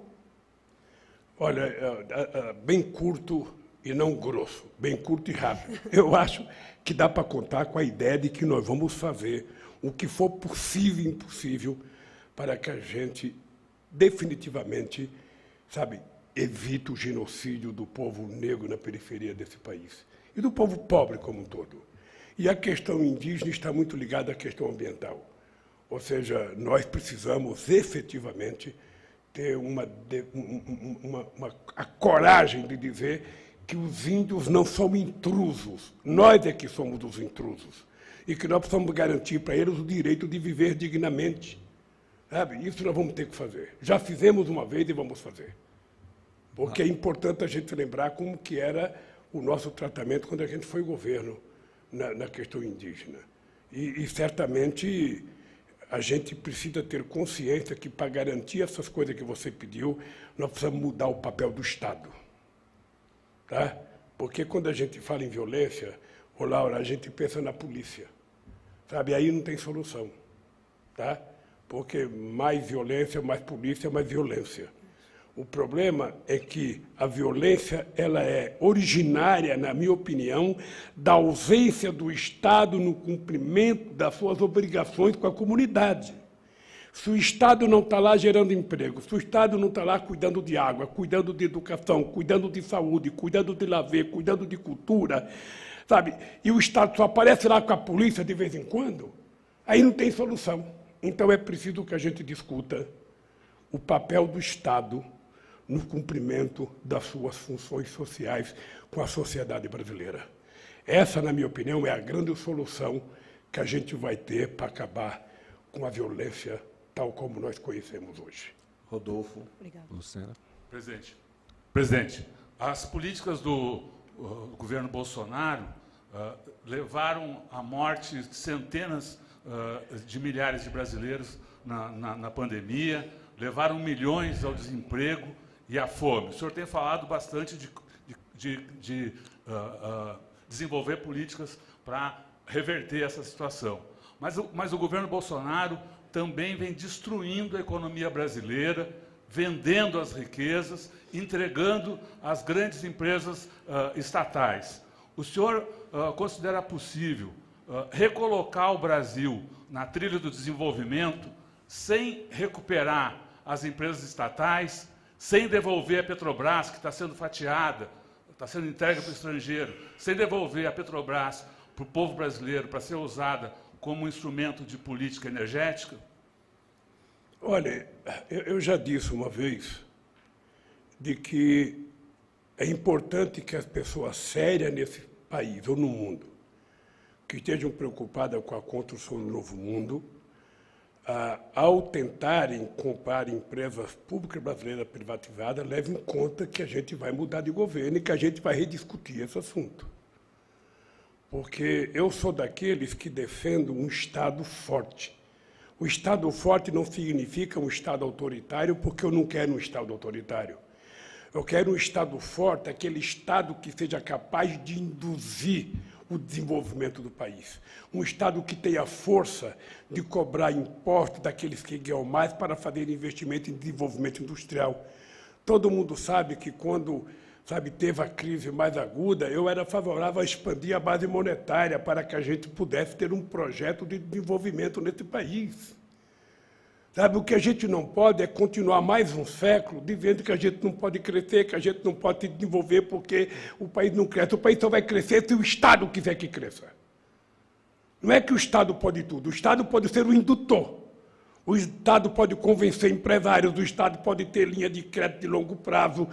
Olha, é, é, bem curto e não grosso, bem curto e rápido. [LAUGHS] Eu acho que dá para contar com a ideia de que nós vamos fazer o que for possível e impossível para que a gente definitivamente, sabe, evite o genocídio do povo negro na periferia desse país e do povo pobre como um todo. E a questão indígena está muito ligada à questão ambiental. Ou seja, nós precisamos efetivamente ter uma, uma, uma, a coragem de dizer que os índios não são intrusos, nós é que somos os intrusos. E que nós precisamos garantir para eles o direito de viver dignamente. Sabe? Isso nós vamos ter que fazer. Já fizemos uma vez e vamos fazer. Porque é importante a gente lembrar como que era o nosso tratamento quando a gente foi governo na, na questão indígena. E, e, certamente a gente precisa ter consciência que, para garantir essas coisas que você pediu, nós precisamos mudar o papel do Estado. Tá? Porque quando a gente fala em violência, ô Laura, a gente pensa na polícia. Sabe? Aí não tem solução. Tá? Porque mais violência, mais polícia, mais violência. O problema é que a violência ela é originária, na minha opinião, da ausência do Estado no cumprimento das suas obrigações com a comunidade. Se o Estado não está lá gerando emprego, se o Estado não está lá cuidando de água, cuidando de educação, cuidando de saúde, cuidando de lazer, cuidando de cultura, sabe? E o Estado só aparece lá com a polícia de vez em quando, aí não tem solução. Então é preciso que a gente discuta o papel do Estado no cumprimento das suas funções sociais com a sociedade brasileira. Essa, na minha opinião, é a grande solução que a gente vai ter para acabar com a violência tal como nós conhecemos hoje. Rodolfo. Obrigado. Lucena. Presidente, presidente, as políticas do uh, governo Bolsonaro uh, levaram à morte centenas uh, de milhares de brasileiros na, na, na pandemia, levaram milhões ao desemprego e a fome. O senhor tem falado bastante de, de, de, de uh, uh, desenvolver políticas para reverter essa situação. Mas, mas o governo Bolsonaro também vem destruindo a economia brasileira, vendendo as riquezas, entregando às grandes empresas uh, estatais. O senhor considera possível recolocar o Brasil na trilha do desenvolvimento sem recuperar as empresas estatais, sem devolver a Petrobras, que está sendo fatiada, está sendo entregue para o estrangeiro, sem devolver a Petrobras para o povo brasileiro para ser usada como instrumento de política energética? Olha, eu já disse uma vez de que é importante que as pessoas sérias nesse país ou no mundo, que estejam preocupadas com a construção do novo mundo, ah, ao tentarem comprar empresas públicas brasileiras privatizadas, leve em conta que a gente vai mudar de governo e que a gente vai rediscutir esse assunto. Porque eu sou daqueles que defendo um Estado forte. O Estado forte não significa um Estado autoritário, porque eu não quero um Estado autoritário. Eu quero um Estado forte, aquele Estado que seja capaz de induzir o desenvolvimento do país. Um Estado que tenha força de cobrar impostos daqueles que ganham mais para fazer investimento em desenvolvimento industrial. Todo mundo sabe que quando sabe, teve a crise mais aguda, eu era favorável a expandir a base monetária para que a gente pudesse ter um projeto de desenvolvimento nesse país. Sabe, o que a gente não pode é continuar mais um século dizendo que a gente não pode crescer, que a gente não pode se desenvolver porque o país não cresce. O país só vai crescer se o Estado quiser que cresça. Não é que o Estado pode tudo, o Estado pode ser o indutor. O Estado pode convencer empresários, o Estado pode ter linha de crédito de longo prazo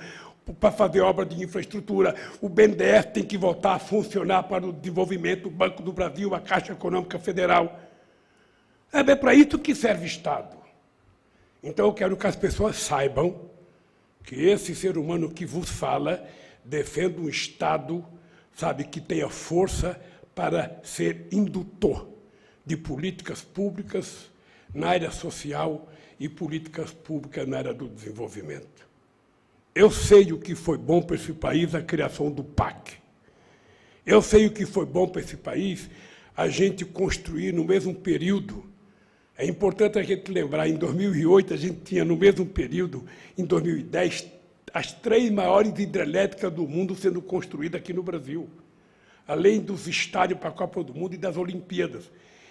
para fazer obra de infraestrutura. O BNDES tem que voltar a funcionar para o desenvolvimento, o Banco do Brasil, a Caixa Econômica Federal. É para isso que serve o Estado. Então eu quero que as pessoas saibam que esse ser humano que vos fala defende um Estado, sabe, que tenha força para ser indutor de políticas públicas na área social e políticas públicas na área do desenvolvimento. Eu sei o que foi bom para esse país a criação do PAC. Eu sei o que foi bom para esse país a gente construir no mesmo período. É importante a gente lembrar, em 2008 a gente tinha no mesmo período, em 2010, as três maiores hidrelétricas do mundo sendo construídas aqui no Brasil, além dos estádios para a Copa do Mundo e das Olimpíadas.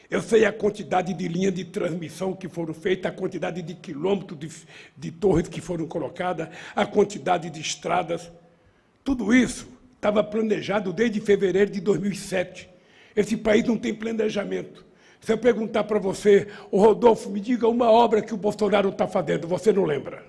Eu sei a quantidade de linhas de transmissão que foram feitas, a quantidade de quilômetros de, de torres que foram colocadas, a quantidade de estradas. Tudo isso estava planejado desde fevereiro de 2007. Esse país não tem planejamento. Se eu perguntar para você, o Rodolfo, me diga uma obra que o Bolsonaro está fazendo, você não lembra?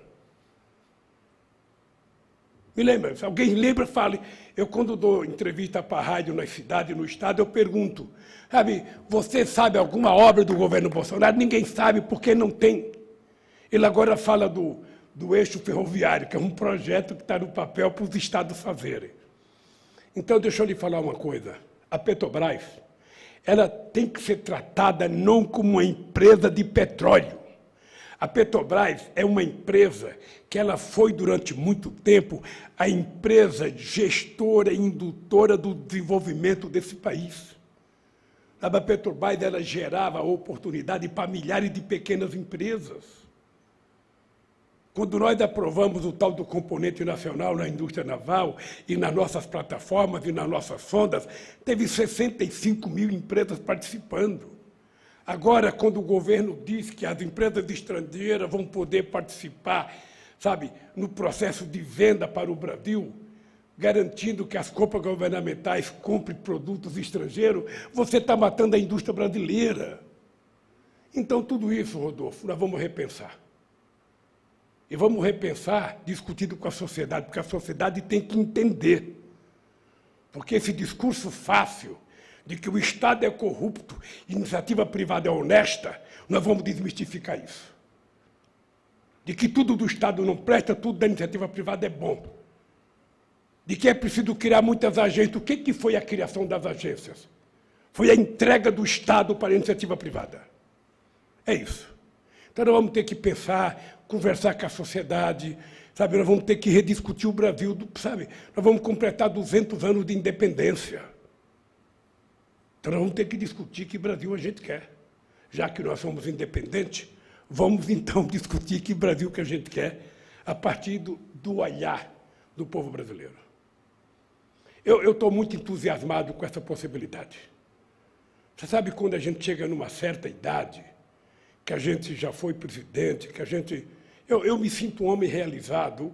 Me lembra? Se alguém lembra, fale. Eu, quando dou entrevista para a rádio na cidade, no estado, eu pergunto: sabe, você sabe alguma obra do governo Bolsonaro? Ninguém sabe porque não tem. Ele agora fala do, do eixo ferroviário, que é um projeto que está no papel para os estados fazerem. Então, deixa eu lhe falar uma coisa. A Petrobras, ela tem que ser tratada não como uma empresa de petróleo. A Petrobras é uma empresa que ela foi durante muito tempo a empresa gestora e indutora do desenvolvimento desse país. A Petrobras ela gerava oportunidade para milhares de pequenas empresas. Quando nós aprovamos o tal do componente nacional na indústria naval e nas nossas plataformas e nas nossas sondas, teve 65 mil empresas participando. Agora, quando o governo diz que as empresas estrangeiras vão poder participar, sabe, no processo de venda para o Brasil, garantindo que as compras governamentais comprem produtos estrangeiros, você está matando a indústria brasileira. Então, tudo isso, Rodolfo, nós vamos repensar. E vamos repensar discutindo com a sociedade, porque a sociedade tem que entender. Porque esse discurso fácil de que o Estado é corrupto e iniciativa privada é honesta, nós vamos desmistificar isso. De que tudo do Estado não presta, tudo da iniciativa privada é bom. De que é preciso criar muitas agências. O que, que foi a criação das agências? Foi a entrega do Estado para a iniciativa privada. É isso. Então nós vamos ter que pensar conversar com a sociedade, sabe? Nós vamos ter que rediscutir o Brasil, sabe? Nós vamos completar 200 anos de independência. Então nós vamos ter que discutir que Brasil a gente quer. Já que nós somos independentes, vamos [LAUGHS] então discutir que Brasil que a gente quer a partir do, do olhar do povo brasileiro. Eu estou muito entusiasmado com essa possibilidade. Você sabe quando a gente chega numa certa idade, que a gente já foi presidente, que a gente eu, eu me sinto um homem realizado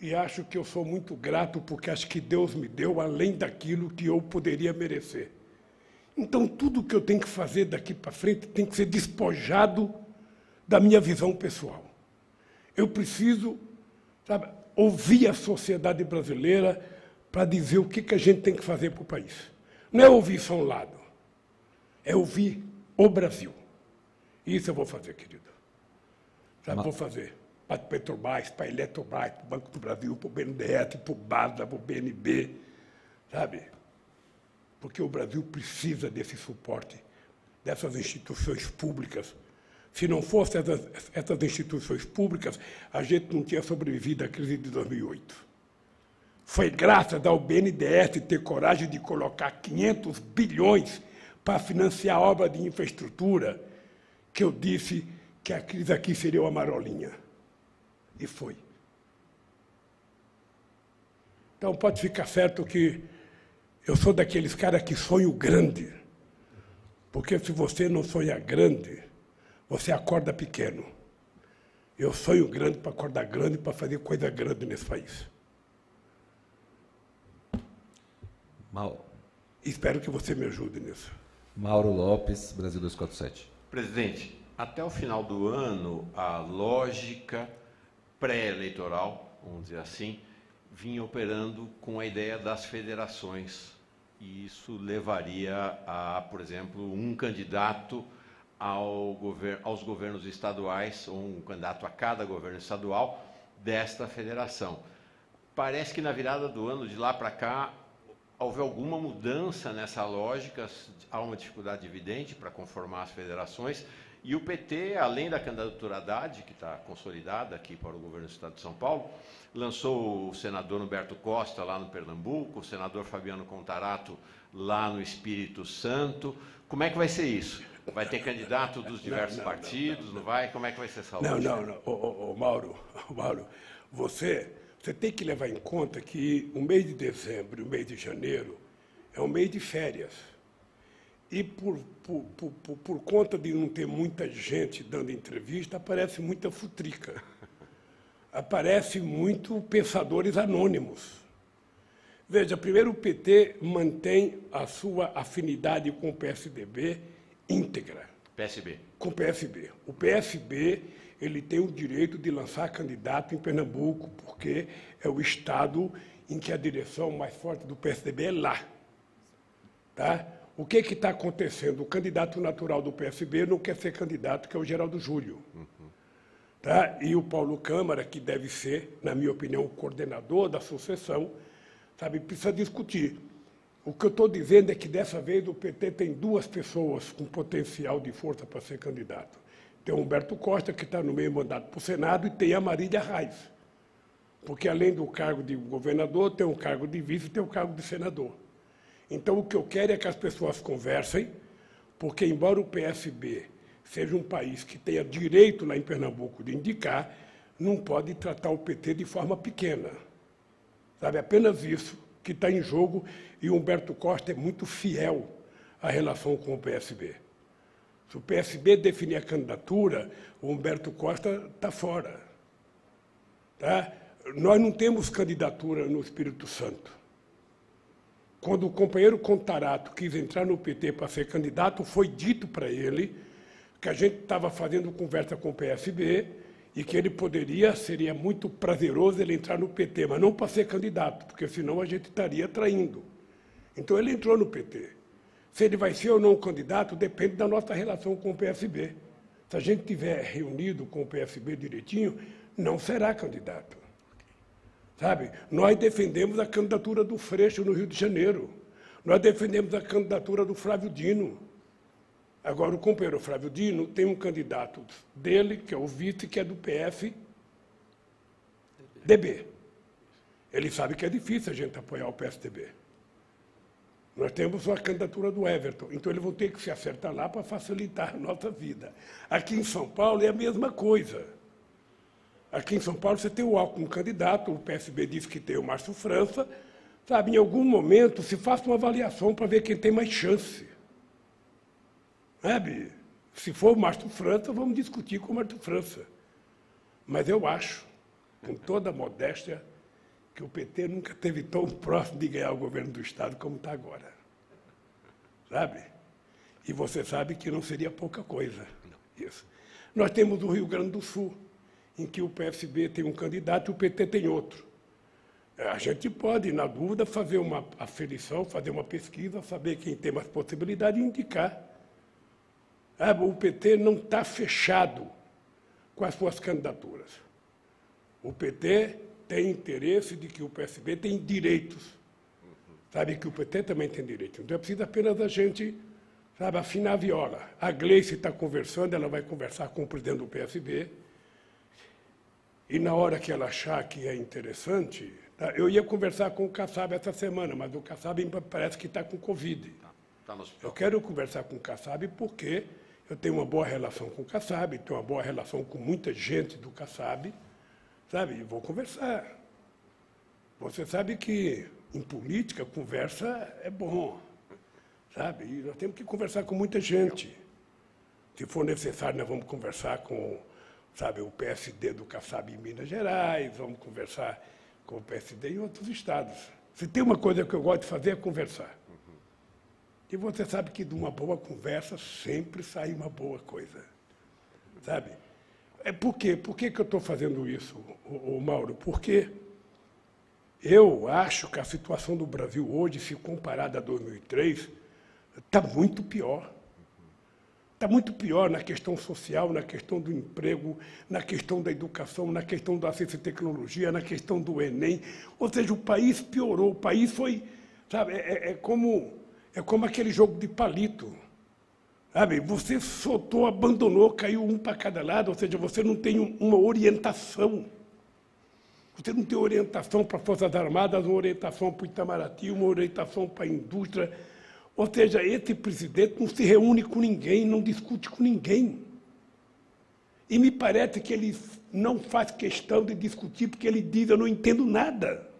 e acho que eu sou muito grato porque acho que Deus me deu além daquilo que eu poderia merecer. Então, tudo que eu tenho que fazer daqui para frente tem que ser despojado da minha visão pessoal. Eu preciso sabe, ouvir a sociedade brasileira para dizer o que, que a gente tem que fazer para o país. Não é ouvir só um lado, é ouvir o Brasil. Isso eu vou fazer, querido. Já vou fazer. Para a Petrobras, para a Eletrobras, para o Banco do Brasil, para o BNDES, para o BASA, para o BNB, sabe? Porque o Brasil precisa desse suporte, dessas instituições públicas. Se não fossem essas, essas instituições públicas, a gente não tinha sobrevivido à crise de 2008. Foi graças ao BNDES ter coragem de colocar 500 bilhões para financiar a obra de infraestrutura que eu disse que a crise aqui seria uma marolinha. E foi. Então pode ficar certo que eu sou daqueles caras que sonham grande. Porque se você não sonha grande, você acorda pequeno. Eu sonho grande para acordar grande, para fazer coisa grande nesse país. Mal. Espero que você me ajude nisso. Mauro Lopes, Brasil 247. Presidente, até o final do ano, a lógica pré-eleitoral, vamos dizer assim, vinha operando com a ideia das federações. E isso levaria a, por exemplo, um candidato ao aos governos estaduais, ou um candidato a cada governo estadual desta federação. Parece que na virada do ano, de lá para cá, houve alguma mudança nessa lógica, há uma dificuldade evidente para conformar as federações, e o PT, além da candidatura Haddad, que está consolidada aqui para o governo do Estado de São Paulo, lançou o senador Humberto Costa lá no Pernambuco, o senador Fabiano Contarato lá no Espírito Santo. Como é que vai ser isso? Vai ter candidato dos diversos não, não, partidos, não, não, vai? Como é que vai ser essa Não, não, não. Ô, ô, Mauro, Mauro, você, você tem que levar em conta que o mês de dezembro e o mês de janeiro é um mês de férias. E por, por, por, por, conta de não ter muita gente dando entrevista, aparece muita futrica. Aparece muito pensadores anônimos. Veja, primeiro o PT mantém a sua afinidade com o PSDB íntegra. PSB. Com o PSB. O PSB ele tem o direito de lançar candidato em Pernambuco, porque é o estado em que a direção mais forte do PSDB é lá. Tá? O que está acontecendo? O candidato natural do PSB não quer ser candidato, que é o Geraldo Júlio. Uhum. Tá? E o Paulo Câmara, que deve ser, na minha opinião, o coordenador da sucessão, sabe, precisa discutir. O que eu estou dizendo é que dessa vez o PT tem duas pessoas com potencial de força para ser candidato. Tem o Humberto Costa, que está no meio mandato para o Senado, e tem a Marília Reis. Porque além do cargo de governador, tem o cargo de vice e tem o cargo de senador. Então, o que eu quero é que as pessoas conversem, porque, embora o PSB seja um país que tenha direito lá em Pernambuco de indicar, não pode tratar o PT de forma pequena. Sabe, apenas isso que está em jogo e Humberto Costa é muito fiel à relação com o PSB. Se o PSB definir a candidatura, o Humberto Costa está fora. Tá? Nós não temos candidatura no Espírito Santo. Quando o companheiro Contarato quis entrar no PT para ser candidato, foi dito para ele que a gente estava fazendo conversa com o PSB e que ele poderia, seria muito prazeroso ele entrar no PT, mas não para ser candidato, porque senão a gente estaria traindo. Então ele entrou no PT. Se ele vai ser ou não candidato depende da nossa relação com o PSB. Se a gente tiver reunido com o PSB direitinho, não será candidato. Sabe? Nós defendemos a candidatura do Freixo no Rio de Janeiro. Nós defendemos a candidatura do Flávio Dino. Agora, o companheiro Flávio Dino tem um candidato dele, que é o vice, que é do PSDB. Ele sabe que é difícil a gente apoiar o PSDB. Nós temos a candidatura do Everton, então eles vão ter que se acertar lá para facilitar a nossa vida. Aqui em São Paulo é a mesma coisa. Aqui em São Paulo você tem o Alckmin candidato, o PSB diz que tem o Márcio França. Sabe, em algum momento se faça uma avaliação para ver quem tem mais chance. Sabe? Se for o Márcio França, vamos discutir com o Márcio França. Mas eu acho, com toda a modéstia, que o PT nunca esteve tão próximo de ganhar o governo do Estado como está agora. Sabe? E você sabe que não seria pouca coisa. Isso. Nós temos o Rio Grande do Sul em que o PSB tem um candidato e o PT tem outro. É, a gente pode, na dúvida, fazer uma aferição, fazer uma pesquisa, saber quem tem mais possibilidade e indicar. Ah, o PT não está fechado com as suas candidaturas. O PT tem interesse de que o PSB tem direitos. Sabe que o PT também tem direito. Então é preciso apenas a gente sabe, afinar a viola. A Gleice está conversando, ela vai conversar com o presidente do PSB e na hora que ela achar que é interessante, tá? eu ia conversar com o Kassab essa semana, mas o Kassab parece que está com Covid. Tá, tá eu quero conversar com o Kassab porque eu tenho uma boa relação com o Kassab, tenho uma boa relação com muita gente do Kassab, sabe? E vou conversar. Você sabe que em política conversa é bom, sabe? E nós temos que conversar com muita gente. Se for necessário, nós vamos conversar com sabe, o PSD do Kassab em Minas Gerais, vamos conversar com o PSD em outros estados. Se tem uma coisa que eu gosto de fazer é conversar. E você sabe que de uma boa conversa sempre sai uma boa coisa. Sabe? É por quê? Por que, que eu estou fazendo isso, o, o Mauro? Porque eu acho que a situação do Brasil hoje, se comparada a 2003, está muito pior. Está muito pior na questão social, na questão do emprego, na questão da educação, na questão da ciência e tecnologia, na questão do Enem. Ou seja, o país piorou, o país foi, Sabe, é, é, é como, é como aquele jogo de palito. Sabe, você soltou, abandonou, caiu um para cada lado, ou seja, você não tem uma orientação. Você não tem orientação para as Forças Armadas, uma orientação para o Itamaraty, uma orientação para a indústria. Ou seja, esse presidente não se reúne com ninguém, não discute com ninguém. E me parece que ele não faz questão de discutir, porque ele diz: Eu não entendo nada.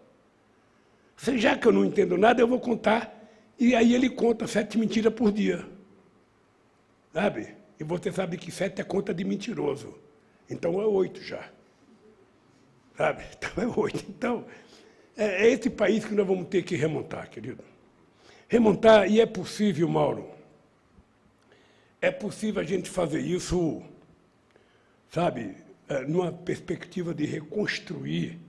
Já que eu não entendo nada, eu vou contar. E aí ele conta sete mentiras por dia. Sabe? E você sabe que sete é conta de mentiroso. Então é oito já. Sabe? [LAUGHS] Então é oito. Então, é, é esse país que nós vamos ter que remontar, querido. Remontar, e é possível, Mauro. É possível a gente fazer isso, sabe, é, numa perspectiva de reconstruir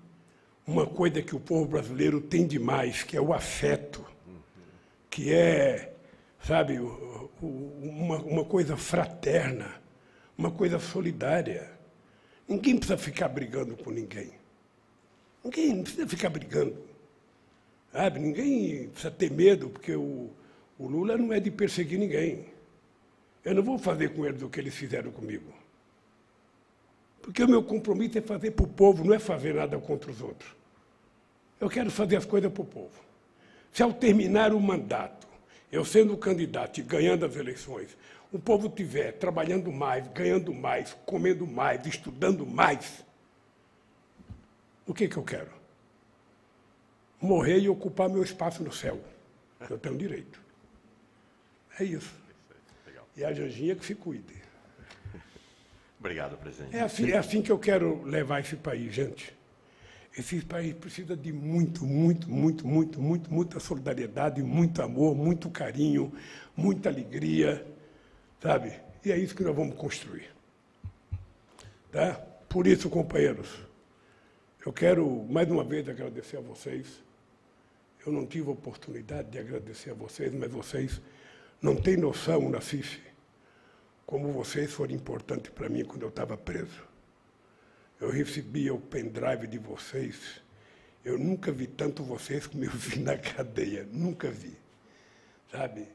uma coisa que o povo brasileiro tem demais, que é o afeto, que é, sabe, uma, uma coisa fraterna, uma coisa solidária. Ninguém precisa ficar brigando com ninguém. Ninguém precisa ficar brigando. Sabe? Ninguém precisa ter medo, porque o, o Lula não é de perseguir ninguém. Eu não vou fazer com eles o que eles fizeram comigo. Porque o meu compromisso é fazer para o povo, não é fazer nada contra os outros. Eu quero fazer as coisas para o povo. Se ao terminar o mandato, eu sendo candidato e ganhando as eleições, o povo tiver trabalhando mais, ganhando mais, comendo mais, estudando mais, o que, que eu quero? Morrer e ocupar meu espaço no céu. Eu tenho direito. É isso. E a Janjinha que se cuide. Obrigado, presidente. É assim, é assim que eu quero levar esse país, gente. Esse país precisa de muito, muito, muito, muito, muito, muita solidariedade, muito amor, muito carinho, muita alegria, sabe? E é isso que nós vamos construir. Tá? Por isso, companheiros, eu quero mais uma vez agradecer a vocês. Eu não tive oportunidade de agradecer a vocês, mas vocês não têm noção, Nacife, como vocês foram importantes para mim quando eu estava preso. Eu recebia o pendrive de vocês. Eu nunca vi tanto vocês como eu vi na [LAUGHS] cadeia. Nunca vi. Sabe?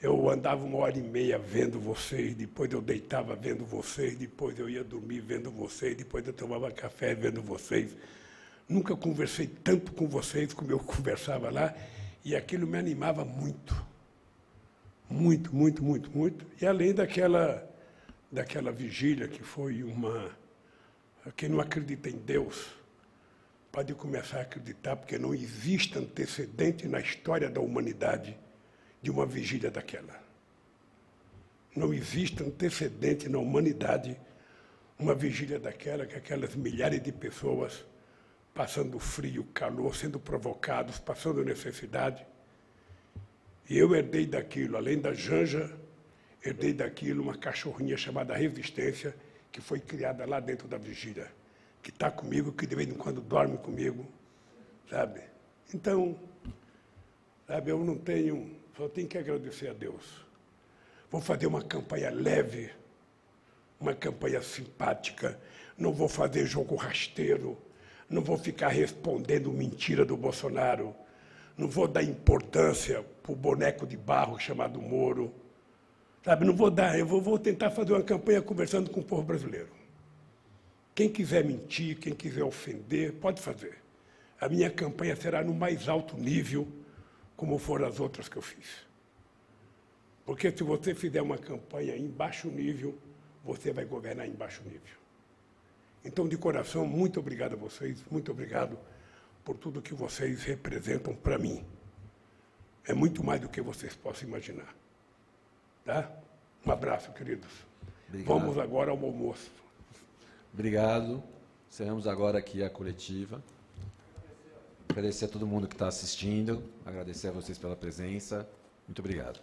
Eu andava uma hora e meia vendo vocês, depois eu deitava vendo vocês, depois eu ia dormir vendo vocês, depois eu tomava café vendo vocês. Nunca conversei tanto com vocês como eu [LAUGHS] conversava lá, e aquilo me animava muito. Muito, muito, muito, muito. E além daquela, daquela vigília que foi uma. Quem não acredita em Deus pode começar a acreditar, porque não existe antecedente na história da humanidade de uma vigília daquela. Não existe antecedente na humanidade uma vigília daquela, que aquelas milhares de pessoas passando frio, calor, sendo provocados, passando necessidade, e eu herdei daquilo, além da Janja, herdei daquilo uma cachorrinha chamada Resistência, que foi criada lá dentro da vigília, que está comigo, que de vez em quando dorme comigo, sabe? Então, sabe, eu não tenho, só tenho que agradecer a Deus. Vou fazer uma campanha leve, uma campanha simpática, não vou fazer jogo rasteiro, não vou ficar respondendo mentira do Bolsonaro, não vou dar importância para o boneco de barro chamado Moro. Sabe, não vou dar, eu vou, vou tentar fazer uma campanha conversando com o povo brasileiro. Quem quiser mentir, quem quiser ofender, pode fazer. A minha campanha será no mais alto nível, como foram as outras que eu fiz. Porque se você fizer uma campanha em baixo nível, você vai governar em baixo nível. Então, de coração, muito obrigado a vocês, muito obrigado por tudo que vocês representam para mim. É muito mais do que vocês possam imaginar. Tá? Um abraço, queridos. Obrigado. Vamos agora ao almoço. Obrigado. Encerramos agora aqui a coletiva. Agradecer a todo mundo que está assistindo, agradecer a vocês pela presença. Muito obrigado.